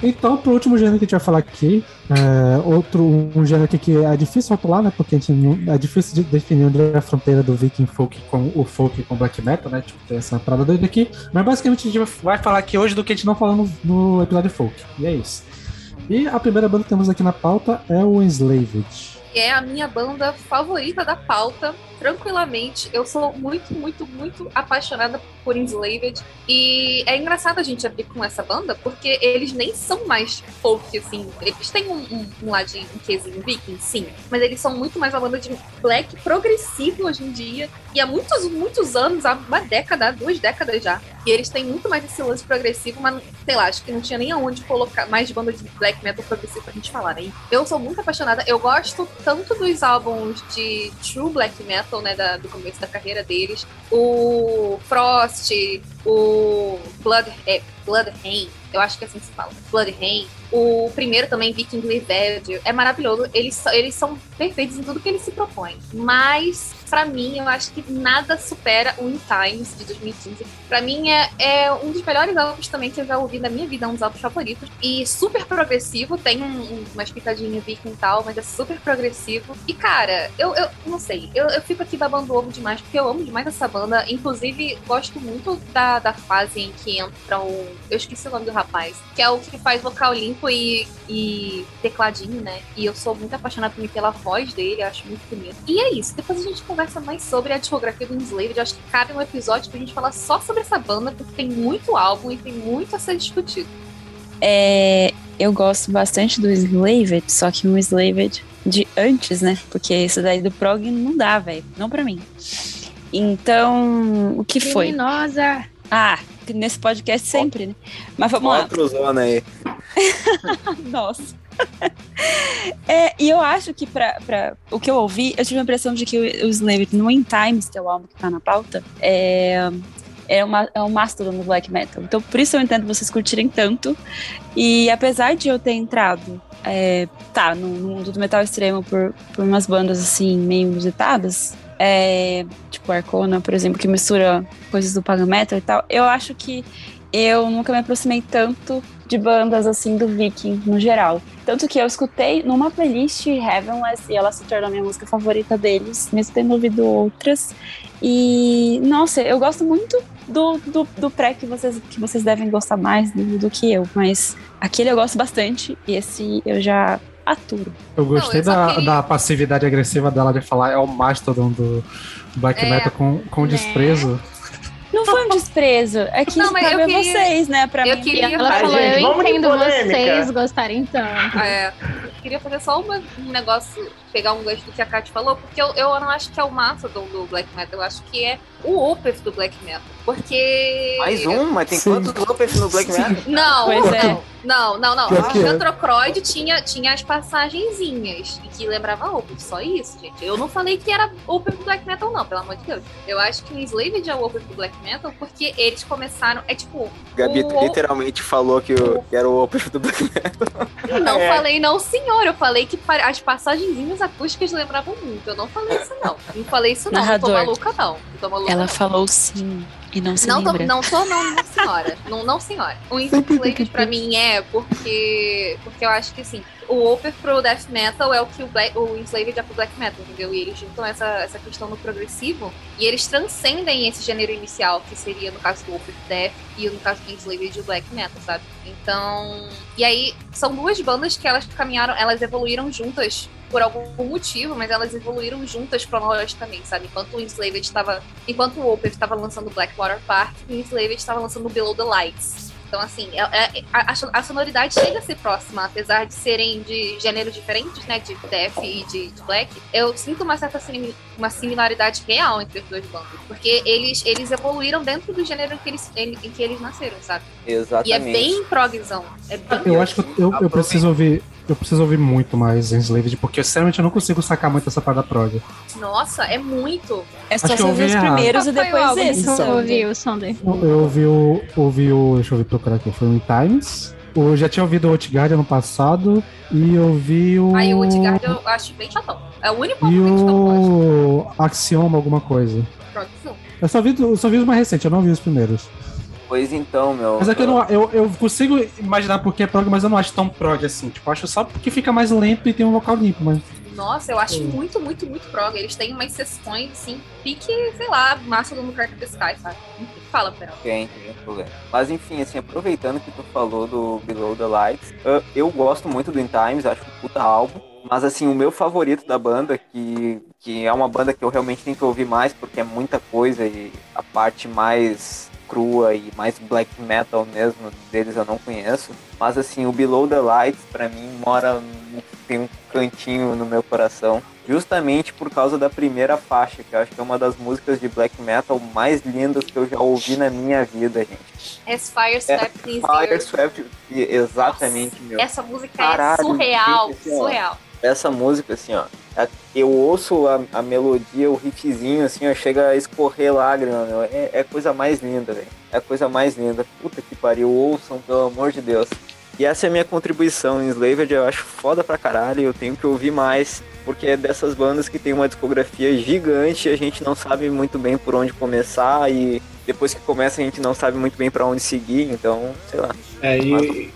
Então, pro último gênero que a gente vai falar aqui, é, outro um gênero que é difícil rotular, né? Porque a gente não, é difícil de definir onde é a fronteira do Viking folk com o folk com black metal, né? Tipo, tem essa parada doida aqui. Mas basicamente a gente vai falar aqui hoje do que a gente não falou no, no episódio folk. E é isso. E a primeira banda que temos aqui na pauta é o Enslaved. É a minha banda favorita da pauta tranquilamente. Eu sou muito, muito, muito apaixonada por Enslaved. E é engraçado a gente abrir com essa banda, porque eles nem são mais folk, assim. Eles têm um, um, um ladinho, um quesinho viking, sim. Mas eles são muito mais uma banda de black progressivo hoje em dia. E há muitos, muitos anos, há uma década, duas décadas já. E eles têm muito mais esse lance progressivo, mas sei lá, acho que não tinha nem aonde colocar mais banda de black metal progressivo pra gente falar, né? Eu sou muito apaixonada. Eu gosto tanto dos álbuns de true black metal né, da, do começo da carreira deles. O Frost, o Blood, é, Blood Rain, eu acho que é assim se fala, Blood Rain. O primeiro também, Viking Live é maravilhoso. Eles, eles são perfeitos em tudo que eles se propõem. Mas para mim, eu acho que nada supera o In Times de 2015. Para mim, é, é, um dos melhores álbuns também que eu já ouvi na minha vida, é um dos álbuns favoritos. E super progressivo, tem um, um, umas pitadinhas viking e tal, mas é super progressivo. E cara, eu, eu não sei, eu, eu fico aqui babando ovo demais, porque eu amo demais essa banda. Inclusive, gosto muito da, da fase em que entra o. Eu esqueci o nome do rapaz, que é o que faz vocal limpo e, e tecladinho, né? E eu sou muito apaixonada pela voz dele, acho muito bonito. E é isso, depois a gente conversa mais sobre a discografia do Enslaved. Acho que cabe um episódio pra gente falar só sobre essa banda, porque tem muito álbum e tem muito a ser discutido. É, eu gosto bastante do Enslaved, só que um Enslaved de antes, né? Porque esse daí do prog não dá, velho. Não pra mim. Então, o que foi? Criminosa! Ah, nesse podcast sempre, né? Mas vamos lá. Outro zona aí. Nossa. é, e eu acho que pra, pra, o que eu ouvi, eu tive a impressão de que o, o no In Times, que é o álbum que tá na pauta, é, é, uma, é um mastodon do black metal. Então por isso eu entendo vocês curtirem tanto. E apesar de eu ter entrado, é, tá, no, no mundo do metal extremo por, por umas bandas assim, meio inusitadas, é, tipo Arcona, por exemplo, que mistura coisas do Pagan Metal e tal, eu acho que eu nunca me aproximei tanto de bandas assim do Viking no geral. Tanto que eu escutei numa playlist Heavenless e ela se tornou minha música favorita deles, mesmo tendo ouvido outras. E nossa, eu gosto muito do, do, do pré que vocês, que vocês devem gostar mais do, do que eu, mas aquele eu gosto bastante e esse eu já aturo. Eu gostei Não, eu da, queria- da passividade agressiva dela de falar é o Mastodon do Black É. Metal com, com Né? Não foi um desprezo, é que Não, isso mas cabe eu queria- vocês, né? Pra eu mim. queria- Ela Ai, falou, gente, eu entendo polêmica." vocês gostarem tanto. É, eu queria fazer só uma- um negócio, pegar um gancho do que a Kat falou, porque eu, eu não acho que é o Mastodon do Black Metal, eu acho que é o Opeth do Black Metal. Porque. Mais um? Mas tem Sim. quantos Opeth no Black Metal? Não, Pois é. não, não, não. Pior O é. Antrocroid tinha, tinha as passagenzinhas e que lembrava Opeth, só isso, gente. Eu não falei que era Opeth do Black Metal, não, pelo amor de Deus. Eu acho que o Enslaved é o Opeth do Black Metal porque eles começaram. É tipo. Gabi o- literalmente falou que, o- que era o Opeth do Black Metal. Não É. falei não, senhor. Eu falei que as passagenzinhas acústicas lembravam muito. Eu não falei isso, não. Não falei isso, não. Não tô Narrador. maluca, não. Não tô maluca, Ela não. falou sim e não se Não tô, lembra. não tô, não, não, senhora. Não, não, senhora. O que pra mim é porque. Porque eu acho que assim, o Opeth pro Death Metal é o que o, Black, o Enslaved é pro Black Metal, entendeu? E eles juntam essa, essa questão no progressivo e eles transcendem esse gênero inicial, que seria no caso do Opeth Death e no caso do Enslaved o Black Metal, sabe? Então. E aí, são duas bandas que elas caminharam, elas evoluíram juntas por algum motivo, mas elas evoluíram juntas cronologicamente, sabe? Enquanto o Enslaved estava. Enquanto o Opeth estava lançando Blackwater Park, o Enslaved estava lançando Below the Lights. Então, assim, é- é- a, a sonoridade chega a ser próxima, apesar de serem de gêneros diferentes, né? De Death e de, de Black. Eu sinto uma certa simi- uma similaridade real entre as duas bandas. Porque eles, eles evoluíram dentro do gênero em que eles, em, em que eles nasceram, sabe? Exatamente. E é bem progzão. É bem Eu acho que eu, eu, eu preciso ouvir. Eu preciso ouvir muito mais Enslaved, porque sinceramente eu não consigo sacar muito essa parte da prog. Nossa, é muito. É só eu ouvir os ouvi primeiros e o depois esse. você Então. ouviu, Sonder? Eu, eu ouvi o. ouvi o. Deixa eu ver procurar aqui. Foi o In Times. Eu já tinha ouvido o Outguard ano passado. E eu vi o. Aí o Outguard eu acho bem chatão. É o único E eu o Axioma, alguma coisa. Eu só vi, eu só vi os mais recentes, eu não vi os primeiros. Pois então, meu. Mas é que eu, não, eu, eu consigo imaginar porque é prog, mas eu não acho tão prog assim. Tipo, acho só porque fica mais lento e tem um vocal limpo, mas. Nossa, eu acho muito, muito, muito prog. Eles têm umas sessões, assim, pique, sei lá, massa do Crack of the Sky, sabe? Enfim, Fala, Perão. Tem, tem problema. Mas enfim, assim, aproveitando que tu falou do Below the Lights, eu, eu gosto muito do In Times, acho um puta álbum. Mas assim, o meu favorito da banda, que, que é uma banda que eu realmente tenho que ouvir mais, porque é muita coisa e a parte mais crua e mais black metal mesmo deles eu não conheço. Mas assim, o Below the Lights pra mim mora tem um cantinho no meu coração, justamente por causa da primeira faixa, que eu acho que é uma das músicas de black metal mais lindas que eu já ouvi na minha vida, gente. As Fire Swept Things Fire. Swept, exatamente, meu. Essa música Caralho, é surreal, gente, assim, surreal. Essa música, assim, ó, a- eu ouço a, a melodia, o riffzinho, assim, ó, chega a escorrer lágrima, meu. É, é a coisa mais linda, velho. É a coisa mais linda. Puta que pariu, ouçam, pelo amor de Deus. E essa é a minha contribuição em Slaved, eu acho foda pra caralho, eu tenho que ouvir mais, porque é dessas bandas que tem uma discografia gigante e a gente não sabe muito bem por onde começar e depois que começa a gente não sabe muito bem pra onde seguir, então, sei lá. É, e,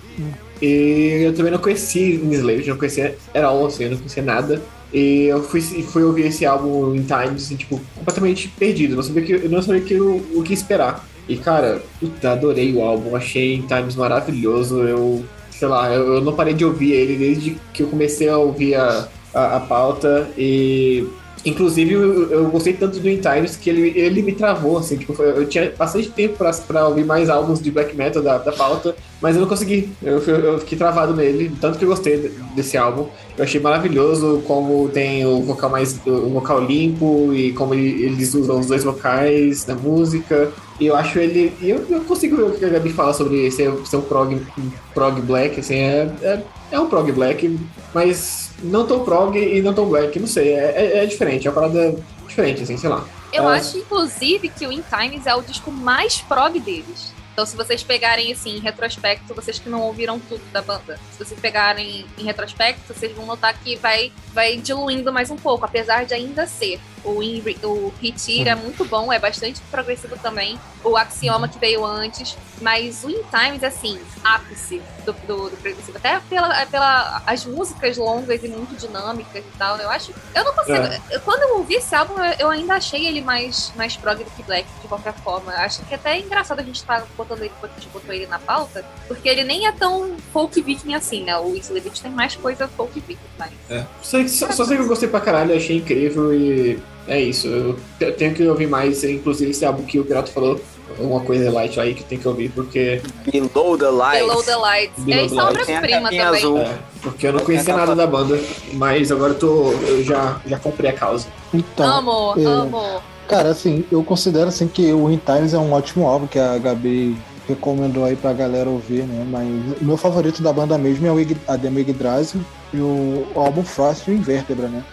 e eu também não conhecia Enslaved, não conhecia era assim, eu não conhecia nada. E eu fui, fui ouvir esse álbum em Times, assim, tipo, completamente perdido. Não sabia, que, eu não sabia que, o, o que esperar. E, cara, puta, adorei o álbum, achei em Times maravilhoso. Eu, sei lá, eu, eu não parei de ouvir ele desde que eu comecei a ouvir a, a, a pauta. E, inclusive, eu, eu gostei tanto do In Times que ele, ele me travou, assim, tipo, eu tinha bastante tempo pra, pra ouvir mais álbuns de black metal da, da pauta, mas eu não consegui. Eu, eu fiquei travado nele, tanto que eu gostei de- desse álbum. Eu achei maravilhoso como tem o vocal mais o vocal limpo e como ele- eles usam os dois vocais na música. E eu acho ele. E eu, eu consigo ver o que a Gabi fala sobre ser, ser um prog, um prog black, assim, é, é, é um prog black, mas não tão prog e não tão black, não sei, é, é, é diferente, é uma parada diferente, assim, sei lá. Eu Ah. acho, inclusive, que o In Times é o disco mais prog deles. Então, se vocês pegarem, assim, em retrospecto, vocês que não ouviram tudo da banda, se vocês pegarem em retrospecto, vocês vão notar que vai, vai diluindo mais um pouco, apesar de ainda ser. O, In, o Retir é muito bom, é bastante progressivo também. O Axioma que veio antes. Mas o In Times, assim, ápice do, do, do progressivo. Até pela, pela as músicas longas e muito dinâmicas e tal. Eu acho. Eu não consigo. É. Quando eu ouvi esse álbum, eu, ainda achei ele mais, mais prog do que black, de qualquer forma. Acho que até é engraçado a gente estar botando ele, a gente botou ele na pauta, porque ele nem é tão folk viking assim, né? O Slevit tem mais coisa folk viking, mas. É. Só, só, só sei que eu gostei pra caralho, achei incrível e é isso. Eu te- tenho que ouvir mais, inclusive esse álbum que o Pirato falou, uma coisa light aí que tem que ouvir, porque. Below the Lights. Below the Lights. Below é, isso é obra-prima também. azul. É, porque eu não conhecia nada da banda, mas agora eu, tô, eu já, já comprei a causa. Então, amo, é, amo. cara, assim, eu considero assim que o In Times é um ótimo álbum que a Gabi recomendou aí pra galera ouvir, né? Mas o meu favorito da banda mesmo é o Ig- a Demo Yggdrasil e o, o álbum Frost e o Invertebra, né?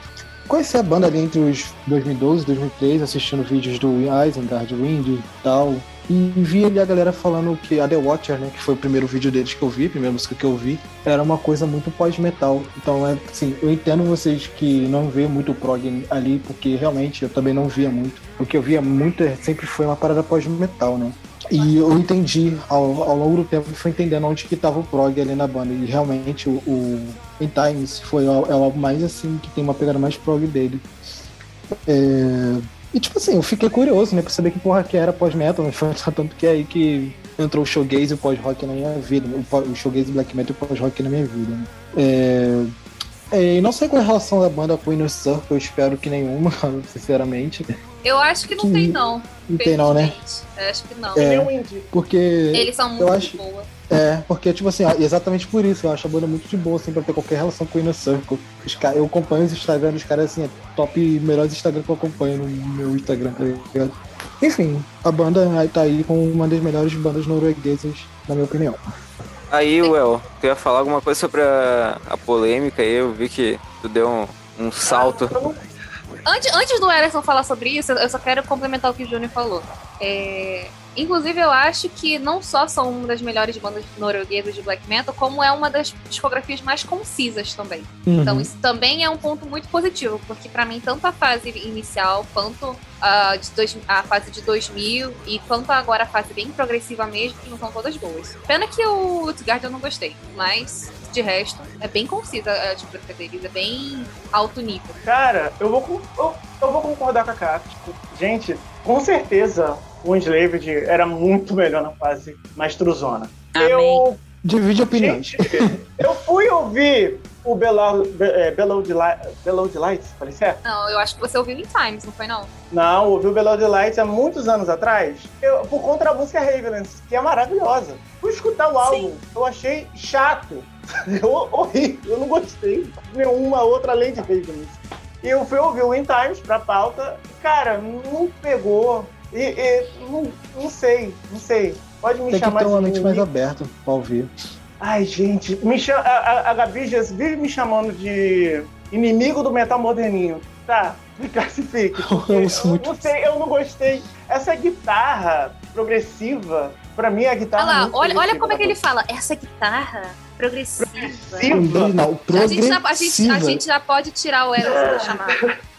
Conheci a banda ali entre os 2012 e 2013, assistindo vídeos do Isengard, Wind e tal. E vi ali a galera falando que a The Watcher, né, que foi o primeiro vídeo deles que eu vi, a primeira música que eu vi, era uma coisa muito pós-metal. Então, é assim, eu entendo vocês que não vê muito prog ali, porque realmente eu também não via muito. O que eu via muito é- sempre foi uma parada pós-metal, né? E eu entendi, ao, ao longo do tempo, fui entendendo onde que tava o prog ali na banda. E realmente o, o In Times foi o, é o álbum mais assim, que tem uma pegada mais prog dele. É, E tipo assim, eu fiquei curioso, né, pra saber que porra que era pós-metal, mas foi tanto que é aí que entrou o showgaze e o pós-rock na minha vida, o, showgaze black metal e o pós-rock na minha vida, né. É, e não sei qual é a relação da banda com o Inner Circle, eu espero que nenhuma, sinceramente. Eu acho que não Que- tem, não. Não tem não, né? Eu acho que não. É. Nem o indie. Porque... Eles são muito eu acho- de boa. É, porque, tipo assim, exatamente por isso, eu acho a banda muito de boa, assim, pra ter qualquer relação com o Inner Circle. Os ca- eu acompanho os Instagram dos caras, assim, é top melhores Instagram que eu acompanho no meu Instagram, tá ligado? Enfim, a banda tá aí com uma das melhores bandas norueguesas, na minha opinião. Aí, Well, tu ia falar alguma coisa sobre a, a polêmica aí, eu vi que tu deu um, um salto. Antes, antes do Ellison falar sobre isso, eu só quero complementar o que o Júnior falou. É, Inclusive, eu acho que não só são uma das melhores bandas norueguesas de black metal, como é uma das discografias mais concisas também. Uhum. Então, isso também é um ponto muito positivo, porque pra mim, tanto a fase inicial, quanto a, de dois- a fase de 2000 e quanto agora a fase bem progressiva mesmo, são todas boas. Pena que o Utgard eu não gostei, mas de resto, é bem concisa a discografia deles, é bem alto nível. Cara, eu vou, eu, eu vou concordar com a Kat. Tipo, gente, com certeza o Enslaved era muito melhor na fase mais truzona. Eu, Divide opiniões. gente, eu fui ouvir o Below, Be- é, Below, Lights, falei certo? Não, eu acho que você ouviu em Times, não foi não? Não, ouvi o Below the Lights há muitos anos atrás, eu, por conta da música Ravenance, que é maravilhosa. Fui escutar o álbum, eu achei chato, eu, horrível, eu não gostei de nenhuma outra além de Ravenance. E eu fui ouvir o In Times pra pauta, cara, não pegou, e, e não, não sei, não sei. Pode me Tem que chamar ter uma de mente mais aberta pra ouvir. Ai, gente, me chama, a, a, a Gabi já vive me chamando de inimigo do metal moderninho. Tá, me classifique. Eu Eu, não sei, eu não gostei. Essa guitarra progressiva, pra mim a Olha guitarra. lá, muito olha, olha progressiva como é que ele fala. Essa guitarra progressiva. Progressiva? Não, A gente, já, a, gente, a progressiva. gente já pode tirar o Eros da chamada.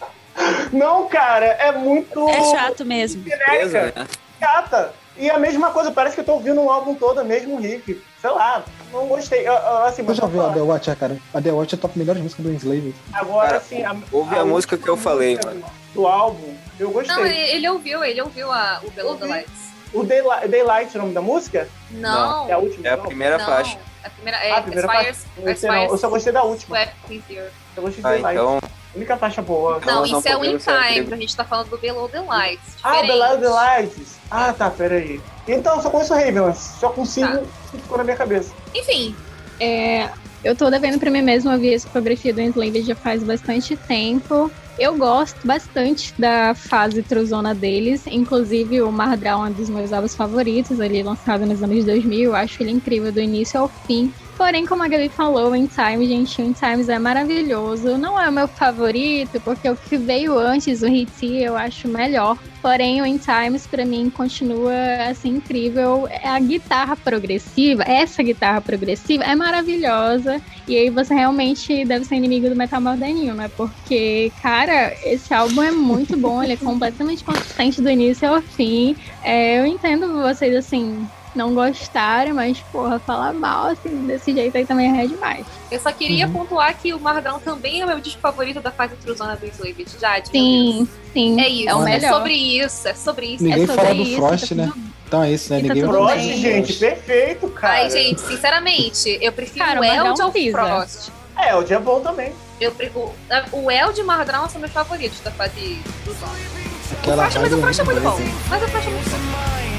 Não, cara, é muito. É chato mesmo. genérica, né? chata. E a mesma coisa, parece que eu tô ouvindo um álbum todo, mesmo riff. Sei lá, não gostei. Eu- eu, assim, Você mas já vou viu a. The Watcher, cara? A The Watcher é a top melhores músicas do Enslaved. Agora, Cara, assim. A, ouve a música que eu falei, música mano. Do álbum, eu gostei. Não, ele, ouviu, ele ouviu a, o Below the Ouvi. Lights. O Daylight, Daylight, o nome da música? Não, É a última? É a primeira não. faixa. A primeira é Ah, a primeira Aspires, faixa. Eu, sei não, eu Aspires só gostei da última. Eu gostei de Ah, Daylight. então. A única faixa boa. Não, isso é o In Time, a gente tá falando do Below the Lights. Ah, diferente. Below the Lights. Ah, tá, peraí. Então, eu só conheço Ravenlance. Só consigo Tá. que ficou na minha cabeça. Enfim, É, eu tô devendo pra mim mesma ouvir essa discografia do Enslaved já faz bastante tempo. Eu gosto bastante da fase truzona deles, inclusive o Mardral é um dos meus álbuns favoritos, ali lançado nos anos 2000. Eu acho ele incrível do início ao fim. Porém, como a Gabi falou, o In Time, gente, o In Times é maravilhoso. Não é o meu favorito, porque o que veio antes, o Hit, eu acho melhor. Porém, o In Times, pra mim, continua, assim, incrível. A guitarra progressiva, essa guitarra progressiva é maravilhosa. E aí você realmente deve ser inimigo do metal moderninho, né? Porque, cara, esse álbum é muito bom, ele é completamente consistente do início ao fim. É, eu entendo vocês, assim, não gostarem, mas, porra, falar mal, assim, desse jeito aí também é demais. Eu só queria pontuar que o Mardão também é o meu disco favorito da fase Truzona do. Jade, meu Sim, sim. É isso, É o é melhor. sobre isso, é sobre isso. Ninguém é sobre fala do isso. Frost, tá né? tudo- Então é isso, né? E tá Ninguém fala Frost, bem. gente, perfeito, cara. Ai, gente, sinceramente, eu prefiro Cara, o Eld ao pisa. Frost. É, o dia é bom também. Eu, o, o Eld e o Mardão são meus favoritos da fase Truzona. O Aquela Frost, mas o Frost é muito bom. Mas o Frost é muito bom.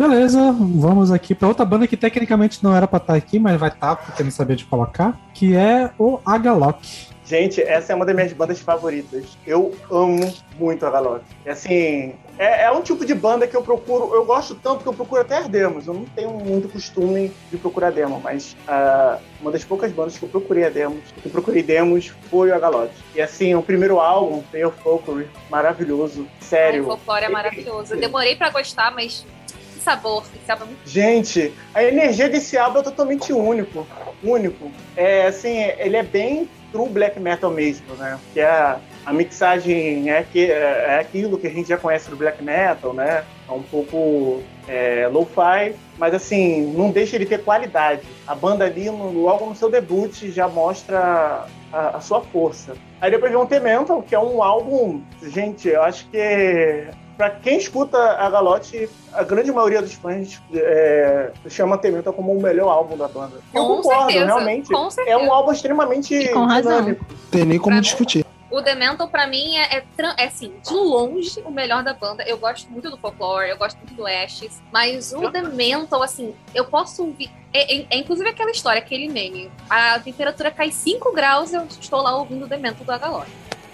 Beleza, vamos aqui para outra banda que tecnicamente não era pra estar aqui, mas vai estar porque eu não sabia de colocar, que é o Agalok. Gente, essa é uma das minhas bandas favoritas. Eu amo muito a Galop. Assim, é, é um tipo de banda que eu procuro. Eu gosto tanto que eu procuro até as demos. Eu não tenho muito costume de procurar demo, mas ah, uma das poucas bandas que eu procurei a demos, que eu procurei demos, foi o Agalot. E assim, o primeiro álbum, of Folklore, maravilhoso. Ai, Sério. o folclore é maravilhoso. Eu demorei pra gostar, mas que sabor. É muito Gente, a energia desse álbum é totalmente único. Único. É assim, ele é bem true black metal mesmo, né? Que é a, mixagem é, que, é, é aquilo que a gente já conhece do black metal, né? É um pouco é, lo-fi, mas assim, não deixa ele ter qualidade. A banda ali, logo no seu debut, já mostra a, a sua força. Aí depois vem o Temental, que é um álbum, gente, eu acho que Pra quem escuta a Galote, a grande maioria dos fãs é, chama Tementa como o melhor álbum da banda. Eu Com concordo, certeza, realmente. com É um álbum extremamente E com razão. dinâmico. Tem nem como Pra- discutir. O Demental, pra mim, é, é, é, assim, de longe o melhor da banda. Eu gosto muito do folklore, eu gosto muito do Ashes, mas o Demental, assim, eu posso ouvir. É, é- é inclusive aquela história, aquele meme. A temperatura cai 5 graus eu estou lá ouvindo o Demental do Agalor.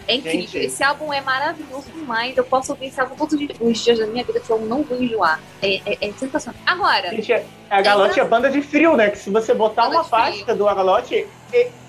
É incrível. Gente. Esse álbum é maravilhoso demais. Eu posso ouvir esse álbum todos os dias- da minha vida que eu não vou enjoar. É, é, é sensacional. Agora, Gente, a Galote é banda de frio, né? Que se você botar uma faixa do Agalote,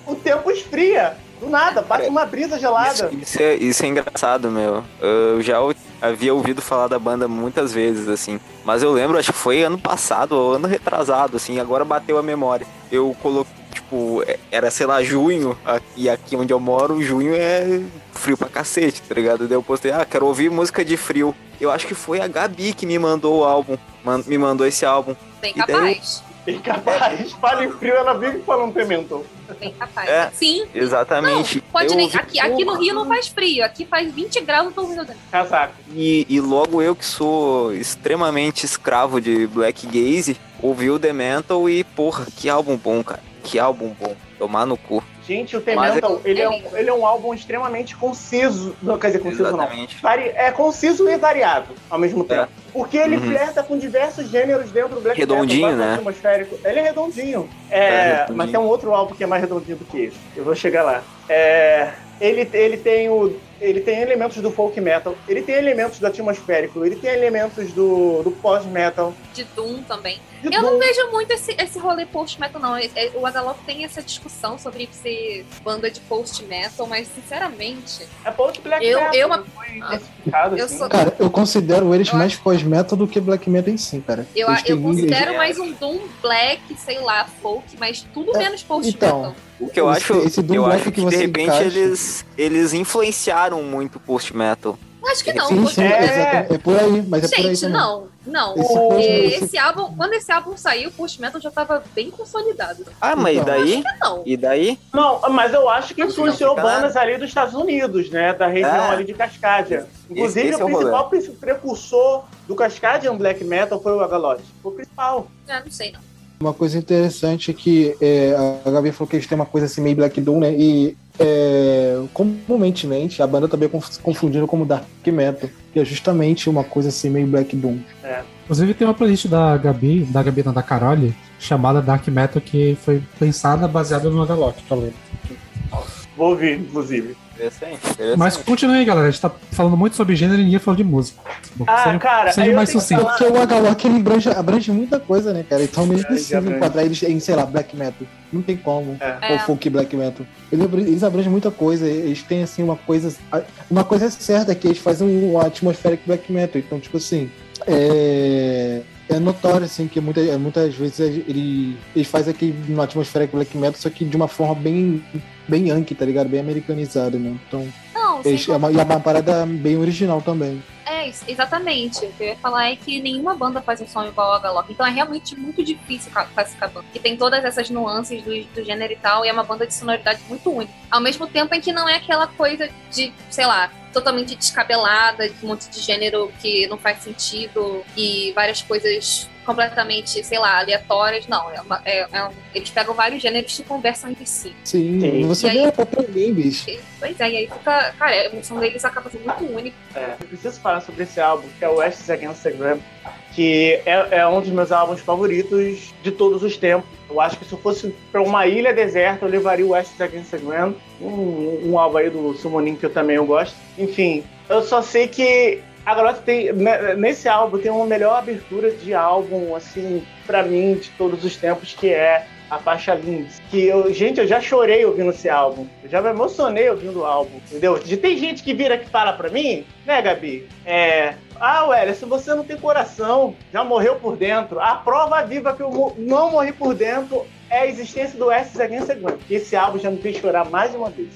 o tempo esfria. Do nada, bate uma brisa gelada. Isso, isso é, isso é engraçado, meu. Eu já havia ouvido falar da banda muitas vezes, assim. Mas eu lembro, acho que foi ano passado ou ano retrasado, assim. Agora bateu a memória. Eu coloquei, tipo, é- era, sei lá, junho. E aqui onde eu moro, junho é frio pra cacete, tá ligado? Daí eu postei, ah, quero ouvir música de frio. Eu acho que foi a Gabi que me mandou o álbum. man- me mandou esse álbum. bem E daí- capaz. Incapaz. Fala em frio, ela vive falando Temento. Bem capaz. É. Sim. Exatamente. Pode Eu nem. ouvi- Aqui, aqui no Rio não faz frio. Aqui faz 20 graus, eu tô ouvindo o Demental. Casaco. E, e logo eu que sou extremamente escravo de Black Gaze, ouvi o The Mental e, porra, que álbum bom, cara. Que álbum bom. Tomar no cu. Gente, o Mas Temental, ele, é é um, ele é um álbum extremamente conciso. Não, quer dizer, conciso não. Exatamente. Vari- É conciso e variado ao mesmo tempo. Porque ele Uhum. flerta com diversos gêneros dentro do black Redondinho, metal, né? atmosférico. Ele é redondinho. É, É, redondinho. Mas tem um outro álbum que é mais redondinho do que esse. Eu vou chegar lá. É, ele, ele tem o. Ele tem elementos do folk metal, ele tem elementos do atmosférico, ele tem elementos do, do pós-metal. De Doom também. de Eu Doom. não vejo muito esse, esse rolê post-metal, não. É- é- O Agalop tem essa discussão sobre ser banda de post-metal, mas sinceramente, É post-black Eu- metal. eu- foi classificado eu assim. sou- Cara, eu considero eles Eu mais pós-metal do que black metal em si, cara. eu, Eles eu considero mais um Doom Black, sei lá, folk, mas tudo É, menos post-metal. Então, O que eu Esse- acho, esse eu Black acho que que, de repente encaixa- eles, eles influenciaram muito o post-metal. Acho que não. sim, sim, É. exatamente. É por aí, mas é por aí Gente, também. não, não. Esse O- É, esse- Esse álbum, quando esse álbum saiu, o post-metal já tava bem consolidado. Ah, mas e Então. daí? Não. E daí? Não, mas eu acho que influenciou bandas ali dos Estados Unidos, né? Da região É. ali de Cascadia. Inclusive, esse é o o principal pre- precursor do Cascadian Black Metal foi o Agalote. Foi o principal. Ah, não sei, não. Uma coisa interessante é que é, a Gabi falou que eles têm uma coisa assim meio Black Doom, né? E é, comumente a banda também é conf- confundindo como Dark Metal, que é justamente uma coisa assim meio Black Doom. Inclusive tem uma playlist da Gabi, da Gabi não, da Carole, chamada Dark Metal, que foi pensada baseada no Agalok, tá lendo. Vou ouvir, inclusive. Interessante, interessante. Mas continue aí, galera. A gente tá falando muito sobre gênero e ninguém falou de música. Bom, Ah, seja, cara, seja mais sucinto. falar- Porque o Agalok ele abrange, abrange muita coisa, né, cara? Então nem É, precisa abrange. enquadrar eles em, sei lá, Black Metal. Não tem como. É. Ou folk Black Metal. Eles, abr- eles abrangem muita coisa. Eles têm, assim, uma coisa. Uma coisa certa que eles fazem uma atmospheric Black Metal. Então, tipo assim. É. É notório, assim, que muita, muitas vezes ele, eles fazem aquele uma atmosfera Black Metal, só que de uma forma bem, bem yankee, tá ligado? Bem americanizada, né? Então, Não, eles, é, uma, e é uma parada bem original também. É, exatamente. O que eu ia falar é que nenhuma banda faz um som igual a Galop. Então é realmente muito difícil ca- classificar a banda. Que tem todas essas nuances do, do gênero e tal, e é uma banda de sonoridade muito única. Ao mesmo tempo em que não é aquela coisa de, sei lá, totalmente descabelada, de um monte de gênero que não faz sentido e várias coisas completamente, sei lá, aleatórias. Não, é uma- é- é um- eles pegam vários gêneros que conversam entre si. Sim, Sim. você E vê aí- a própria Games. Pois é, e aí fica. Cara, a emoção deles acaba sendo muito única. É, eu preciso falar sobre esse álbum, que é o West Against the Gram, que é, é um dos meus álbuns favoritos de todos os tempos. Eu acho que se eu fosse para uma ilha deserta, eu levaria o West Against the Gram, um, um álbum aí do Summoning que eu também eu gosto. Enfim, eu só sei que agora tem ne- nesse álbum tem uma melhor abertura de álbum assim para mim de todos os tempos que é a faixa Linds. Que eu, gente, eu já chorei ouvindo esse álbum. Eu já me emocionei ouvindo o álbum, entendeu? De tem gente que vira que fala pra mim, né, Gabi? É. Ah, Ué, se você não tem coração, já morreu por dentro. A prova viva que eu não morri por dentro é a existência do S Against. Que esse álbum já me fez chorar mais uma vez.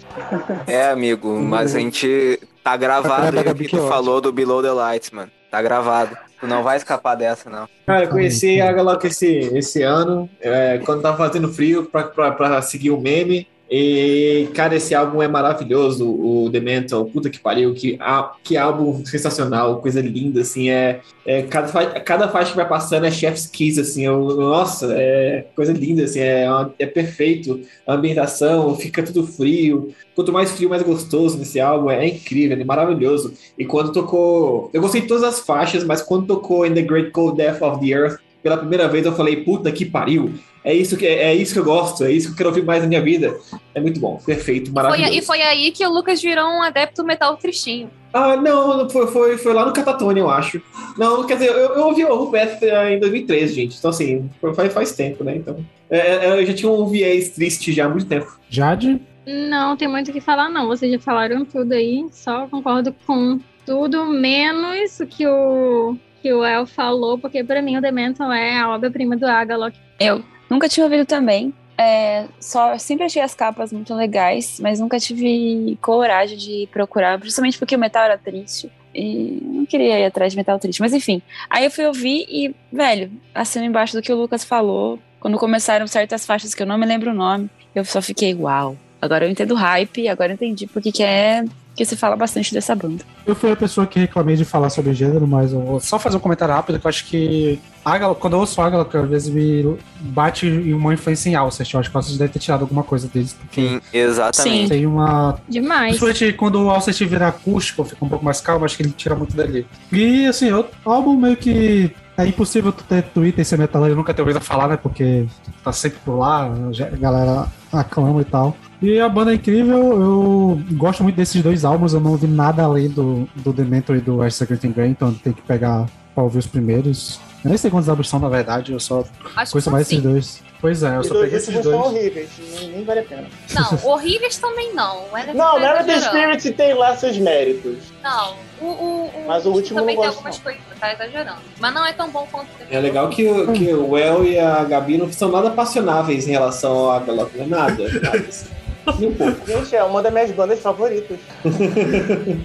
É, amigo, mas a gente tá gravado aí o que tu falou do Below the Lights, mano. Tá gravado. Tu não vai escapar dessa, não. Cara, eu conheci a Galok esse, esse ano, é, quando tava fazendo frio, pra, pra, pra seguir o meme. E, cara, esse álbum é maravilhoso, o The Mental, puta que pariu, que, que álbum sensacional, coisa linda, assim, é, é cada, cada faixa que vai passando é chef's kiss, assim, eu- nossa, é coisa linda, assim, é, é perfeito, a ambientação, fica tudo frio, quanto mais frio, mais gostoso nesse álbum, é incrível, é maravilhoso, e quando tocou, eu gostei de todas as faixas, mas quando tocou In The Great Cold Death of the Earth, pela primeira vez eu falei, puta que pariu, é isso que, é isso que eu gosto, é isso que eu quero ouvir mais na minha vida, é muito bom, perfeito, Foi, maravilhoso. e foi aí que o Lucas virou um adepto metal tristinho. Ah, não, foi, foi, foi lá no Catatone, eu acho. Não, quer dizer, eu, eu ouvi o Beth em 2013, gente. Então, assim, foi- faz, faz tempo, né? Então, é, é, eu já tinha um viés triste já há muito tempo. Jade? Não tem muito o que falar, não. Vocês já falaram tudo aí. Só concordo com tudo, menos o que o, que o El falou, porque pra mim o Demental é a obra-prima do Agalok. Eu nunca tinha ouvido também. É, só sempre achei as capas muito legais, mas nunca tive coragem de procurar, principalmente porque o metal era triste. E não queria ir atrás de metal triste. Mas enfim. Aí eu fui ouvir e, velho, assino embaixo do que o Lucas falou. Quando começaram certas faixas que eu não me lembro o nome, eu só fiquei, uau. Agora eu entendo o hype, agora eu entendi porque que é que se fala bastante dessa banda. Eu fui a pessoa que reclamei de falar sobre gênero, mas eu vou só fazer um comentário rápido que eu acho que Ágala, quando eu ouço Ágala, que às vezes me bate em uma influência em Alcest. Eu acho que o Alcest deve ter tirado alguma coisa deles. Sim, exatamente. tem uma. Demais. Principalmente quando o Alcest vira acústico, fica um pouco mais calmo, acho que ele tira muito dali. E assim, o álbum meio que. É impossível tu ter Twitter e ser metaleiro e nunca ter ouvido falar, né? Porque tá sempre por lá, a galera aclama e tal. E a banda é incrível, eu gosto muito desses dois álbuns, eu não ouvi nada além do, do Dementor e do Ash Secret Grey, então tem que pegar pra ouvir os primeiros. Eu nem sei quantos álbuns são, na verdade, eu só Acho conheço mais esses dois. Pois é, eu Os só dois peguei esses últimos são dois. horríveis, nem, nem vale a pena. Não, horríveis também não. O Elephant Não, tá Never the. Spirit tem lá seus méritos. Não, o, o, o Mas o último também não tem algumas coisas, tá exagerando. Mas não é tão bom quanto É legal que, o- que o El e a Gabi não são nada apaixonáveis em relação não é nada. nada um. Gente, é uma das minhas bandas favoritas.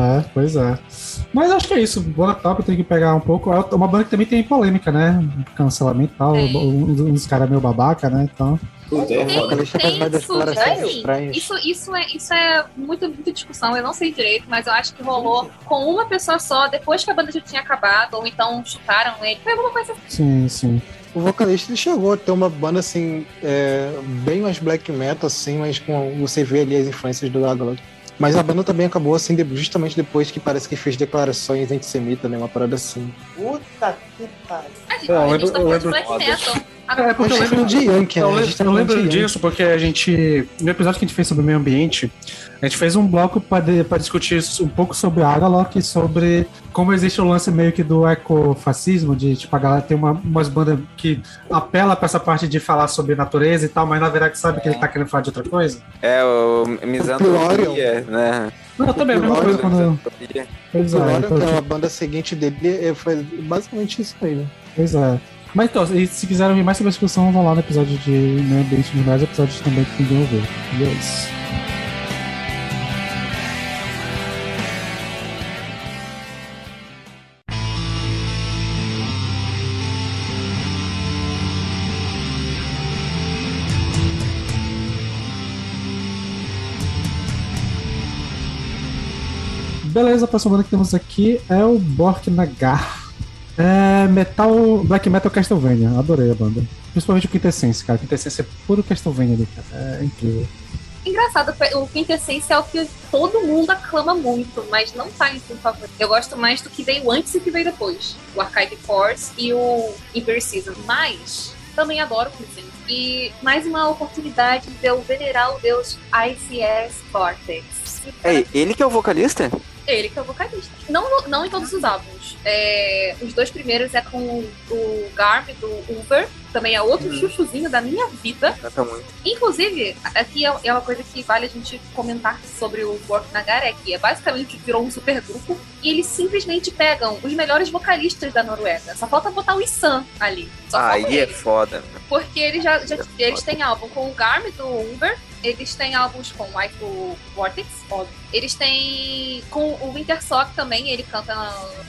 É, pois é. Mas acho que é isso. Banda top tem que pegar um pouco. É uma banda que também tem polêmica, né? Cancelamento e tal. Tem. Uns, uns caras meio babaca, né? Então. É Tem, tem isso, assim, isso, isso é, isso é muito, muita discussão, eu não sei direito, mas eu acho que rolou com uma pessoa só, depois que a banda já tinha acabado, ou então chutaram ele, foi alguma coisa assim. Sim, sim. o vocalista ele chegou a ter uma banda assim, é, bem mais black metal, assim, mas com você vê ali as influências do Agalog. Mas a banda também acabou assim, justamente depois que parece que fez declarações antissemitas, né? Uma parada assim. Puta que pariu. Gente, É, eu a gente lembro- tá eu falando de lembro- black metal. É, porque eu tá lembro, de Yankee, né? eu lembro, tá eu falando lembro Yankee. disso porque a gente, no episódio que a gente fez sobre o meio ambiente, a gente fez um bloco para discutir um pouco sobre a Agalok e sobre como existe o lance meio que do ecofascismo, de tipo, a galera tem uma, umas bandas que apela pra essa parte de falar sobre natureza e tal, mas na verdade sabe que ele tá querendo falar de outra coisa. É, o misantropia, né? Não, também é a mesma coisa quando. Misantropia. Pois O é, então, é tipo, a banda seguinte dele, é, foi basicamente isso aí, né? Pois é. Mas então, se quiserem ouvir mais sobre a discussão, vão lá no episódio de meio ambiente de mais episódios também que ninguém ouviu. E é isso. Beleza, a próxima banda que temos aqui é o Bork Nagar. É metal, black metal Castlevania. Adorei a banda. Principalmente o Quintessence, cara. Quintessence é puro Castlevania ali, cara. É incrível. Engraçado, o Quintessência é o que todo mundo aclama muito, mas não tá em seu favorito. Eu gosto mais do que veio antes e o que veio depois. O Archive Force e o Imperial Season. Mas também adoro o Quintessência. E mais uma oportunidade de eu venerar o deus ICS Vortex. É ele que é o vocalista? Ele que é o vocalista. Não, não em todos os álbuns. É, os dois primeiros é com o Garb do Uber. Também é outro chuchuzinho da minha vida. Canta muito. Inclusive, aqui é é uma coisa que vale a gente comentar sobre o Work Nagar, é que é basicamente virou um super grupo e eles simplesmente pegam os melhores vocalistas da Noruega. Só falta botar o Issan ali. Só falta Aí é foda. Porque eles já, já eles têm álbum com o Garm do Uber, eles têm álbuns com o Ico Vortex, óbvio. Eles têm com o Winter Sock também, ele canta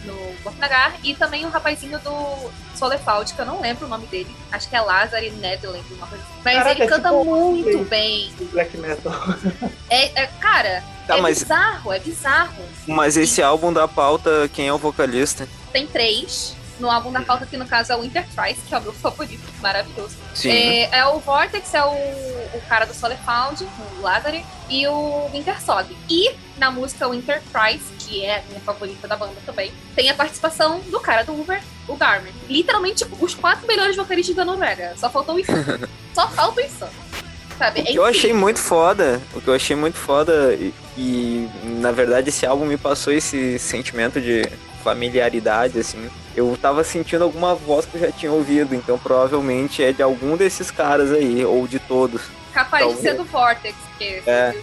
no, Bornagar, e também o rapazinho do Solefault, que eu não lembro o nome dele. Acho que é Lazare Netherland, uma coisa assim. Mas Caraca, ele é canta tipo muito um- bem. Black metal. É, é- cara, Tá, é mas- bizarro, é bizarro. Mas esse álbum da pauta, quem é o vocalista? Tem três. No álbum da pauta, que no caso é o Intertrice, que é o meu favorito, maravilhoso. Sim. É, é o Vortex, é o, o cara do Solefound, o Lazare, e o Wintersog. E na música Winter Price, que é a minha favorita da banda também, tem a participação do cara do Uber, o Garmin. Literalmente os quatro melhores vocalistas da Noruega. Só faltou o Issan. Só falta o Issan. Sabe? O que eu achei muito foda, o que eu achei muito foda, e, e, na verdade esse álbum me passou esse sentimento de familiaridade, assim. Eu tava sentindo alguma voz que eu já tinha ouvido, então provavelmente é de algum desses caras aí, ou de todos. Capaz de Talvez. ser do Vortex, que É.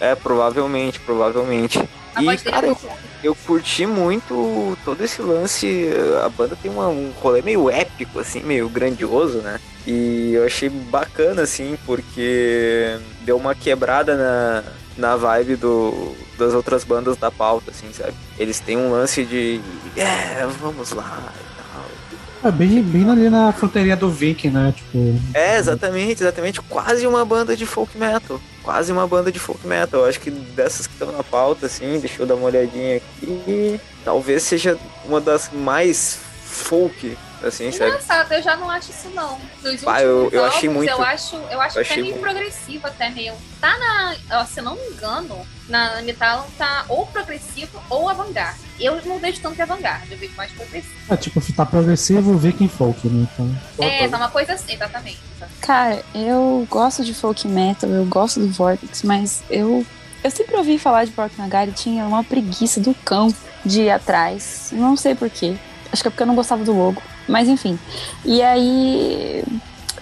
é. É, provavelmente, provavelmente. A E, dele cara, é eu, eu curti muito todo esse lance. A banda tem uma- um rolê meio épico, assim, meio grandioso, né? E eu achei bacana, assim, porque deu uma quebrada na, na vibe do, das outras bandas da pauta, assim, sabe? Eles têm um lance de. É, vamos lá e tal. É bem, bem ali na fronteirinha do Viking, né? Tipo. É, exatamente, exatamente. Quase uma banda de folk metal. Quase uma banda de folk metal. Eu acho que dessas que estão na pauta, assim, deixa eu dar uma olhadinha aqui. Talvez seja uma das mais folk, assim, sabe? Engraçado, eu já não acho isso não. Nos eu- últimos eu achei muito. Eu acho, eu acho Eu até achei meio muito. progressivo, até meio. Tá na. ó, Se eu não me engano, na Metal tá ou progressivo ou avant-garde. Eu não vejo tanto avant-garde, eu vejo mais progressivo. É tipo, tá progressivo Viking folk, né? Então. É, tá uma coisa assim, exatamente. Cara, eu gosto de folk metal, eu gosto do Vortex, mas eu eu sempre ouvi falar de Bork Nagar e tinha uma preguiça do cão de ir atrás. Não sei porquê. Acho que é porque eu não gostava do logo. Mas enfim. E aí.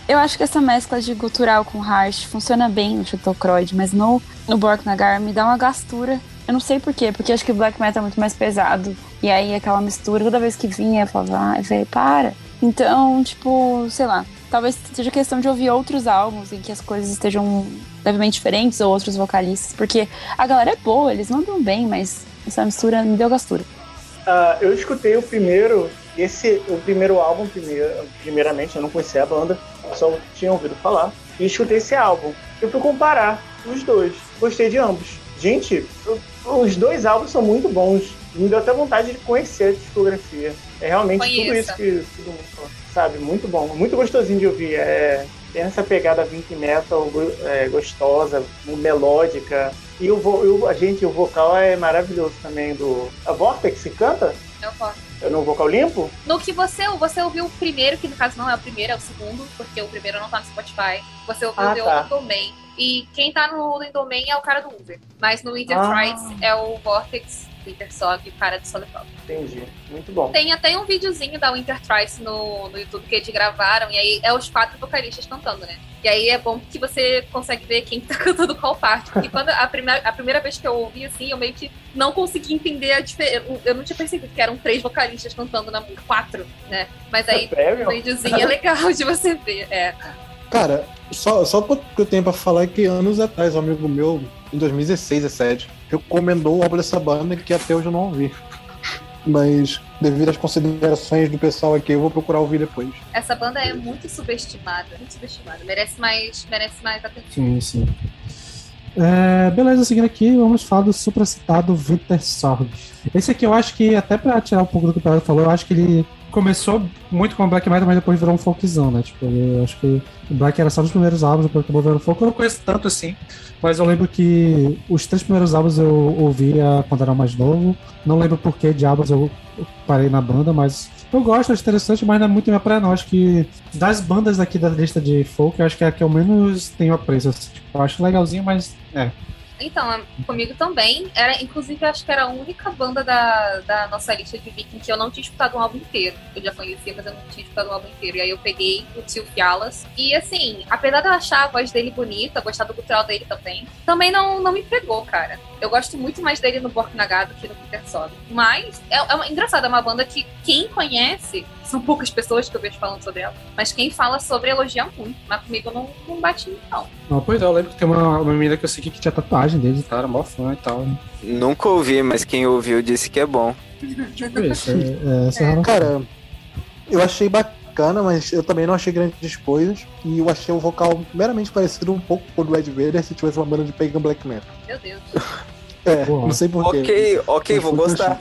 Eu acho que essa mescla de gutural com harsh funciona bem no Chutocroid, mas no, no Bork Nagar me dá uma gastura. Eu não sei porquê, porque acho que o black metal é muito mais pesado. E aí aquela mistura, toda vez que vinha, eu falava, ai, velho, para. Então, tipo, sei lá. Talvez seja questão de ouvir outros álbuns em que as coisas estejam levemente diferentes ou outros vocalistas. Porque a galera é boa, eles mandam bem, mas essa mistura me deu gastura. Ah, eu escutei o primeiro, esse, o primeiro álbum, primeiro, primeiramente, eu não conhecia a banda, só tinha ouvido falar. E escutei esse álbum. Eu fui comparar os dois. Gostei de ambos. Gente, os dois álbuns são muito bons. Me deu até vontade de conhecer a discografia. É realmente tudo Conheça. isso que todo mundo fala, sabe? Muito bom, muito gostosinho de ouvir. É, tem essa pegada Vink Metal é, gostosa, melódica. E o, vo, o- a gente, o vocal é maravilhoso também do. A Vortex que canta? Eu gosto. É no vocal limpo? No que você, você ouviu o primeiro, que no caso não é o primeiro, é o segundo, porque o primeiro não tá no Spotify. Você ouviu Ah, o The tá. Domain. E quem tá no Old Domain é o cara do Uber. Mas no Winter Ah. É o Vortex, Winter Sog, o cara do Solipop. Entendi. Muito bom. Tem até um videozinho da Winter Thrice no, no YouTube que eles gravaram, e aí é os quatro vocalistas cantando, né? E aí é bom que você consegue ver quem tá cantando qual parte. Porque quando a primeira, a primeira vez que eu ouvi, assim, eu meio que não consegui entender a diferença. Eu não tinha percebido que eram três vocalistas cantando na música, quatro, né? Mas aí Sério? no videozinho é legal de você ver. É. Cara, só, só o que eu tenho pra falar é que anos atrás, um amigo meu, em 2016, 17, recomendou o álbum dessa banda que até hoje eu não ouvi. Mas, devido às considerações do pessoal aqui, eu vou procurar ouvir depois. Essa banda é muito subestimada, muito subestimada. Merece mais, merece mais atenção. Sim, sim. É, beleza, seguindo aqui, vamos falar do supracitado Winter Sword. Esse aqui eu acho que, até pra tirar um pouco do que o Pedro falou, eu acho que ele começou muito com Black Metal, mas depois virou um folkzão, né? Tipo, eu acho que o Black era só nos primeiros álbuns, depois acabou virando folk. Eu não conheço tanto assim, mas eu lembro que os três primeiros álbuns eu ouvia quando era mais novo. Não lembro por que diabos eu parei na banda, mas eu gosto, acho interessante, mas não é muito minha praia, não. Acho que das bandas aqui da lista de folk, eu acho que é a que eu menos tenho apreço. assim. Tipo, eu acho legalzinho, mas é. Então, comigo também. Era, inclusive, acho que era a única banda da, da nossa lista de Viking que eu não tinha escutado um álbum inteiro. Eu já conhecia, mas eu não tinha escutado um álbum inteiro. E aí eu peguei o Tio Fialas. E assim, apesar de eu achar a voz dele bonita, gostar do cultural dele também, também não, não me pegou, cara. Eu gosto muito mais dele no Bork Nagado que no Peter Sob. Mas é, é uma, engraçado, é uma banda que quem conhece, são poucas pessoas que eu vejo falando sobre ela, mas quem fala sobre elogia muito. Mas comigo não, não bate muito, não. Não, pois é, eu lembro que tem uma, uma menina que eu segui que tinha tatuagem deles e tal, era mó fã e tal. né? Nunca ouvi, mas quem ouviu disse que é bom. Tipo isso, é, é, essa é. Cara, eu achei bacana, mas eu também não achei grandes coisas. E eu achei o vocal meramente parecido um pouco com o do Ed Vader se tivesse uma banda de Pagan Black Metal. Meu Deus. É, não sei porquê. Ok, ok, vou gostar.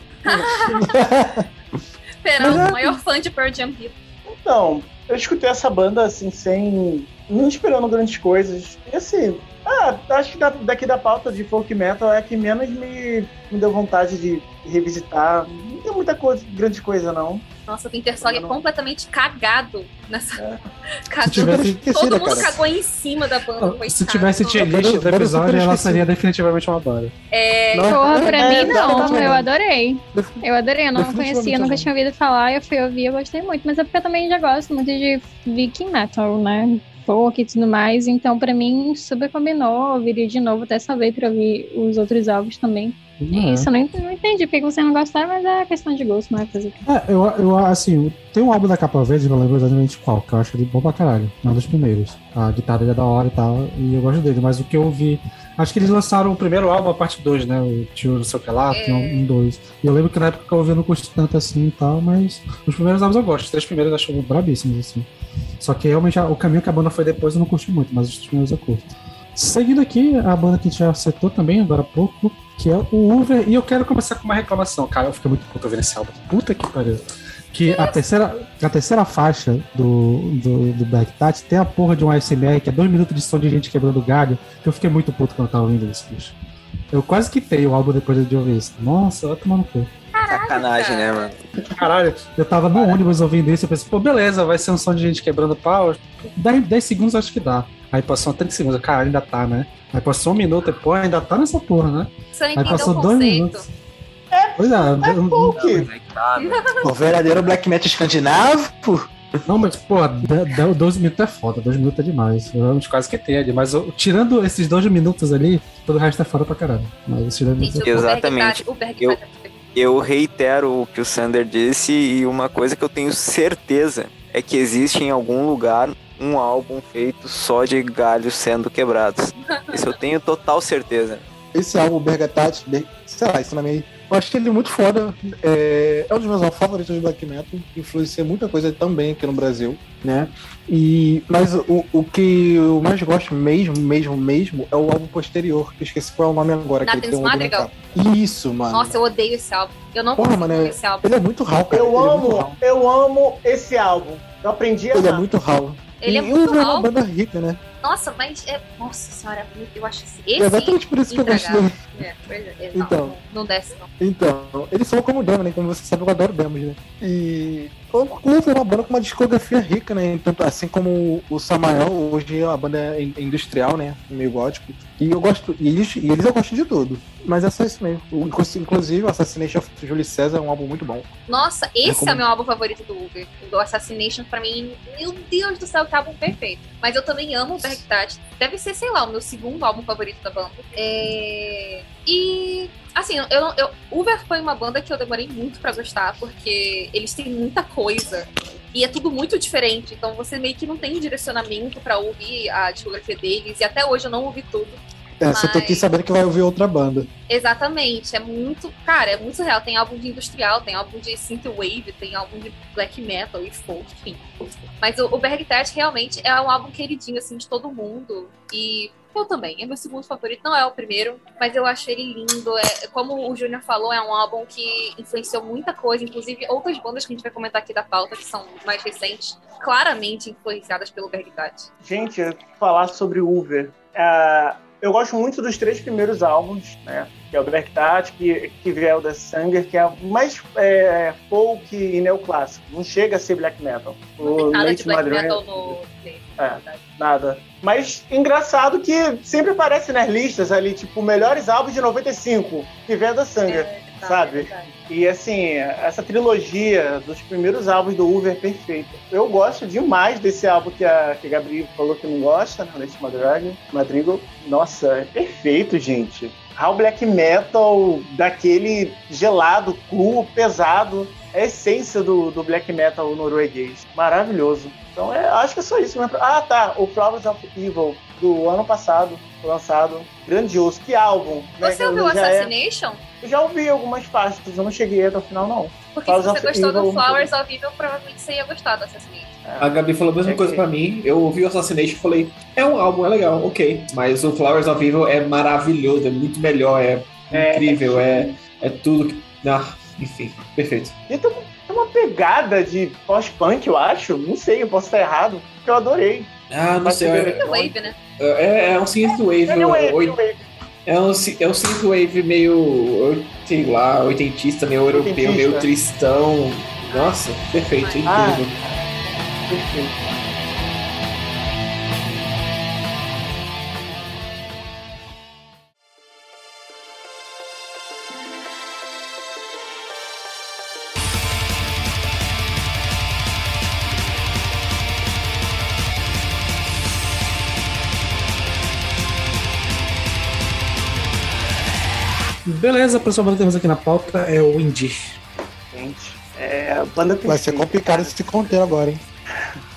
Esperando, é- o maior fã de Pearl Jam vivo. Então, eu escutei essa banda assim, sem. não esperando grandes coisas. E assim, ah, acho que da- daqui da pauta de folk metal é a que menos me, me deu vontade de revisitar. Não tem muita coisa, grande coisa, não. Nossa, o Wintersog é completamente cagado nessa. Cagou. tivesse- Todo mundo cara. cagou em cima da banda. Se tivesse tier list do episódio, ela seria definitivamente uma banda. É, Não, Porra, pra é, mim não, eu adorei. Eu adorei, eu não conhecia, nunca tinha ouvido falar, eu fui ouvir, eu gostei muito, mas é porque eu também já gosto muito de Viking Metal, né? Folk e tudo mais, então pra mim super combinou, eu ouviria de novo, até salvei pra ouvir os outros álbuns também. É. Isso, eu não, não entendi porque você não gostaram, mas é questão de gosto, não é fazer. É, eu, eu, assim, tem um álbum da Capa Verde, não lembro exatamente qual, que eu acho ele bom pra caralho. Um dos primeiros. A guitarra dele é da hora e tal, e eu gosto dele, mas o que eu ouvi. Acho que eles lançaram o primeiro álbum, a parte 2, né? O tio não sei o que lá, tem um, um dois. E eu lembro que na época que eu ouvi eu não curti tanto assim e tal, mas os primeiros álbuns eu gosto. Os três primeiros eu acho brabíssimos, assim. Só que realmente o caminho que a banda foi depois eu não curti muito, mas os primeiros eu curto. Seguindo aqui, a banda que a gente já acertou também, agora há pouco, que é o Uber. E eu quero começar com uma reclamação. Cara, eu fiquei muito puto ouvindo esse álbum. Puta que pariu. Que a terceira, a terceira faixa do, do, do Black Tat tem a porra de um ASMR, que é dois minutos de som de gente quebrando galho, que eu fiquei muito puto quando eu tava ouvindo isso, bicho. Eu quase quitei o álbum depois de ouvir isso. Nossa, vai tomar no cu. Sacanagem, né, mano? Caralho, eu tava no ônibus ouvindo isso, eu pensei, pô, beleza, vai ser um som de gente quebrando pau. 10, 10 segundos acho que dá. Aí passou 30 segundos, cara, ainda tá, né? Aí passou um minuto, e pô, ainda tá nessa porra, né? Você Aí passou o dois minutos. Pois é, eu- Folk! O verdadeiro Black Metal escandinavo, pô. não, mas, pô, 12 minutos é foda, 2 minutos é demais. Eu realmente quase que tem ali, mas eu- tirando esses 2 minutos ali, todo o resto é foda pra caralho. Mas esses dois minutos Gente, é o. Exatamente. Berg, o Berg Eu- vai ter- Eu reitero o que o Sander disse e uma coisa que eu tenho certeza é que existe em algum lugar um álbum feito só de galhos sendo quebrados. Isso eu tenho total certeza. Esse álbum, Bergatat, Ber- sei lá, esse nome aí, Eu acho ele muito foda. É, é um dos meus favoritos do Black Metal. Influencia muita coisa também aqui no Brasil, né? E, mas o, o que eu mais gosto mesmo, mesmo, mesmo, é o álbum posterior. Que eu esqueci qual é o nome agora. que ele um Madrigal. na- Isso, mano. Nossa, eu odeio esse álbum. Eu não Porra, mano, é- esse álbum. ele é muito raw, cara. Eu ele é amo, raw. eu amo esse álbum. Eu aprendi a Ele é amar. muito raw. Ele é e muito o é uma raw. banda rica, né? Nossa, mas é. Nossa senhora, eu acho esse. É exatamente por isso que eu gosto intragável. dele. É, pois é. Não, Então. não, não desce, não. Então, eles são como Demo, né? Como você sabe, eu adoro Demos, né? E o Uva é uma banda com uma discografia rica, né? Tanto assim como o Samael, hoje a banda é in- industrial, né? Meio gótico. E eu gosto, e eles, e eles eu gosto de tudo. Mas é só isso mesmo. O- Inclusive, o Assassination of Julie César é um álbum muito bom. Nossa, esse é, como- o meu álbum favorito do Uber. O Assassination, pra mim, meu Deus do céu, que álbum perfeito. Mas eu também amo o Deve ser, sei lá, o meu segundo álbum favorito da banda. É... E, assim, eu, eu, Uber foi uma banda que eu demorei muito pra gostar, porque eles têm muita coisa. E é tudo muito diferente, então você meio que não tem direcionamento pra ouvir a discografia deles. E até hoje eu não ouvi tudo. É, você tem que Mas- saber que vai ouvir outra banda. Exatamente, é muito. Cara, é muito real. Tem álbum de industrial, tem álbum de synthwave, tem álbum de black metal e folk, enfim. Mas o, o Bergtat realmente é um álbum queridinho, assim, de todo mundo. E eu também. É meu segundo favorito, não é o primeiro, mas eu acho ele lindo. É, como o Júnior falou, é um álbum que influenciou muita coisa, inclusive outras bandas que a gente vai comentar aqui da pauta, que são mais recentes, claramente influenciadas pelo Bergtat. Gente, falar sobre o Uber. Ah, eu gosto muito dos três primeiros álbuns, né? Que é o Bergtat, que, que vier o The Sanger, que é mais é, folk e neoclássico. Não chega a ser black metal. Não tem O nada de Late black metal no. É, nada. Mas engraçado que sempre aparece nas listas ali, tipo, melhores álbuns de 95, que vem da Sanger, tá, sabe? E assim, essa trilogia dos primeiros álbuns do Uber é perfeita. Eu gosto demais desse álbum que a, que Gabriel falou que não gosta, né? Madrigal. Madrigal. Nossa, é perfeito, gente. How Black Metal, daquele gelado, cru, pesado. É a essência do, do black metal norueguês. Maravilhoso. Então, é, acho que é só isso mesmo. Ah, tá. O Flowers of Evil, do ano passado, lançado. Grandioso. Que álbum. né? Você ouviu Já é- Assassination? eu já ouvi algumas faixas, eu não cheguei até o final, não. Porque Flowers se você of gostou do Evil, Flowers ao vivo, provavelmente você ia gostar do Assassination. A Gabi falou a mesma É coisa que- pra mim. Eu ouvi o Assassination e falei, é um álbum, é legal, ok. Mas o Flowers of Evil é maravilhoso, é muito melhor, é, É, incrível, é, é tudo que. Ah, enfim, perfeito. E tem, uma pegada de pós-punk, eu acho. Não sei, eu posso estar errado. Que eu adorei. Ah, não Mas sei. É, Wave, né? é, é um synthwave. É New Wave, oi- Wave. É um, é um synthwave meio, sei lá, oitentista, meio europeu, Oitentista. meio tristão. Nossa, perfeito, incrível. Perfeito. Beleza, a próxima banda que temos aqui na pauta é o Indie. Gente, é a banda Vai ser complicado esse conter agora, hein?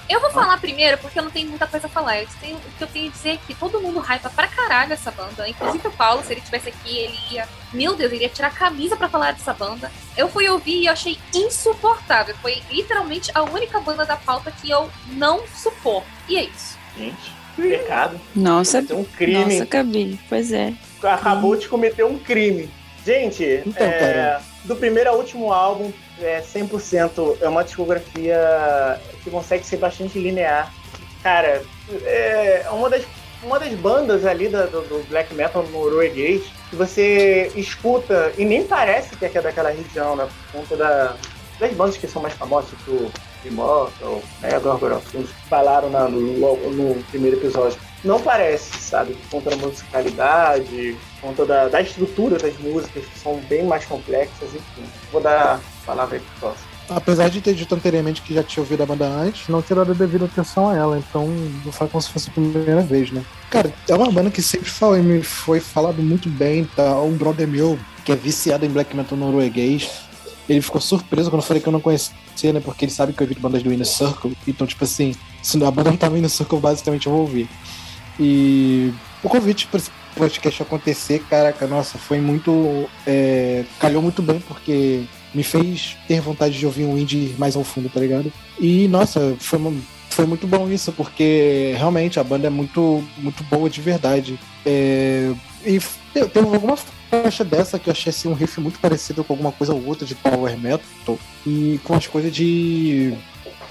Eu vou falar primeiro porque eu não tenho muita coisa a falar. Eu tenho- o que eu tenho a dizer é que todo mundo hypa pra caralho essa banda. Inclusive o Paulo, se ele estivesse aqui, ele ia. Meu Deus, ele ia tirar a camisa pra falar dessa banda. Eu fui ouvir e eu achei insuportável. Foi literalmente a única banda da pauta que eu não suporto. E é isso. Gente, pecado. Nossa, um crime. nossa, Gabi. Pois é. Acabou de cometer um crime. Gente, Então, é, do primeiro ao último álbum, é 100% é uma discografia que consegue ser bastante linear. Cara, é uma das, uma das bandas ali do, do black metal norueguês que você escuta e nem parece que é que é daquela região, né? Por conta da, das bandas que são mais famosas, tipo Immortal, né, Gorgoroth, que falaram na- no, no primeiro episódio. Não parece, sabe? Por conta da musicalidade, por conta da, da estrutura das músicas, que são bem mais complexas, enfim. Vou dar Apesar de ter dito anteriormente que já tinha ouvido a banda antes, não dado a devida atenção a ela, então vou falar como se fosse a primeira vez, né? Cara, é uma banda que sempre foi, me foi falado muito bem, tá? Um brother meu, que é viciado em black metal norueguês, ele ficou surpreso quando eu falei que eu não conhecia, né? Porque ele sabe que eu evito bandas do Inner Circle, então, tipo assim, se a banda não tava no Inner Circle, basicamente eu vou ouvir. E o convite para esse podcast acontecer, caraca, nossa, foi muito. É, calhou muito bem, porque me fez ter vontade de ouvir um indie mais ao fundo, tá ligado? E, nossa, foi, uma- foi muito bom isso, porque realmente a banda é muito, muito boa de verdade. É, e tem alguma faixa dessa que eu achei assim, um riff muito parecido com alguma coisa ou outra de power metal e com as coisas de,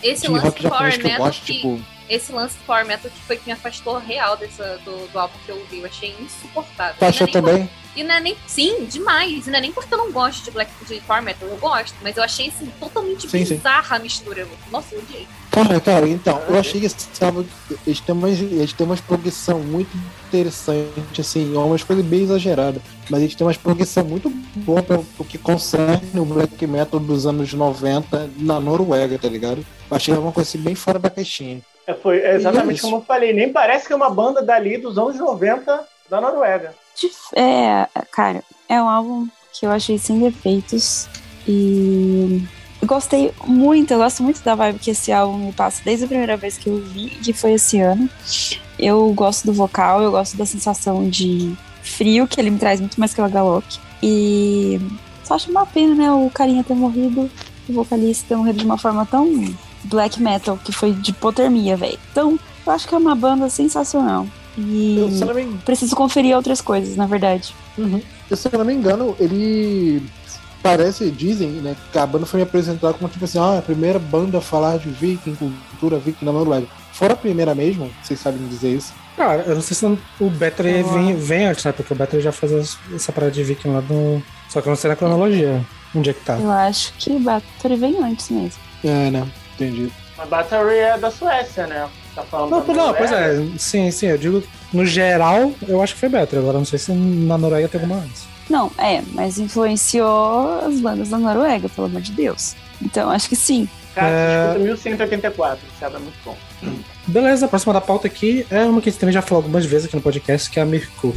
Esse de lance do Power Metal gosto, que, tipo. esse lance Power Metal que foi que me afastou real dessa, do, do álbum que eu ouvi. Eu achei insuportável. Tu achou é também? E não é nem. Sim, demais. E não é nem porque eu não gosto de Black de Power Metal. Eu gosto, mas eu achei assim, totalmente Sim, sim. bizarra a mistura. Nossa, eu odiei. Cara, cara, então, eu achei que eles têm umas, eles têm umas progressão muito interessante, assim, é umas coisas bem exageradas, mas eles têm umas progressão muito boa para o que concerne o black metal dos anos 90 na Noruega, tá ligado? Eu achei uma coisa assim, bem fora da caixinha. É, foi é exatamente isso. como eu falei. Nem parece que é uma banda dali dos anos 90 da Noruega. É, cara, é um álbum que eu achei sem defeitos e gostei muito, eu gosto muito da vibe que esse álbum me passa desde a primeira vez que eu vi, que foi esse ano. Eu gosto do vocal, eu gosto da sensação de frio que ele me traz muito mais que o Galok. E só acho uma pena, né, o carinha ter morrido, o vocalista ter morrido de uma forma tão black metal, que foi de hipotermia, velho. Então, eu acho que é uma banda sensacional. E Eu, se não me preciso conferir outras coisas, na verdade. Eu, se eu não me engano, ele parece, dizem, né, que a banda foi me apresentada como tipo assim, ah, é a primeira banda a falar de viking, cultura viking na Noruega. Fora a primeira mesmo, vocês sabem dizer isso? Cara, eu não sei se o Battery Ah. vem, vem antes, né? Porque o Battery já faz essa parada de Viking lá no. Só que eu não sei na cronologia. Onde é que tá? Eu acho que o Battery vem antes mesmo. É, né? Entendi. Mas Battery é da Suécia, né? Tá falando Não, não, pois é, sim, sim, eu digo, no geral, eu acho que foi Battery. Agora não sei se na Noruega tem alguma antes. Não, é, mas influenciou as bandas da Noruega, pelo amor de Deus. Então, acho que sim. Cara, É. escuta 1184, esse álbum é muito bom. Beleza, a próxima da pauta aqui é uma que a gente também já falou algumas vezes aqui no podcast, que é a Mirku.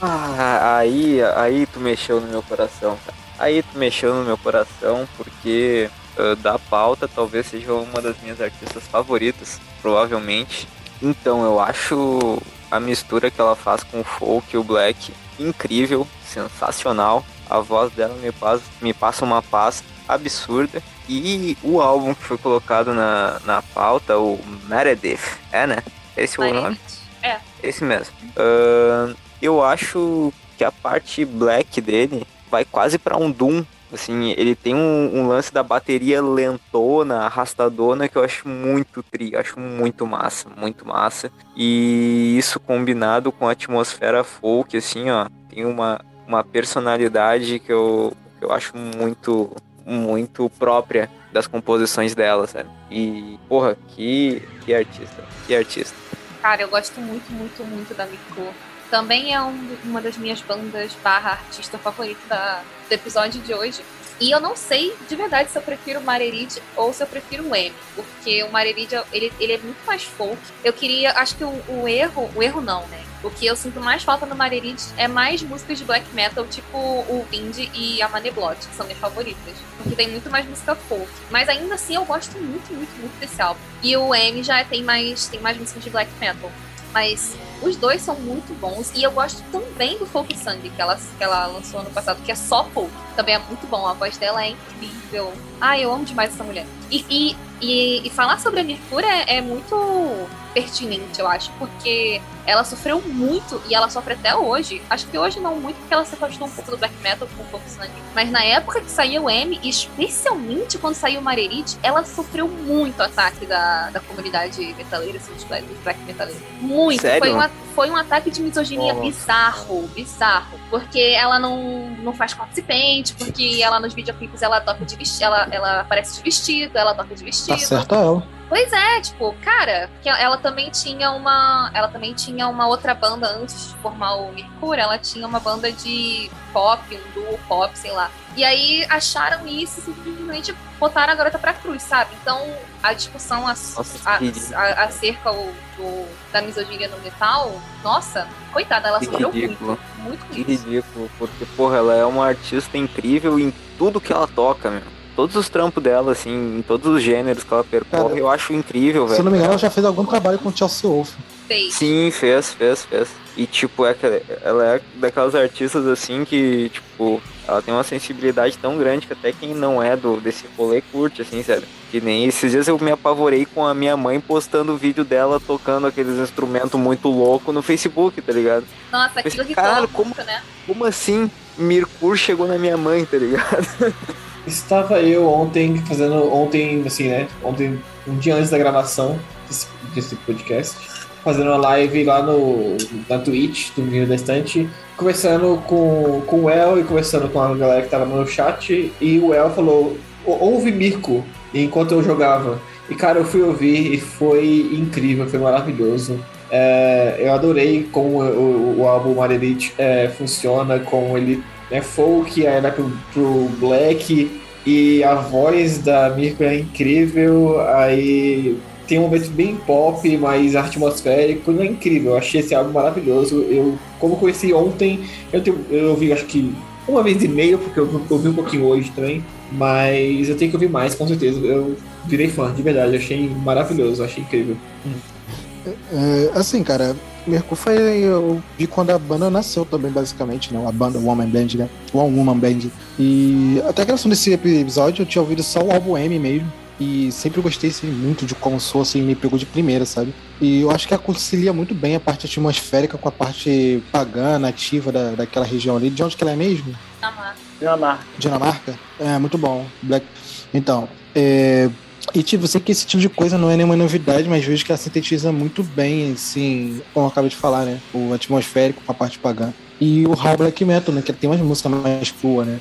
Ah, aí, aí tu mexeu no meu coração, cara. Aí tu mexeu no meu coração, porque ah, da pauta talvez seja uma das minhas artistas favoritas, provavelmente. Então, eu acho a mistura que ela faz com o folk e o black incrível, sensacional. A voz dela me passa, me passa uma paz absurda. E o álbum que foi colocado na, na pauta, o Meredith, é né? Esse é o nome? É. Esse mesmo. Ahn, eu acho que a parte black dele vai quase pra um Doom. Assim, ele tem um, um lance da bateria lentona, arrastadona, que eu acho muito tri, acho muito massa, muito massa. E isso combinado com a atmosfera folk, assim, ó, tem uma, uma personalidade que eu, que eu acho muito, muito própria das composições dela, sabe? E, porra, que, que artista, que artista. Cara, eu gosto muito, muito, muito da Miku. Também é um- uma das minhas bandas barra artista favorita da- do episódio de hoje. E eu não sei de verdade se eu prefiro o Marerid ou se eu prefiro o M. Porque o Marerid, ele, ele é muito mais folk. Eu queria, acho que o, o erro, o erro não, né? O que eu sinto mais falta no Marerid é mais músicas de black metal, tipo o Wind e a Maneblot, que são minhas favoritas. Porque tem muito mais música folk. Mas ainda assim eu gosto muito, muito, muito desse álbum. E o M já tem mais, tem mais músicas de black metal. Mas os dois são muito bons. E eu gosto também do Folk Sangue que ela, que ela lançou ano passado, que é só folk. Também é muito bom. A voz dela é incrível. Ah, eu amo demais essa mulher. E, e, e, e falar sobre a Mercúria é, é muito pertinente, eu acho, porque ela sofreu muito e ela sofre até hoje. Acho que hoje não muito, porque ela se afastou um pouco do black metal com o Folk Sangue. Mas na época que saiu o M, e especialmente quando saiu o Marerit, ela sofreu muito ataque da, da comunidade metaleira, assim, dos black, metaleiros. Muito. Sério? Foi, uma, foi um ataque de misoginia Nossa. bizarro, bizarro. Porque ela não, não faz participante, porque ela nos videoclipes ela toca de vestido, ela, ela aparece de vestido, ela toca de vestido. Tá certo ela. Pois é, tipo, cara, que ela também tinha uma. Ela também tinha uma outra banda antes de formar o Mercúrio, ela tinha uma banda de pop, um duo pop, sei lá. E aí acharam isso e simplesmente botaram a garota pra cruz, sabe? Então a discussão acerca do- da misoginia no metal, nossa, coitada, ela sofreu muito. Muito com ridículo, porque, porra, ela é uma artista incrível em tudo que ela toca, meu. Todos os trampos dela, assim, em todos os gêneros que ela percorre, Cara, eu acho incrível, Se eu não velho. me engano, ela já fez algum trabalho com o Chelsea Wolf. Fez. Sim, fez, fez, fez. E, tipo, é ela é daquelas artistas, assim, que, tipo, ela tem uma sensibilidade tão grande que até quem não é do desse rolê curte, assim, sério. Que nem esses dias eu me apavorei com a minha mãe postando vídeo dela tocando aqueles instrumentos muito loucos no Facebook, tá ligado? Nossa, aquilo Mas, que caralho, muito, né? Como assim Mirkur chegou na minha mãe, tá ligado? Estava eu ontem fazendo, ontem, assim, né? Ontem, um dia antes da gravação desse, desse podcast, fazendo uma live lá no, na Twitch do Vinho da Estante, conversando com, com o El e conversando com a galera que tava no chat. E o El falou: "Ou- ouve Mirko enquanto eu jogava. E cara, eu fui ouvir e foi incrível, foi maravilhoso. É, eu adorei como o, o, o álbum Marerit é, funciona, como ele é folk, aí vai pro, pro black, e a voz da Mirko é incrível, aí tem um momento bem pop, mas atmosférico, não é incrível, eu achei esse álbum maravilhoso. Eu, como conheci ontem, eu, tenho, eu ouvi acho que uma vez e meia, porque eu ouvi um pouquinho hoje também, mas eu tenho que ouvir mais, com certeza. Eu virei fã, de verdade, eu achei maravilhoso, achei incrível. É, assim, cara, Mercur foi. Eu vi quando a banda nasceu também, basicamente, né? A banda Woman Band, né? One Woman Band. E até a gravação desse episódio eu tinha ouvido só o álbum M mesmo. E sempre gostei assim, muito de como sou, assim, me pegou de primeira, sabe? E eu acho que concilia muito bem a parte atmosférica com a parte pagã, nativa da, daquela região ali. De onde que ela é mesmo? Dinamarca. Dinamarca? É, muito bom. Black... Então, é... E tipo, sei que esse tipo de coisa não é nenhuma novidade, mas vejo que ela sintetiza muito bem, assim, como eu acabei de falar, né? O atmosférico com a parte pagã. E o Raw Black Metal, né? Que tem umas músicas mais crua, né?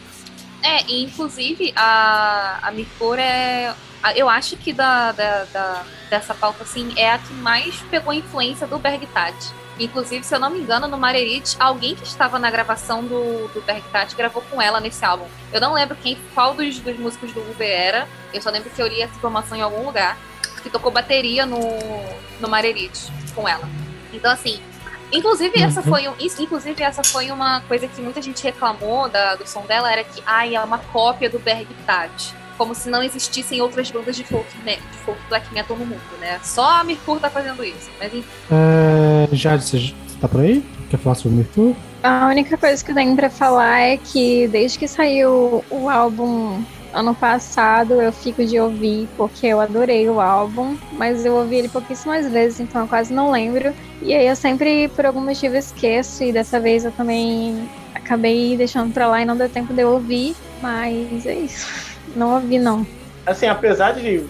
É, e inclusive a, a Mircor é. Eu acho que da, da, da- dessa pauta, assim, é a que mais pegou a influência do Bergtat. Inclusive, se eu não me engano, no Marerit, alguém que estava na gravação do, do Bergtat gravou com ela nesse álbum. Eu não lembro quem, qual dos, dos músicos do Uber era. Eu só lembro que eu li essa informação em algum lugar. Que tocou bateria no, no Marerit com ela. Então, assim, Inclusive, essa Uhum. foi um, inclusive, essa foi uma coisa que muita gente reclamou da- do som dela, era que ai, é uma cópia do Bergtat. Como se não existissem outras bandas de folk, né, de folk black metal no mundo, né? Só a Mirkur tá fazendo isso. Mas enfim. É, Jade, você você tá por aí? Quer falar sobre o Mercur? A única coisa que eu tenho pra falar é que desde que saiu o álbum ano passado, eu fico de ouvir porque eu adorei o álbum, mas eu ouvi ele pouquíssimas vezes, então eu quase não lembro. E aí eu sempre, por algum motivo, esqueço, e dessa vez eu também acabei deixando pra lá e não deu tempo de eu ouvir, mas é isso. Não ouvi, não. Assim, apesar de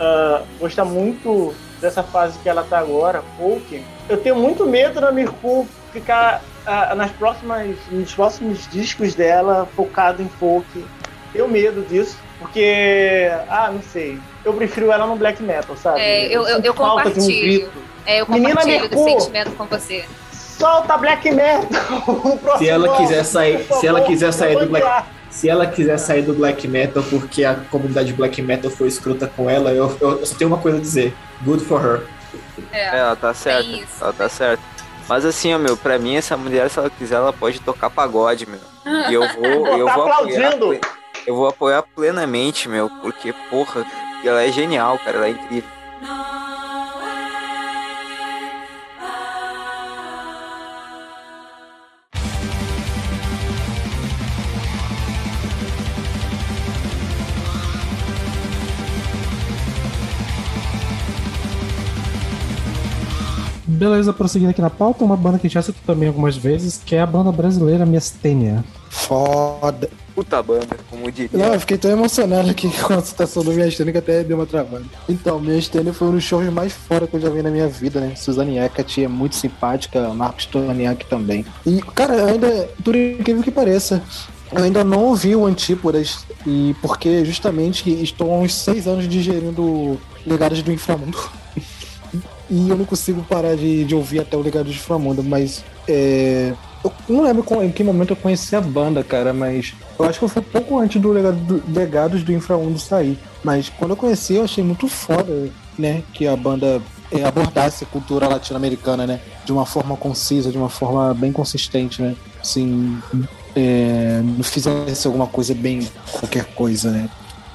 ah, gostar muito dessa fase que ela tá agora, folk, eu tenho muito medo da Mirku ficar ah, nas próximas, nos próximos discos dela focado em folk. Tenho medo disso, porque, ah, não sei, eu prefiro ela no black metal, sabe? É, eu, eu, sinto eu falta de um compartilho. grito. É, eu Menina compartilho desse Mirkur! sentimento com você. Solta black metal! O próximo Se ela quiser sair, se ela quiser sair eu do black. Se ela quiser sair do black metal porque a comunidade black metal foi escrota com ela, eu, eu só tenho uma coisa a dizer. Good for her. É, É, ela tá certa. tem isso. Ela tá certa. Mas assim, ó, meu, pra mim, essa mulher, se ela quiser, ela pode tocar pagode, meu. E eu vou, eu Tá vou apoiar. aplaudindo. ple- Eu vou apoiar plenamente, meu, porque, porra, ela é genial, cara, ela é incrível. Beleza, prosseguindo aqui na pauta, uma banda que a gente já citou também algumas vezes, que é a banda brasileira Miastênia. Foda. Puta banda, como diria. Não, eu fiquei tão emocionado aqui com a citação do Minha Estênia que até deu uma travada. Então, Minha Estênia foi um dos shows mais fora que eu já vi na minha vida, né? Suzane Eckert é muito simpática, Marcos Toniak também. E, cara, eu ainda, por incrível que pareça, eu ainda não ouvi o Antípodas, e porque justamente estou há uns seis anos digerindo Legados do Inframundo. e eu não consigo parar de, de ouvir até o Legados do Inframundo, mas é, eu não lembro em que momento eu conheci a banda, cara, mas eu acho que foi pouco antes do Legado do- Legados do Inframundo sair. Mas quando eu conheci, eu achei muito foda, né, que a banda é, abordasse a cultura latino-americana, né, de uma forma concisa, de uma forma bem consistente, né, assim, é, não fizesse alguma coisa bem qualquer coisa, né.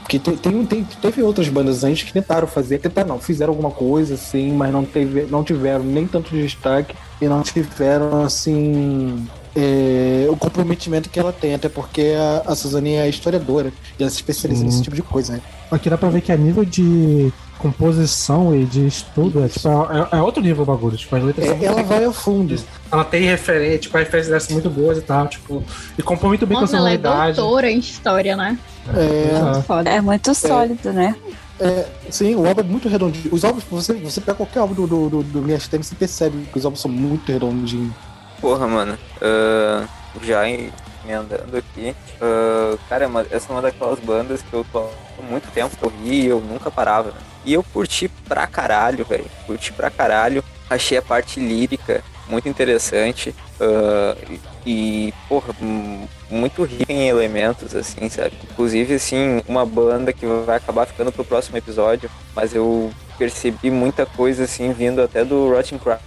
Porque tem, tem, tem- teve outras bandas antes que tentaram fazer, tentaram não, fizeram alguma coisa assim, mas não, teve, não tiveram nem tanto destaque e não tiveram assim. é, o comprometimento que ela tem, até porque a, a Suzane é historiadora e ela se especializa nesse tipo de coisa, né? Aqui dá pra ver que a nível de composição e de estudo é, tipo, é, é outro nível o bagulho. Tipo, as letras são É, muito ela vai ao fundo. Ela tem referência, tipo, a referência dela são muito boas e tal, tipo, e compõe muito bem Nossa, com a ela é sonoridade. doutora em história, né? É. Foda. É muito sólido, né? É, sim, o álbum é muito redondinho. Os álbuns, você, você pega qualquer álbum do, do, do, do Minhas Tênis, você percebe que os álbuns são muito redondinhos. Porra, mano. ah, já em- emendando aqui. ah, cara, é uma- essa é uma daquelas bandas que eu tô há muito tempo que eu vi e eu nunca parava. né? E eu curti pra caralho, velho. Curti pra caralho. Achei a parte lírica muito interessante. ah, e, porra, muito rica em elementos, assim, sabe? Inclusive, assim, uma banda que vai acabar ficando pro próximo episódio. Mas eu percebi muita coisa, assim, vindo até do Rotting Craft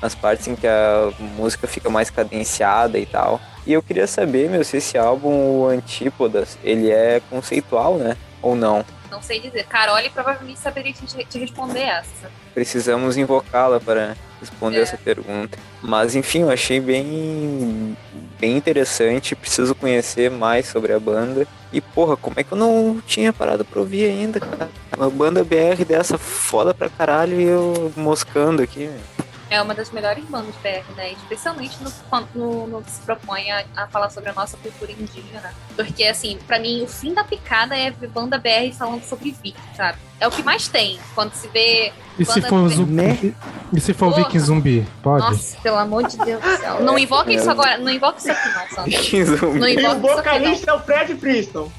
nas partes em que a música fica mais cadenciada e tal. E eu queria saber, meu, se esse álbum, o Antípodas, ele é conceitual, né? Ou não? Não sei dizer. Carole provavelmente saberia te, te responder essa. Precisamos invocá-la para responder É. essa pergunta. Mas enfim, eu achei bem bem interessante, preciso conhecer mais sobre a banda. E porra, como é que eu não tinha parado pra ouvir ainda, cara? Uma banda BR dessa foda pra caralho e eu moscando aqui, meu. É uma das melhores bandas BR, né? Especialmente no, quando- no, no que se propõe a, a falar sobre a nossa cultura indígena. Porque, assim, pra mim, o fim da picada é ver banda BR falando sobre Viking, sabe? É o que mais tem. Quando se vê. E se for zumbi? E se for Porra. viking zumbi? Pode? Nossa, pelo amor de Deus do céu. Não invoca isso agora. Não invoca isso aqui, não, Sandro. Não E o invoca isso aqui, não. vocalista é o Fred Flintstone.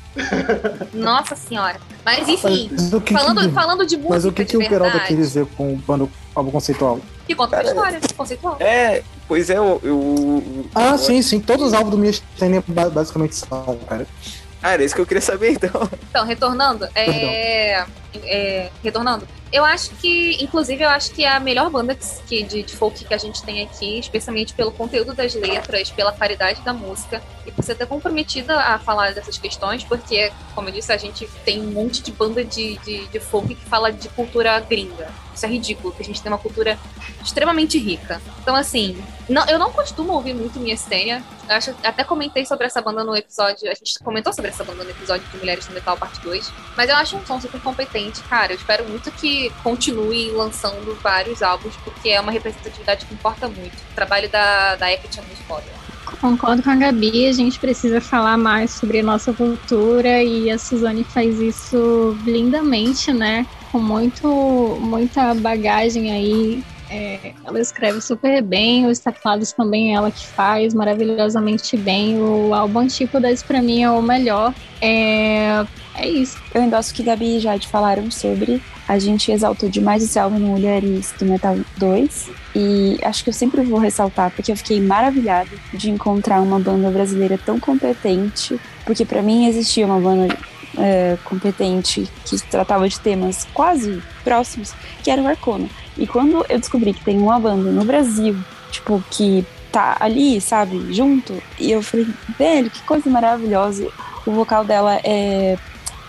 Nossa senhora. Mas enfim, Mas que falando, que- falando de música Mas o que, de que o Peralta quer dizer com o álbum conceitual? que conta uma história conceitual. É, pois é, eu. eu Ah, eu- sim, sim. Todos os álbuns do Minhas Tênis ba- basicamente são, cara. Ah, era isso que eu queria saber, então. Então, retornando, é, é, retornando, eu acho que, inclusive, eu acho que é a melhor banda que, de, de folk que a gente tem aqui, especialmente pelo conteúdo das letras, pela qualidade da música e por ser até comprometida a falar dessas questões, porque, como eu disse, a gente tem um monte de banda de, de, de folk que fala de cultura gringa. Isso é ridículo, porque a gente tem uma cultura extremamente rica. Então, assim, não, eu não costumo ouvir muito Minha Estênia. Acho, até comentei sobre essa banda no episódio. A gente comentou sobre essa banda no episódio de Mulheres no Metal, parte 2. Mas eu acho um som super competente, cara. Eu espero muito que continue lançando vários álbuns, porque é uma representatividade que importa muito. O trabalho da, da Hecate é muito foda. Concordo com a Gabi, a gente precisa falar mais sobre a nossa cultura e a Suzane faz isso lindamente, né? Com muito, muita bagagem aí. É, ela escreve super bem, os teclados também ela que faz maravilhosamente bem. O álbum Antípodas pra mim é o melhor. É, é isso. Eu endosso o que Gabi e Jade falaram sobre. A gente exaltou demais esse álbum no Mulheres do Metal 2. E acho que eu sempre vou ressaltar, porque eu fiquei maravilhada de encontrar uma banda brasileira tão competente. Porque pra mim existia uma banda é, competente que tratava de temas quase próximos, que era o Arcona. E quando eu descobri que tem uma banda no Brasil, tipo, que tá ali, sabe, junto, e eu falei, velho, que coisa maravilhosa. O vocal dela é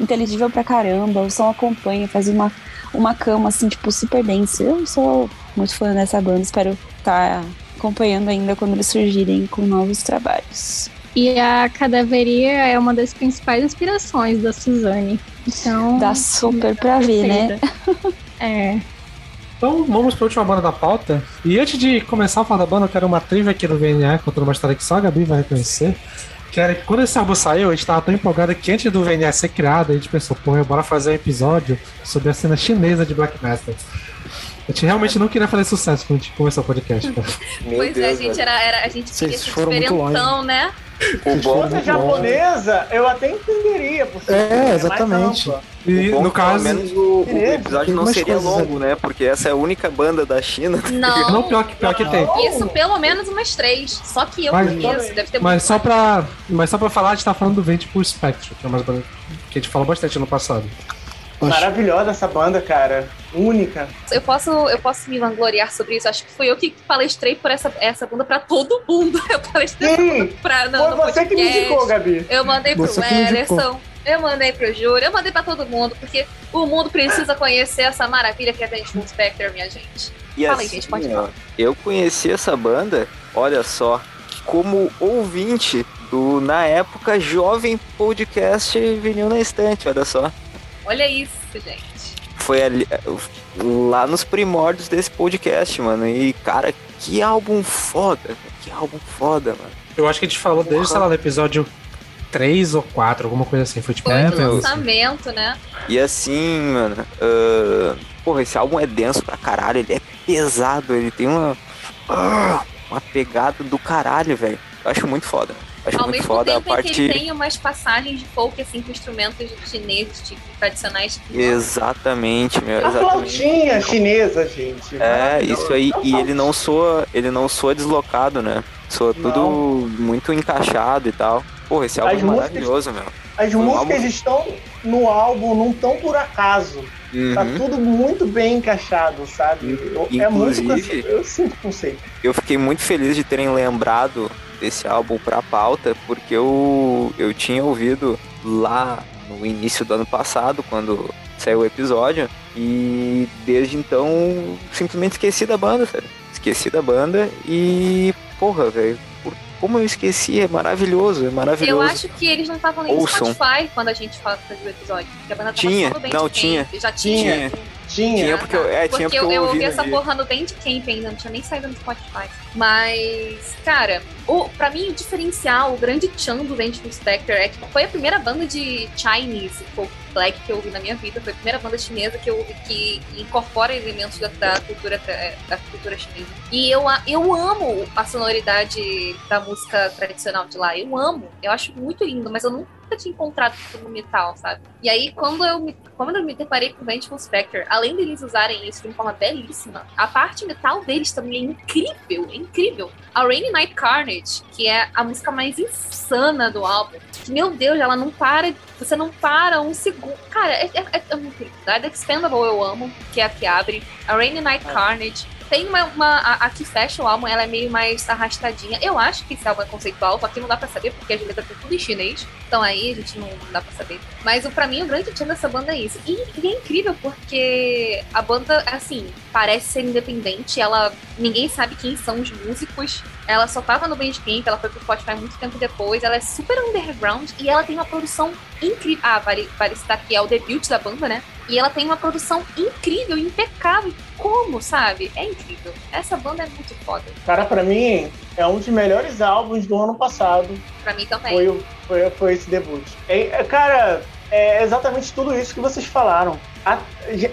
inteligível pra caramba, o som acompanha, faz uma, uma cama assim, tipo, super densa. Eu sou muito fã dessa banda, espero estar acompanhando ainda quando eles surgirem com novos trabalhos. E a Cadaveria é uma das principais inspirações da Suzane. Então. Dá super pra ver, né? É. Então vamos para a última banda da pauta. E antes de começar a falar da banda, eu quero uma trivia aqui do VNA, contando uma história que só a Gabi vai reconhecer. Que quando esse álbum saiu, a gente tava tão empolgado que antes do VNA ser criado, a gente pensou, porra, bora fazer um episódio sobre a cena chinesa de Black Master. A gente realmente não queria fazer sucesso quando a gente começou o podcast. Cara. Meu pois é, a Deus, gente, velho. era, era, a gente queria ser diferentão, né? O Se bom, fosse japonesa, eu até entenderia. Porque É, mais exatamente. ampla. E bom no caso. pelo menos o, o É, episódio não seria coisas longo, né? Porque essa é a única banda da China. Não. Não, pior que, pior que tem. Isso, pelo menos umas três. Só que eu Mas- conheço. Deve ter Mas só, mais. pra, mas só pra falar, a gente tá falando do Vente por Spectre, que é uma banda que a gente falou bastante no passado. Maravilhosa essa banda, cara. Única. Eu posso, eu posso me vangloriar sobre isso. Acho que fui eu que palestrei por essa, essa banda pra todo mundo. Eu palestrei Sim, pra, no, foi você que me podcast. indicou, Gabi. Eu mandei pro Você indicou. Ederson, Eu mandei pro Júlio, eu mandei pra todo mundo, porque o mundo precisa conhecer essa maravilha que é Vengeful Spectre, minha gente. E Fala aí, assim, gente, pode falar. eu conheci essa banda, olha só, como ouvinte do, na época, jovem podcast Vinil na Estante, olha só. Olha isso, gente. Foi ali, lá nos primórdios desse podcast, mano. E, cara, que álbum foda, que álbum foda, mano. Eu acho que a gente falou desde, Porra. sei lá, no episódio 3 ou 4, alguma coisa assim. Foi tipo, Foi é, lançamento, né? E assim, mano, ah, porra, esse álbum é denso pra caralho, ele é pesado, ele tem uma. ah, uma pegada do caralho, velho. Eu acho muito foda. Acho Ao muito mesmo foda a tempo em que parte. ele tem umas passagens de folk, assim, com instrumentos chineses, tipo, tradicionais. Tipo, Exatamente, meu, A exatamente. flautinha chinesa, gente. É, isso aí. E ele não soa. Ele não soa deslocado, né? Soa tudo Não. muito encaixado e tal. Porra, esse álbum As é músicas- maravilhoso, meu. As músicas álbum- estão no álbum, não tão por acaso. Tá Uhum. tudo muito bem encaixado, sabe? É muito. Inclusive- Eu sinto conceito. eu fiquei muito feliz de terem lembrado desse álbum pra pauta, porque eu, eu tinha ouvido lá no início do ano passado, quando saiu o episódio, e desde então simplesmente esqueci da banda, sério. Esqueci da banda e, porra, velho, como eu esqueci, é maravilhoso, é Eu maravilhoso. acho que eles não estavam nem no Ouçam. Spotify quando a gente fala fazia o episódio. Porque a banda tava Tinha, no não, tinha. Já tinha. Tinha. Tinha. Tinha porque eu, é, Porque, tinha porque eu, eu, eu ouvi ouvi no essa dia. porra no Bandcamp ainda, não tinha nem saído no Spotify. Mas, cara, o, pra mim o diferencial, o grande tchan do Vengeful Spectre é que foi a primeira banda de Chinese folk black que eu ouvi na minha vida. Foi a primeira banda chinesa que eu ouvi que incorpora elementos da, da cultura, da cultura chinesa. E eu, eu amo a sonoridade da música tradicional de lá. Eu amo. Eu acho muito lindo, mas eu nunca tinha encontrado no metal, sabe? E aí, quando eu me, quando eu me deparei com o Vengeful Spectre, além deles usarem isso de uma forma belíssima, a parte metal deles também é incrível, é incrível. A Rainy Night Carnage, que é a música mais insana do álbum, meu Deus, ela não para, você não para um segundo. Cara, é, é, é, é. A Expendable eu amo, que é a que abre. A Rainy Night Carnage. Tem uma, uma a, a que fecha o álbum, ela é meio mais arrastadinha. Eu acho que esse álbum é conceitual, só que não dá pra saber, porque as letras estão tudo em chinês. Então aí a gente não, não dá pra saber. Mas pra mim, o grande tchan dessa banda é isso. E, e é incrível, porque a banda, assim, parece ser independente. Ela. Ninguém sabe quem são os músicos. Ela só tava no Bandcamp, ela foi pro Spotify muito tempo depois. Ela é super underground e ela tem uma produção incrível. Ah, vale, vale citar que é o debut da banda, né? E ela tem uma produção incrível, impecável. Como, sabe? É incrível. Essa banda é muito foda. Cara, pra mim, é um dos melhores álbuns do ano passado. Pra mim também. Foi, foi, foi esse debut. É, é, cara, é exatamente tudo isso que vocês falaram. A,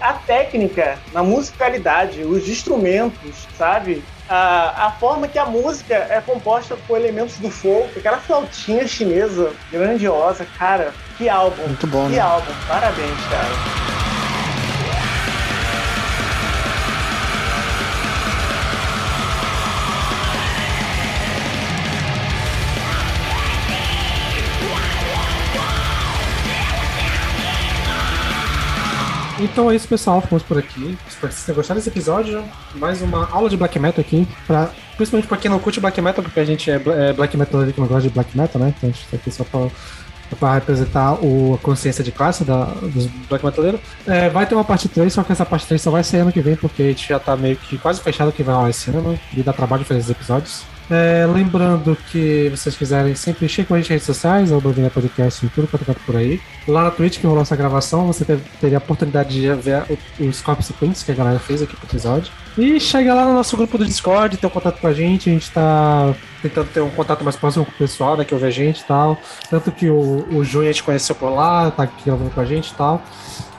a técnica, na musicalidade, os instrumentos, sabe? A, a forma que a música é composta por elementos do folk, aquela flautinha chinesa grandiosa, cara, que álbum. Muito bom, Que né? álbum, parabéns, cara. Então é isso, pessoal. Ficamos por aqui. Espero que vocês tenham gostado desse episódio. Mais uma aula de black metal aqui. Pra, principalmente pra quem não curte black metal, porque a gente é, é black metal que não gosta de black metal, né? Então a gente tá aqui só pra, pra representar o, a consciência de classe da, dos black metaleiros. É, vai ter uma parte 3, só que essa parte 3 só vai ser ano que vem, porque a gente já tá meio que quase fechado que vai rolar esse ano. E dá trabalho fazer esses episódios. É, lembrando que vocês quiserem sempre encher com a gente nas redes sociais, arroba Vina Podcast em tudo quanto é por aí. Lá na Twitch que rolou essa gravação, você teria a oportunidade de ver o- os copy sequence que a galera fez aqui pro episódio. E chega lá no nosso grupo do Discord, ter um contato com a gente, a gente tá tentando ter um contato mais próximo com o pessoal, né, que ouve a gente e tal. Tanto que o, o Júnior a gente conheceu por lá, tá aqui gravando com a gente e tal.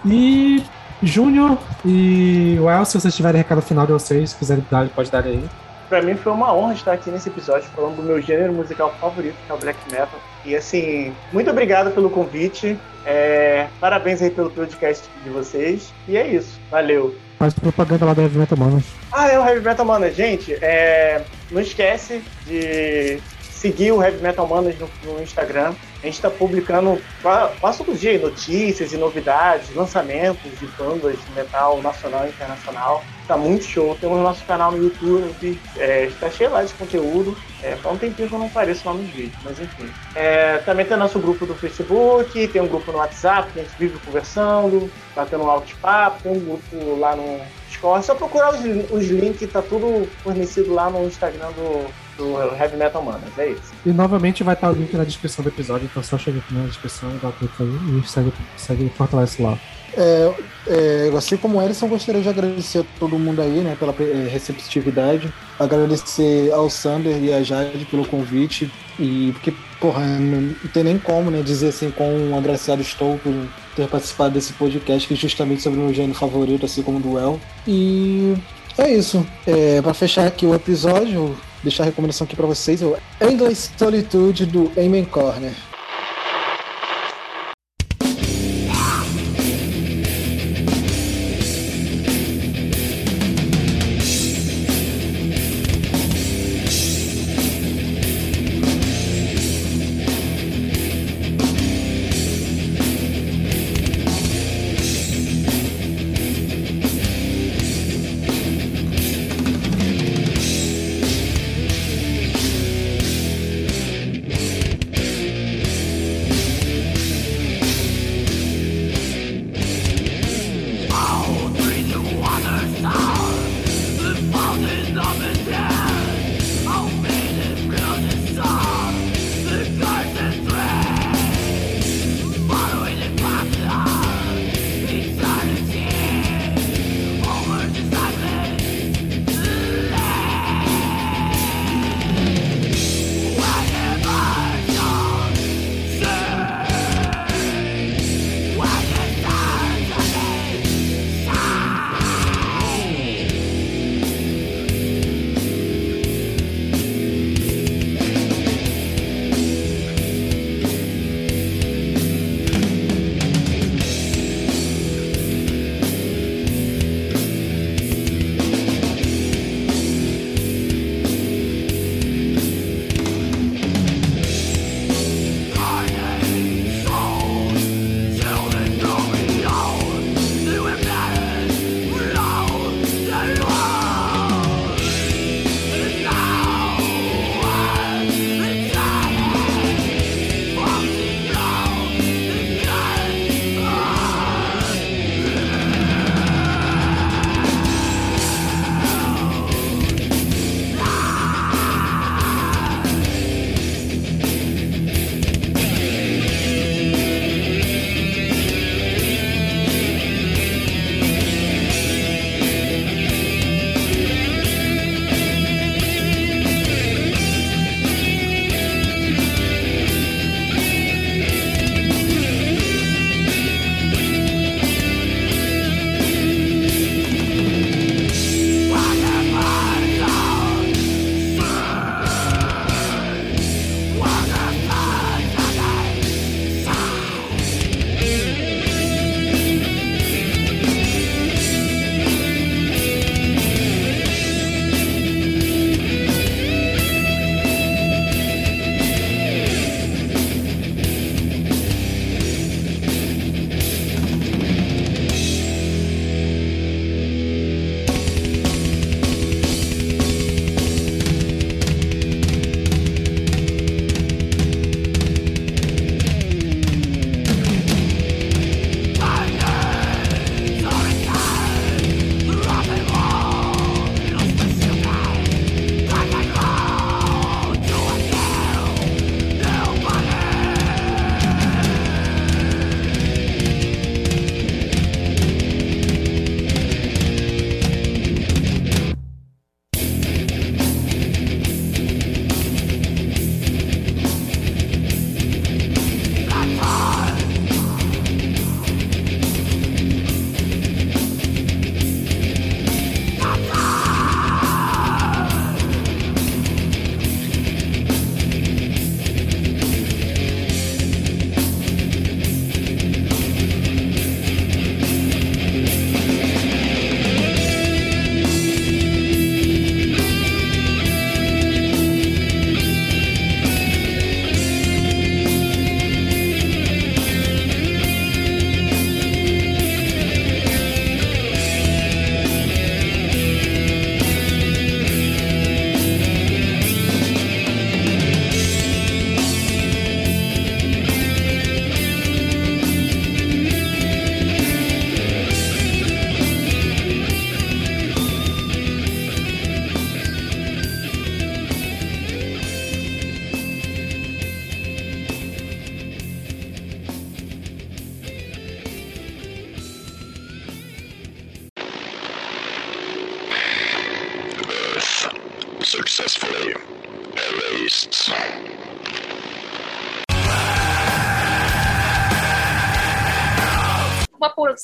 E Júnior e o El, se vocês tiverem recado final de vocês, quiserem dar, pode dar aí. Pra mim foi uma honra estar aqui nesse episódio falando do meu gênero musical favorito, que é o black metal. E assim, muito obrigado pelo convite. É, parabéns aí pelo podcast de vocês. E é isso. Valeu. Faz propaganda lá da Heavy Metal Manos. Ah, é o Heavy Metal Manas. Gente, é, não esquece de seguir o Heavy Metal Manas no, no Instagram. Gente está publicando qua- quase todo dia notícias e novidades, lançamentos de bandas de metal nacional e internacional. Tá muito show. Temos nosso canal no YouTube, é, está cheio lá de conteúdo. É, faz um tempinho que eu não apareço lá nos vídeos, mas enfim. É, também tem nosso grupo do Facebook, tem um grupo no WhatsApp, que a gente vive conversando, tá tendo um alto papo, tem um grupo lá no Discord. É só procurar os, os links, tá tudo fornecido lá no Instagram do, do Heavy Metal Manas, é isso. E novamente vai estar o link na descrição do episódio, então só chega aqui na descrição e dá clique aí e segue, segue e fortalece lá. É, é, assim como o Ellison, gostaria de agradecer a todo mundo aí, né, pela é, receptividade. Agradecer ao Sander e a Jade pelo convite. E porque, porra, não, não tem nem como, né, dizer assim quão agraciado estou por ter participado desse podcast, que é justamente sobre o meu gênero favorito, assim como o do El. E é isso. É, para fechar aqui o episódio, deixar a recomendação aqui para vocês: o Endless Solitude do Amen Corner.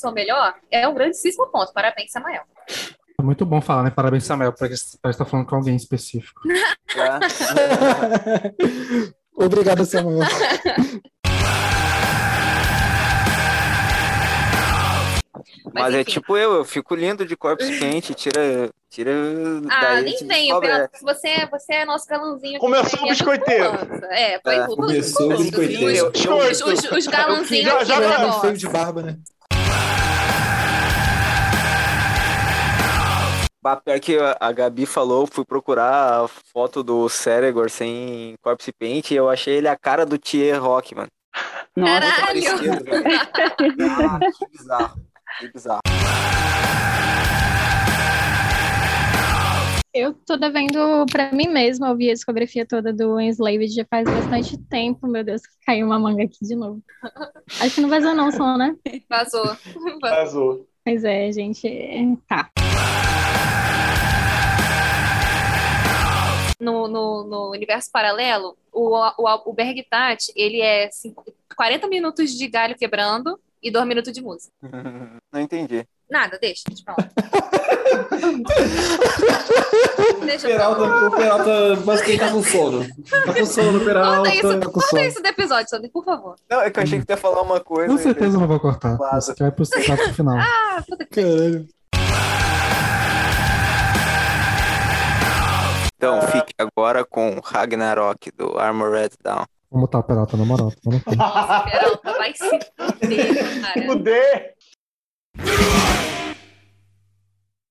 Produção melhor é um grandíssimo ponto. Parabéns, Samuel. É muito bom falar, né? Parabéns, Samuel, para estar falando com alguém específico. Obrigado, Samuel. Mas, é tipo eu, eu fico lindo de corpos quente, tira. Tira. Ah, daí, nem vem. cobra. Pela- Você, você é nosso galãzinho. aqui Começou o é biscoiteiro. É, foi É, tudo. começou o biscoiteiro. Os, os, os, os galãzinhos Já- já do tá feio de barba, né? Bah, pior que a- Gabi falou, fui procurar a foto do Ceregor sem corpse paint e eu achei ele a cara do Thier Rock, mano. Nossa, Muito Caralho! parecido, velho. Ah, que bizarro. Que bizarro. Eu tô devendo pra mim mesma ouvir a discografia toda do Enslaved já faz bastante tempo. Meu Deus, caiu uma manga aqui de novo. Acho que não vazou não, som, né? Vazou. Vazou. Pois é, gente. Tá. No, no, no universo paralelo, o, o, o Bergtat, ele é cinco- 40 minutos de galho quebrando e 2 minutos de música. Não entendi. Nada, deixa, deixa pra lá. deixa O pra lá. Peralta, o Peralta basicamente tá com sono. Tá com sono, Peralta. Corta isso, tá sono. isso do episódio, Sander, por favor. Não, é que eu achei que tu ia falar uma coisa. Com certeza eu não vou cortar. Aqui vai pro, pro final. Ah, puta que Caralho. Então, fique agora com Ragnarok do Armored Down. Vou botar o Peralta na moral. tá no cu. Peralta vai se fuder, cara. Fuder!